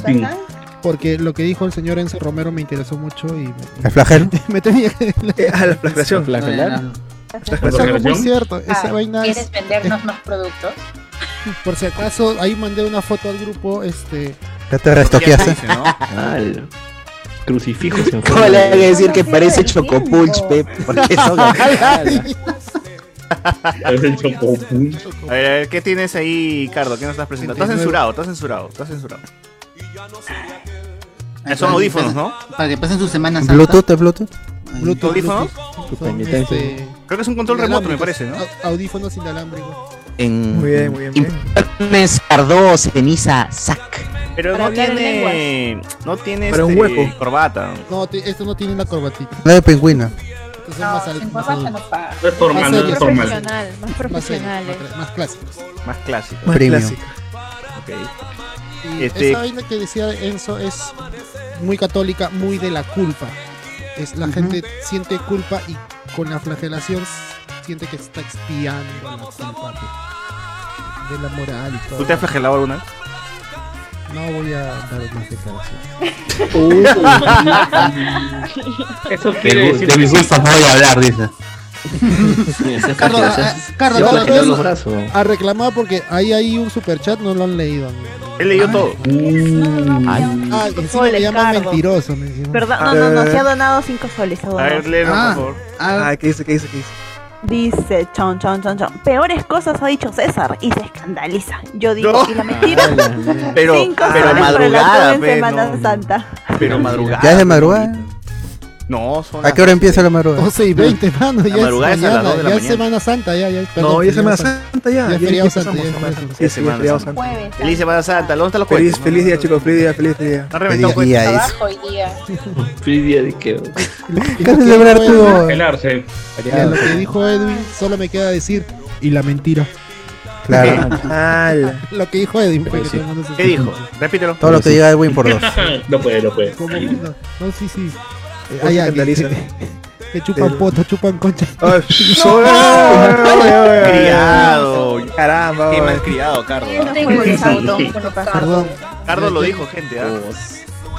porque lo que dijo el señor Enzo Romero me interesó mucho y me, ¿El flagelo? (laughs) me tenía que... Eh, a la flagelación. (laughs) Es algo muy cierto, esa Ah, vaina es... ¿Quieres vendernos más productos? Por si acaso, ahí mandé una foto al grupo, este... Ya te restoqueaste. (laughs) Al crucifijos en (laughs) ¿Cómo le van a decir que parece Chocopunch, pe? Porque son Es el chocopun. A ver, a ver, ¿qué tienes ahí, Cardo? ¿Qué nos estás presentando? Estás censurado, estás censurado, estás censurado. Eh, Son audífonos, ¿no? Para que pasen su semana santa. Bluetooth, ¿es Bluetooth? Bluetooth, ¿Audífonos? Este, Creo que es un control remoto, me parece, ¿no? au- Audífonos inalámbricos. En Muy bien, muy bien, bien. Informes Cardo, ceniza, sac. Pero no tiene. No tiene un este, hueco. corbata. No, esto no tiene la corbatita. La de pingüina. Son No, más, al- más, no. No es formal, no es formal. Profesional, más más serios, profesionales. más, más clásicos. Más clásico. Más Premium. clásica. Ok. Y Este- esa vaina que decía Enzo es muy católica, muy de la culpa. Es la gente siente culpa y con la flagelación siente que está expiando la culpa de, la moral y todo. ¿Tú te has flagelado alguna vez? No voy a dar más declaraciones. (laughs) Eso De, quiere decir de mis gustos no voy a hablar, dice. Cardo, ah, ah, Cardo, Yo Cardo, flagelo tú- los brazos. A reclamar porque ahí hay un superchat, no lo han leído. Él leyó todo. Ah, encima soles, me llaman Cardo. mentiroso. Me. Perdón, no, no, no, se ha donado 5 soles. ha A ver, léelo, Ah. por favor. Ah, Ah, ¿qué dice? ¿Qué dice? ¿Qué dice? Dice, chon, chon, chon, chon. Peores cosas ha dicho César y se escandaliza. Yo digo, No. ¿y la mentira? (laughs) Pero, Cinco pero madrugada, en Semana no. Santa. Pero madrugada. ¿Ya es de madrugada? No, son ¿A qué hora empieza la madrugada? 12 y 20, mano. Ya madrugada es es a las mañana, dos de la ya es mañana. Semana Santa, ya, ya. No, perdón, ya es Semana Santa ya. Ya es feriado santo, ya es feriado Santa. Santa. Feliz Semana Santa. ¿Dónde están los Feliz, feliz día, chicos. Feliz día, feliz día. ¿Han reventado Feliz día, es. Hoy día. (laughs) Feliz día de ¿Qué lo que celebrar dijo tú? Lo que dijo Edwin, solo me queda decir, y la mentira. Claro. (laughs) Lo que dijo Edwin. que sí. ¿Qué dijo? Repítelo. Todo lo que diga Edwin por dos. (laughs) No puede, no puede. No, no, sí, sí. Eh, ¿Cómo ah, se ya, que, que chupan Del- poto, chupan concha. Ay, (laughs) soy- ay, ay, ay. Criado. Caramba, Qué mal criado, Cardo. Perdón. Cardo lo dijo, gente. ¿ah?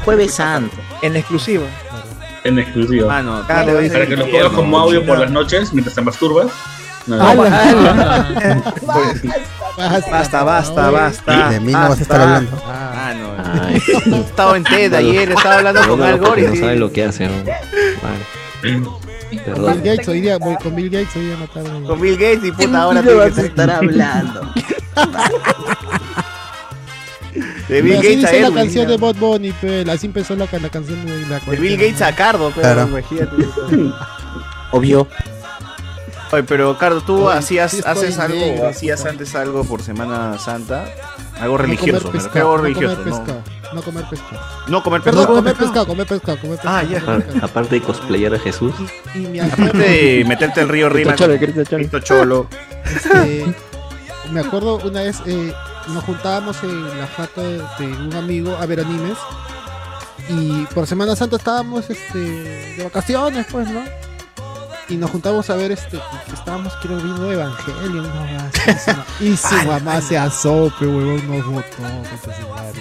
Jueves Santo. En exclusiva. En exclusiva. Ah, no. Cardo Para que lo pongas como audio por las noches mientras te masturbas. No, (laughs) (laughs) Basta, basta, basta. De mí no vas a estar basta. hablando. Ah, no. Ay, (laughs) Estaba en TED ayer, estaba hablando con Al Gore. no sabe lo que hace. ¿no? Vale. Con. Bill Gates hoy día, voy con Bill Gates hoy día matar Con Bill Gates y puta ahora ¿Qué tiene vas que a estar hablando? (laughs) de Bill Gates a dice la Edwin. canción de Bot Bunny, pe, así empezó la, la canción de la De Bill Gates a Cardo, pero Claro. imagínate. (laughs) Obvio. Oye, pero Cardo, tú Oye, hacías, sí haces algo, negro, hacías puta. antes algo por Semana Santa, algo No religioso, comer me refiero a pescado, algo no religioso, comer no, pescado, no comer pescado. no comer Perdón, pescado. comer pescado, comer pescado, comer pescado. Ah, ya. comer. (laughs) Aparte de cosplayar a Jesús. Y Aparte de meterte el río Rima, Cholo, Cristo Cholo. Este, me acuerdo una vez eh, nos juntábamos en la jata de, de un amigo a ver animes y por Semana Santa estábamos este, de vacaciones, pues, ¿no? Y nos juntamos a ver este, estábamos creo viendo Evangelion, ¿no? (laughs) Y su mamá se asope, huevón, nos votó.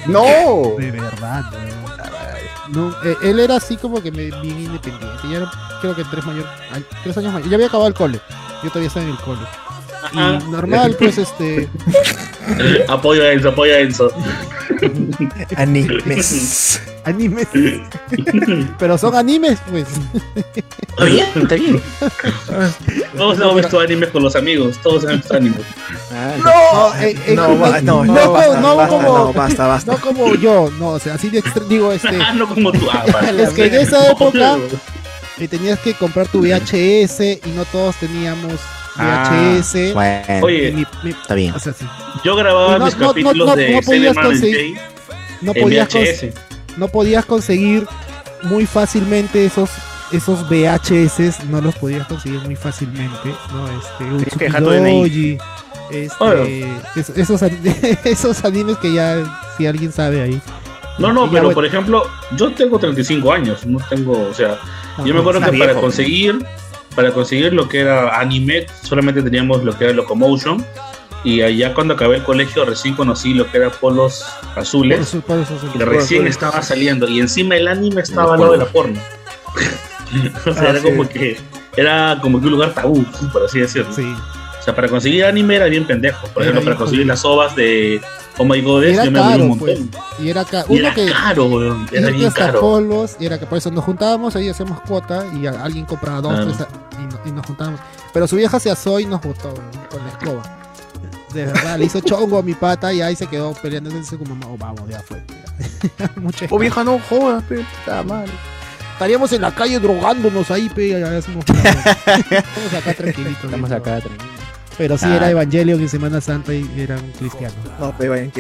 ¡No! De verdad. No, eh, él era así como que me, bien independiente. Ya era, creo que tres mayor, ay, tres años mayor. Ya había acabado el cole. Yo todavía estaba en el cole. Ajá. Y normal, pues este. Apoyo a Enzo, apoyo a Enzo. Animes. (laughs) animes. (laughs) Pero son animes, pues. Está bien, está bien. Todos hemos visto animes con los amigos, todos hemos visto animes. No, eh, eh, No, eh, va- no, no, no, no como, no, basta, basta. no como yo, no, o sea, así de digo este. (laughs) no como tú. Ah, es que en esa época eh, tenías que comprar tu VHS y no todos teníamos VHS. Ah, bueno. Oye, Mi- mi- Está bien. o sea, sí. Yo grababa no- mis no- capítulos no- de no podías conseguir- no podías cons- VHS. no podías conseguir muy fácilmente esos esos VHS no los podías conseguir muy fácilmente no este. Utsukidoji, este, esos (laughs) esos animes que ya si alguien sabe ahí No, no, ya, pero bueno. por ejemplo, yo tengo 35 años, no tengo, o sea, Ah, yo me acuerdo que para conseguir, para conseguir lo que era anime, solamente teníamos lo que era Locomotion, y allá cuando acabé el colegio recién conocí lo que era polos azules, son- y recién estaba saliendo, y encima el anime estaba al lado de la porno. (laughs) o sea, Ah, era sí. como que, era como que un lugar tabú, por así decirlo. Sí. O sea, para conseguir anime era bien pendejo. Por Era ejemplo, para conseguir las ovas de Oh My God, y era yo me aburrí un caro montón. pues y era ca- Y uno era que caro, weón, era irte bien hasta caro. polos y era que por eso nos juntábamos ahí hacemos cuota y alguien compraba dos Claro. tres a- y, no- y nos juntábamos pero su vieja se asó y nos botó weón, con la escoba de verdad le hizo chongo a mi pata y ahí se quedó peleando entonces como oh, vamos ya fue (laughs) Mucha Oh, vieja, no jodas, pe. Está mal. estaríamos en la calle drogándonos ahí pe y ya hacemos (laughs) estamos acá tranquilitos Estamos acá tranquilos. Pero sí Ah. era Evangelion en Semana Santa y era un cristiano No, pero fue.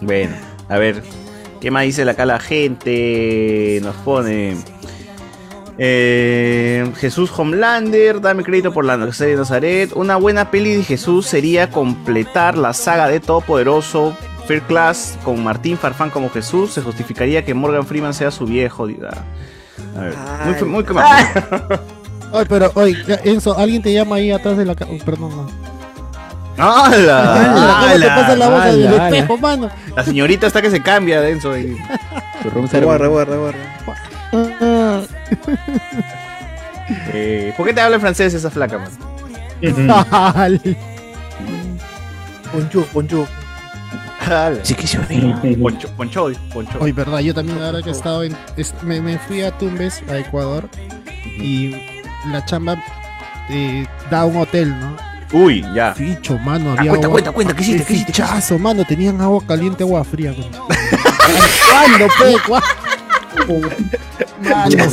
Bueno, a ver, ¿qué más dice acá la gente? Nos pone. eh, Jesús Homelander, dame crédito por la serie de Nazaret. Una buena peli de Jesús sería completar la saga de Todopoderoso. Fair Class con Martín Farfán como Jesús. Se justificaría que Morgan Freeman sea su viejo. diga. A ver, muy, muy (laughs) Ay, pero oye Enzo alguien te llama ahí atrás de la ca- perdón no ¡Hala! (laughs) ¿Cómo te pasa la voz del espejo, mano? La señorita está que se cambia denso. y- (laughs) Guarda, guarda, guarda. (laughs) Eh, ¿Por qué te habla en francés esa flaca, man? Bonjour, bonjour. Sí que se Poncho, poncho, poncho. Hoy, verdad, yo también ahora que he estado en. es- me, me fui a Tumbes, a Ecuador, y la chamba eh, da un hotel, ¿no? Uy, ya. Ficho, mano, Ah, había cuenta, agua- cuenta, cuenta, ¿qué hiciste? ¿Qué hiciste? Fichazo, mano, tenían agua caliente, agua fría. con- (laughs) ¿Cuándo, pe? ¿Cuándo? Mano.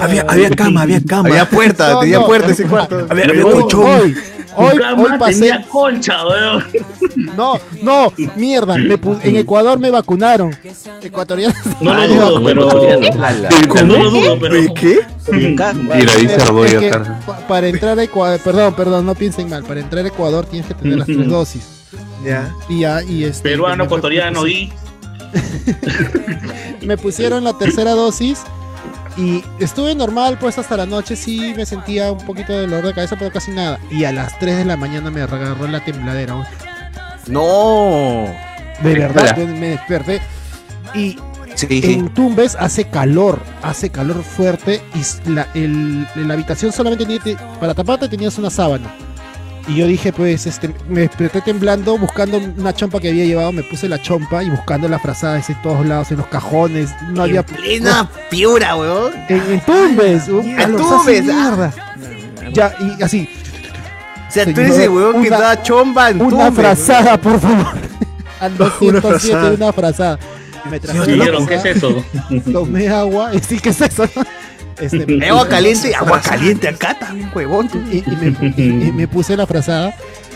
Había, había cama, había cama. Había puerta, No, tenía no. puerta ese cuarto. Había, había colchón. hoy, hoy, hoy pasé. tenía concha, weón. (laughs) No, no, mierda, me pu- en Ecuador me vacunaron. Ecuatorianos. No lo dudo, no, pero. ecuatoriano. No lo dudo, pero. ¿Qué? Mira, dice Arborio que para entrar a Ecuador, perdón, perdón, no piensen mal, para entrar a Ecuador tienes que tener las tres dosis. Ya. Y ya, y este. Peruano, ecuatoriano y. (laughs) me pusieron la tercera dosis y estuve normal pues hasta la noche, sí me sentía un poquito de dolor de cabeza, pero casi nada. Y a las 3 de la mañana me agarró la tembladera. No. De verdad, me desperté. Y Sí, sí. en Tumbes hace calor, hace calor fuerte y la, el- la habitación solamente tenía, para taparte tenías una sábana. Y yo dije, pues, este, me desperté temblando, buscando una chompa que había llevado, me puse la chompa y buscando las frazadas en todos lados, en los cajones, no había... Plena (laughs) piura, weón. En, en Tumbes, un En Tumbes, de ah. mierda. Ya, y así, O sea, tú eres el weón que una- da chomba en una Tumbes, frazada, por favor. (laughs) Al 207, frazada. una frazada. Me traje Y una dijeron, ¿qué es eso? (laughs) Tomé agua, y sí, ¿qué es eso? Este, weón. (laughs) Agua caliente, agua caliente acá también, huevón. y, y me, y- y me puse la frazada.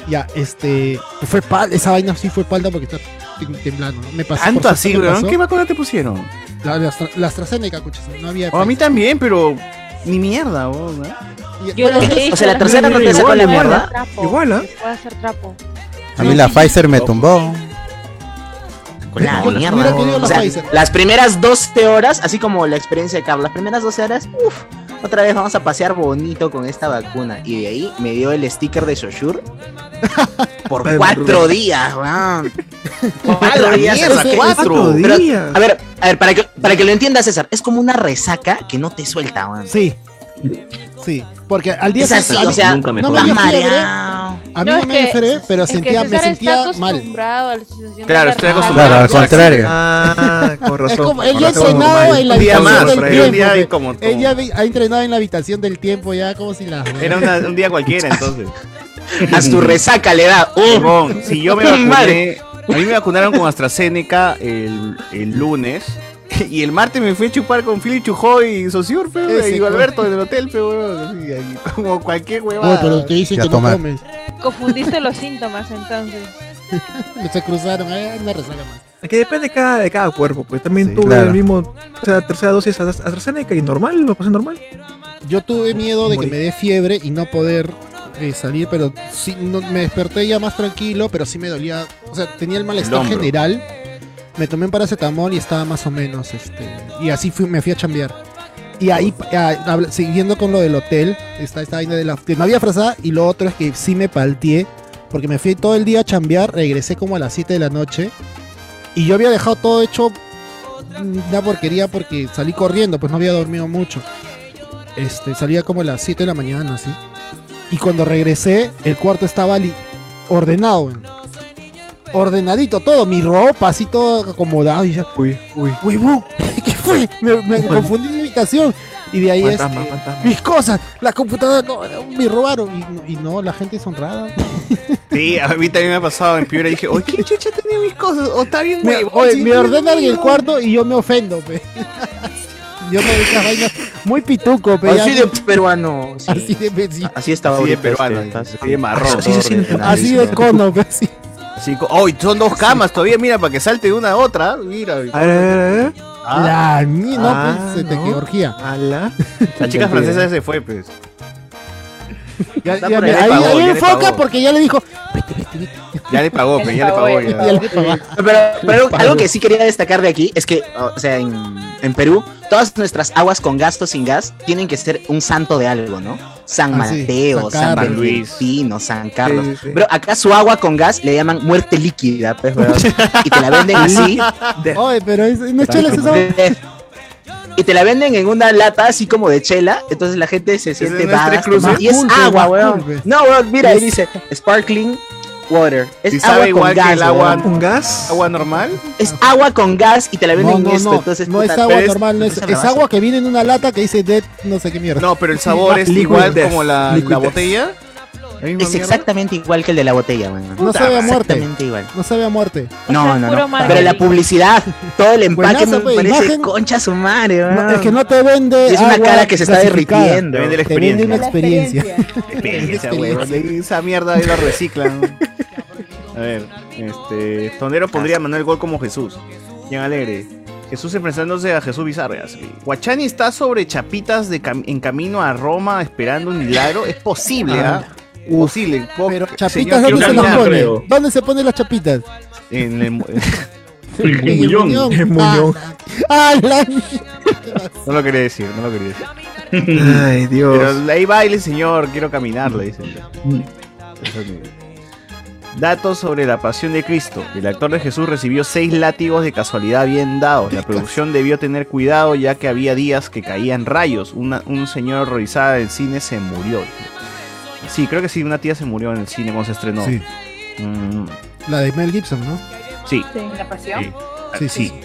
Ya, este. Fue pal, esa vaina sí fue palda porque está tem- temblando. ¿no? Me pasó. Tanto así, me weón. ¿Qué vacuna te pusieron? La, la, la AstraZeneca, cuchas, no había. Oh, a mí también, pero ni mierda, weón. ¿eh? Y- Yo lo que O sea, la tercera no te sacó la mierda. Igual, ¿ah? Puede hacer trapo. A mí la Pfizer me tumbó. La mierda. O sea, las primeras 12 horas, así como la experiencia de Carlos, las primeras 12 horas, uff, otra vez vamos a pasear bonito con esta vacuna. Y de ahí me dio el sticker de Soshur (laughs) por (laughs) cuatro días, weón. ¡A Cuatro días. cuatro! Pero, días. a ver, a ver, para que, para que lo entiendas, César, es como una resaca que no te suelta, weón. Sí. Sí, porque al día Es así, a mí- o sea, no me estás dio fiebre. A mí No, no, me dio fiebre, pero sentía, me sentía mal. acostumbrado a la sensación Claro, estoy acostumbrado. Claro, al contrario. Ah, con razón. Es como, ya ha entrenado en la Un día habitación más, del tiempo. vi- ha entrenado en la habitación del tiempo ya como si la... (laughs) Era una- un día cualquiera, entonces. (laughs) A su resaca le da. ¡Uh! Simón, si yo me (laughs) vacuné, a mí me vacunaron con AstraZeneca el, el lunes. (laughs) Y el martes me fui a chupar con Philly Chujoy y pero Ese, y Alberto en el hotel, ahí, (laughs) como cualquier huevada. pero te dicen Ya que no comes. Confundiste los síntomas entonces. (laughs) Se cruzaron, hay una resaca más. Es que depende de cada, de cada cuerpo, pues también Sí, tuve claro. el mismo, o sea, tercera dosis AstraZeneca y normal, lo pasé normal. Yo tuve miedo de que me dé fiebre y no poder eh, salir, pero sí, no- me desperté ya más tranquilo, pero sí me dolía, o sea, tenía el malestar general. Me tomé un paracetamol y estaba más o menos, este, y así fui, me fui a chambear. Y ahí, ah, habla- siguiendo con lo del hotel, está esta vaina de la que no había frazada y lo otro es que sí me palteé, porque me fui todo el día a chambear, regresé como a las 7 de la noche y yo había dejado todo hecho una porquería porque salí corriendo, pues no había dormido mucho. Este, salía como a las 7 de la mañana, así. Y cuando regresé, el cuarto estaba ordenado. Ordenadito todo, mi ropa así todo acomodado y ya, Uy, uy. huevón, (laughs) ¿qué fue? Me, me confundí de habitación. Y de ahí Fantasma, este, mis cosas, la computadora, no, me robaron. Y, y no, la gente es honrada. (laughs) Sí, a mí también me ha pasado en Piura y dije, oye, ¿qué chucha tenía mis cosas? O está bien, Me, huevón, oye, me está ordenan en el cuarto y yo me ofendo, pe. (laughs) Yo me esas vainas muy pituco, pe. Así de peruano. sí. Así de sí. Así estaba Así de ahorita peruano, este, así de marrón. Así. Así de cono, pe. así. Así, co- ¡Ay, son dos camas todavía! Mira, para que salte de una a otra. Mira. A ver, a ver, a ver. Ah, La no, Ah, pues, no. orgía. Ala. (laughs) la chica francesa se fue, pues. Ya, ya ahí, ahí, pagó, enfoca porque ya le dijo, Ya le pagó, pues, ya le pagó. ya Ya. le pagó. Pero, pero algo que sí quería destacar de aquí es que, o sea, en, en Perú, todas nuestras aguas con gas o sin gas tienen que ser un santo de algo, ¿no? San Ah, sí, Mateo, San San, Carlos. Bernardino, San Carlos. Sí, sí, sí. Pero acá su agua con gas le llaman muerte líquida, pues. Y te la venden (laughs) así. Oye, pero es, no es chela, de- y te la venden en una lata así como de chela, entonces la gente se siente tomando- y es agua, weón. cool, No, weón, mira, ahí dice sparkling water. Es ¿Y agua con gas, que el agua. ¿Un gas? agua normal? Es agua con gas y te la venden No, no, en esto, no, entonces no es agua normal, no es, agua que viene en una lata que dice Dead, no sé qué mierda. No, pero el sabor es igual death. como la, botella. ¿La Es mierda? exactamente igual que el de la botella, weón. No sabe a muerte. Exactamente igual. No sabe a muerte. No, sea, no, no. Pero la publicidad, todo el empaque Buenazo, me pues, parece imagen. concha su madre, weón. No, es que no te vende. Es una agua cara que se está derritiendo. Te vende la Te vende una experiencia. experiencia. (laughs) Experiencia. Esa mierda ahí la reciclan. A ver, este. Tonero pondría a Manuel Gol como Jesús. Bien alegre. Jesús enfrentándose a Jesús Bizarras. Guachani está sobre chapitas de cam- en camino a Roma esperando un milagro. Es posible, ¿ah? Posible. Po- Pero Señor, chapitas, quiero ¿dónde se las pone? creo. ¿Dónde se ponen las chapitas? En el- (laughs) En el muñón. Ah, la- no lo quería decir, no lo quería decir. (laughs) Ay, Dios. Pero ahí baile, señor, quiero caminar, le dicen. Datos sobre la pasión de Cristo. El actor de Jesús recibió seis látigos de casualidad bien dados. La producción debió tener cuidado ya que había días que caían rayos. Una- un señor horrorizada del cine se murió. Sí, creo que sí, una tía se murió en el cine cuando se estrenó. Sí, Mm, la de Mel Gibson, ¿no? sí, La pasión. sí. Sí, sí. Sí.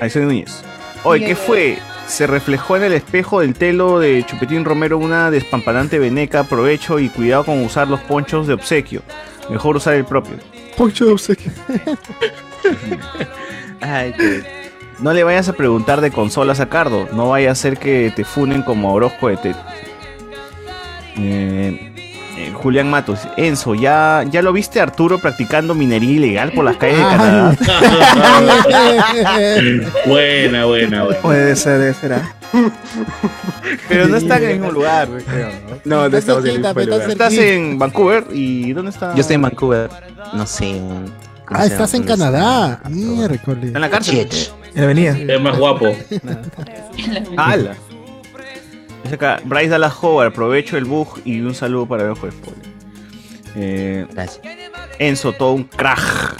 Alexander Núñez. Oye, ¿qué fue? Se reflejó en el espejo del telo de Chupetín Romero una despampanante veneca. Aprovecho y cuidado con usar los ponchos de obsequio. Mejor usar el propio. Poncho de obsequio. (laughs) Ay, qué- No le vayas a preguntar de consolas a Cardo. No vaya a ser que te funen como a Orozco de Tet. Eh, eh, Julián Matos. Enzo, ¿ya, ¿ya lo viste Arturo practicando minería ilegal por las calles de Canadá? (laughs) buena, buena, buena. Puede ser, debe ser. ah. Pero no está en el mismo lugar, creo, ¿no? No, estamos en el mismo. Estás en Vancouver y ¿dónde está? Yo estoy en Vancouver. No sé. ¿cómo Ah, estás en? Canadá. Miércoles. ¿Está en la cárcel? En la avenida. Es más guapo. (laughs) ¡Hala! Dice acá, Bryce Dallas Howard, aprovecho el bug y un saludo para el ojo de spoiler. Eh, Gracias. Enzo, todo un crack.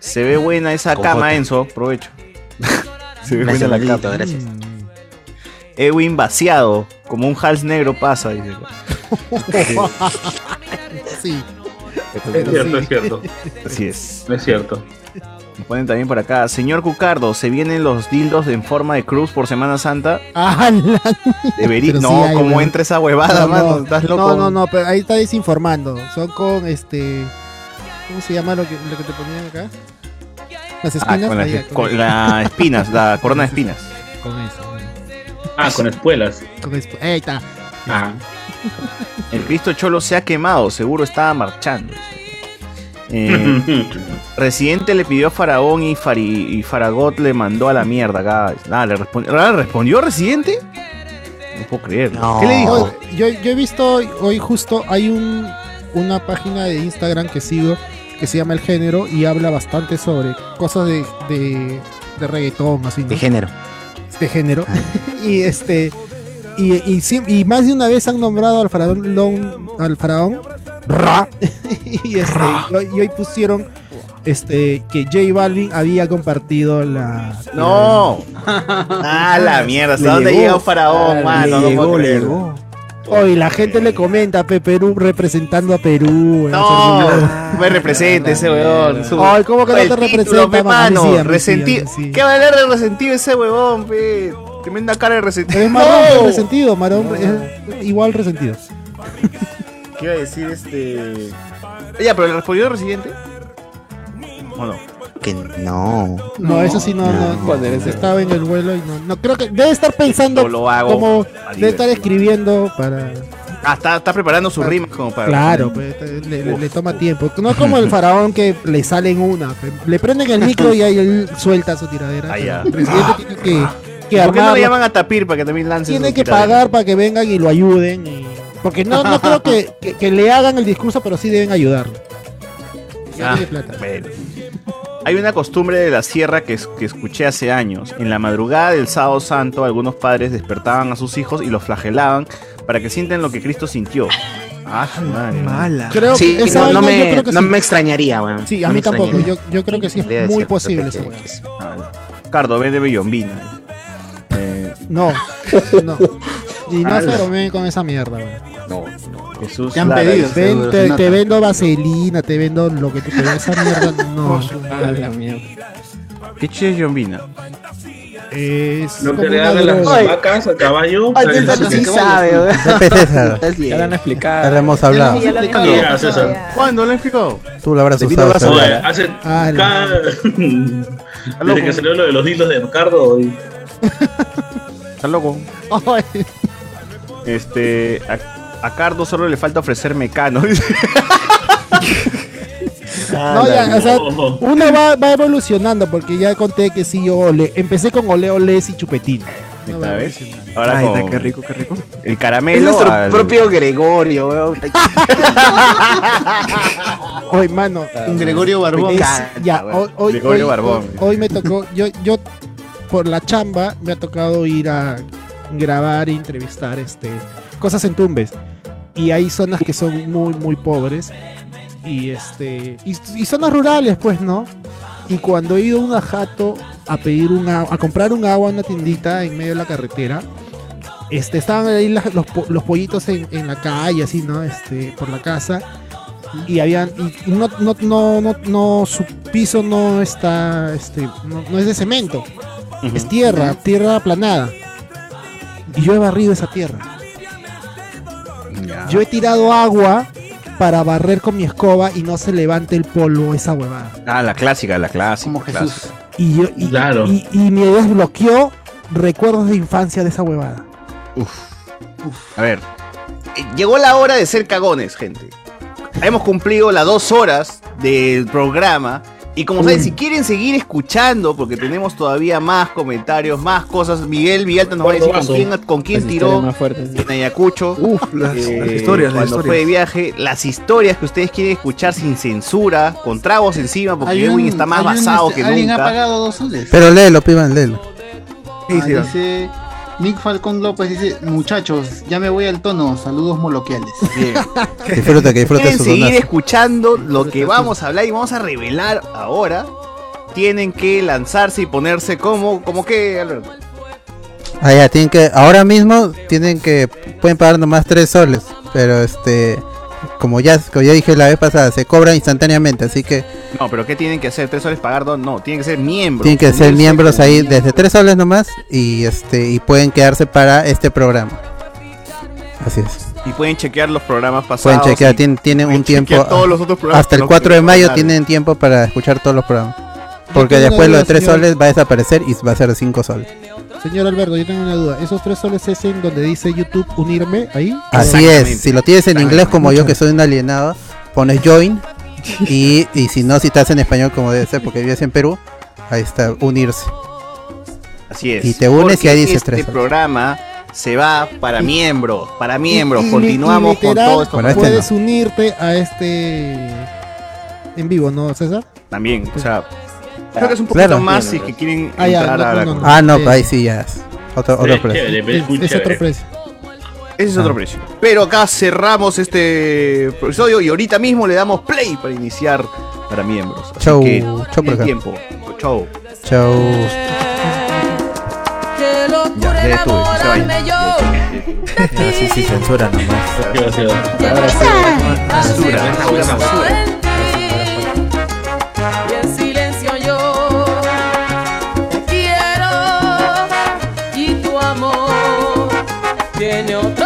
Se ve buena esa Con cama. Enzo, aprovecho. (laughs) Se ve Gracias, buena la cama. gracias. Edwin vaciado, como un hals negro pasa, dice. (laughs) sí. Es cierto, es cierto. Así es. Es cierto. Nos ponen también por acá. Señor Cucardo, ¿se vienen los dildos en forma de cruz por Semana Santa? ¡Hala! Debería. Sí No, hay, ¿cómo weón. entra esa huevada, No, mano? no, Estás loco. No, no, no, pero ahí está desinformando. Son con este. ¿Cómo se llama lo que, lo que te ponían acá? Las Ah, espinas. con las ahí, con eso. las espinas, la corona de espinas. Con eso. Ah, con espuelas. Con esp- Ahí está. Ah. El Cristo Cholo se ha quemado, seguro estaba marchando. Eh, (laughs) Residente le pidió a Faraón y, Fari- y Faragot le mandó a la mierda acá. Nada, ¿le, respon- ¿Ah, respondió Residente? No puedo creerlo. ¿Qué le dijo? Oye, Yo, yo he visto hoy, hoy justo hay un, una página de Instagram que sigo que se llama El Género y habla bastante sobre cosas de, de, de reggaetón, así. ¿no? De género. De género. (laughs) y este. Y, y, sí- y más de una vez han nombrado al faraón, Lon- al faraón Ra. (laughs) y, este, y hoy, y hoy pusieron este, que J Balvin había compartido la. No. (laughs) Ah, la mierda. ¿Hasta dónde llegó. faraón, Le mano? No llegó, le creerlo. Hoy la gente le comenta Pe Perú representando a Perú. weón, No, me representa ese weón. su- Ay, ¿cómo que no te representa, Resentido. ¿Qué va a hablar de resentido ese huevón, pe? Tremenda cara de resentido. Es marrón pero resentido, marrón es igual resentido. (laughs) ¿Qué iba a decir este? Ya, pero le respondió el residente. ¿O no? Que no. No, eso sí no, no, Joder, ese- estaba en el vuelo y no, no creo que debe estar pensando Yo lo hago como debe estar escribiendo para Ah, está, está preparando su rima como para. claro, pues, le, le- le toma tiempo. No como el faraón que le sale en una, le prenden el micro y ahí él suelta su tiradera. Ah, ya. El presidente tiene que, que ¿Por qué no le llaman a Tapir para que también lance tiene su que tiradera? pagar para que vengan y lo ayuden. y- porque no, no creo que, que- que le hagan el discurso, pero sí deben ayudarlo. Ya Ah, tiene plata. bueno. Hay una costumbre de la sierra que, es- que escuché hace años. En la madrugada del sábado santo, algunos padres despertaban a sus hijos y los flagelaban para que sientan lo que Cristo sintió. Ah, su madre. Mala. Creo Sí, que esa no, no vaina yo me, creo que no sí. me extrañaría, weón. Sí, a No mí me tampoco. Yo, extrañaría. yo creo que sí es muy posible esa weá. Cardo, vende bellombina. Eh, No, no. (laughs) Y no se Ala. bromeen con esa mierda, weón. no, Jesús. Te han Lara pedido, Ven, te, te vendo vaselina, te vendo lo que tú quieras. Esa mierda no. (laughs) Ah, la mierda. ¿Qué chile es yombina? Es Lo como que le a las vacas, al caballo. Ay, César sí sabe, weón. César, (laughs) Ya lo han explicado. ya le hemos hablado. Lo. ¿Cuándo lo he explicado? Tú lo habrás usado. Hace Ah, (laughs) Desde que salió lo de los hilos de Ricardo. Está loco. Este. A, a Cardo solo le falta ofrecer mecano. (laughs) No, ya, o sea, no. uno va, va evolucionando porque ya conté que sí, yo ole. Empecé con ole, oles y chupetín. No, ¿Esta va vez? evolucionando. Ahora Ay, con está, qué rico, qué rico. el Es caramelo. nuestro al- propio Gregorio, weón. (laughs) Hoy, mano. Un Gregorio Barbón. es- ya, hoy, hoy, Gregorio hoy- Barbón. hoy- hoy me tocó, yo, yo por la chamba me ha tocado ir a grabar e entrevistar este cosas en Tumbes. Y hay zonas que son muy, muy pobres. Y este. Y, y zonas rurales, pues, ¿no? Y cuando he ido a un jato a pedir un a comprar un agua en una tiendita en medio de la carretera, este, estaban ahí las- los, los pollitos en, en la calle, así, ¿no? Este, por la casa. Y habían, y no, no, no, no, no, su piso no está, este, no, no es de cemento, es tierra, tierra aplanada. Y yo he barrido esa tierra. Ya. Yo he tirado agua para barrer con mi escoba y no se levante el polvo, esa huevada. Ah, la clásica, la clásica. Como clásica. Jesús. Y, yo, y, Claro. y, y me desbloqueó recuerdos de infancia de esa huevada. A ver. eh, Llegó la hora de ser cagones, gente. Hemos cumplido las dos horas del programa. Y como saben, si quieren seguir escuchando, porque tenemos todavía más comentarios, más cosas, Miguel Villalta nos va a decir con quién, con quién Las tiró historias más fuertes. en Ayacucho. Uf, las, eh, las historias, las cuando historias. fue de viaje, las historias que ustedes quieren escuchar sin censura, con tragos encima, porque Edwin un- está más basado este, que Alguien ha nunca. pagado dos soles. Pero léelo, piban, léelo. ¿Qué Ah, dice Nick Falcón López dice, muchachos, ya me voy al tono, saludos moloquiales. Bien. (laughs) Que disfruta, que disfrute Pueden su seguir donazo. escuchando lo que vamos a hablar y vamos a revelar ahora. Tienen que lanzarse y ponerse como, como que, Alberto. Ah, ya, tienen que, ahora mismo tienen que, pueden pagar nomás 3 soles, pero este, como ya, como ya dije la vez pasada, se cobra instantáneamente, así que No, pero ¿qué tienen que hacer? ¿Tres soles pagar dos? No, tienen que ser miembros. tienen que ser miembros ahí desde 3 soles nomás y este, y pueden quedarse para este programa. Así es. Y pueden chequear los programas pasados. Pueden chequear, tienen, tienen pueden un tiempo. todos los otros programas hasta el que no- 4 de mayo tienen tiempo para escuchar todos los programas. Porque después lo de duda, 3 señor. soles va a desaparecer y va a ser de 5 soles. Señor Alberto, yo tengo una duda. ¿Esos tres soles es en donde dice YouTube unirme ahí? Así es, si lo tienes en inglés como yo que soy un alienado, pones join y, (laughs) y si no, si estás en español como debe ser porque vives en Perú, ahí está, unirse. Así es. Y te unes y ahí dice este tres soles. programa se va para Y- miembros, para miembros. Y- y- Continuamos y con literal, todo esto. Bueno, este Puedes unirte a este en vivo, ¿no, César? También, o sea, creo que es un poquito Claro. más si es que quieren Ah, ya, entrar no, a la no. Ah, no, Eh, ahí sí ya es. Otro, otro precio. Es, es otro precio. Ese es Ah. otro precio. Pero acá cerramos este episodio y ahorita mismo le damos play para iniciar para miembros. Así Chau, que chau por acá. tiempo. Chau. Chau. Ya, ya estuve, se. Ah, sí, sí, censura nomás. Censura, censura, censura. Tiene otra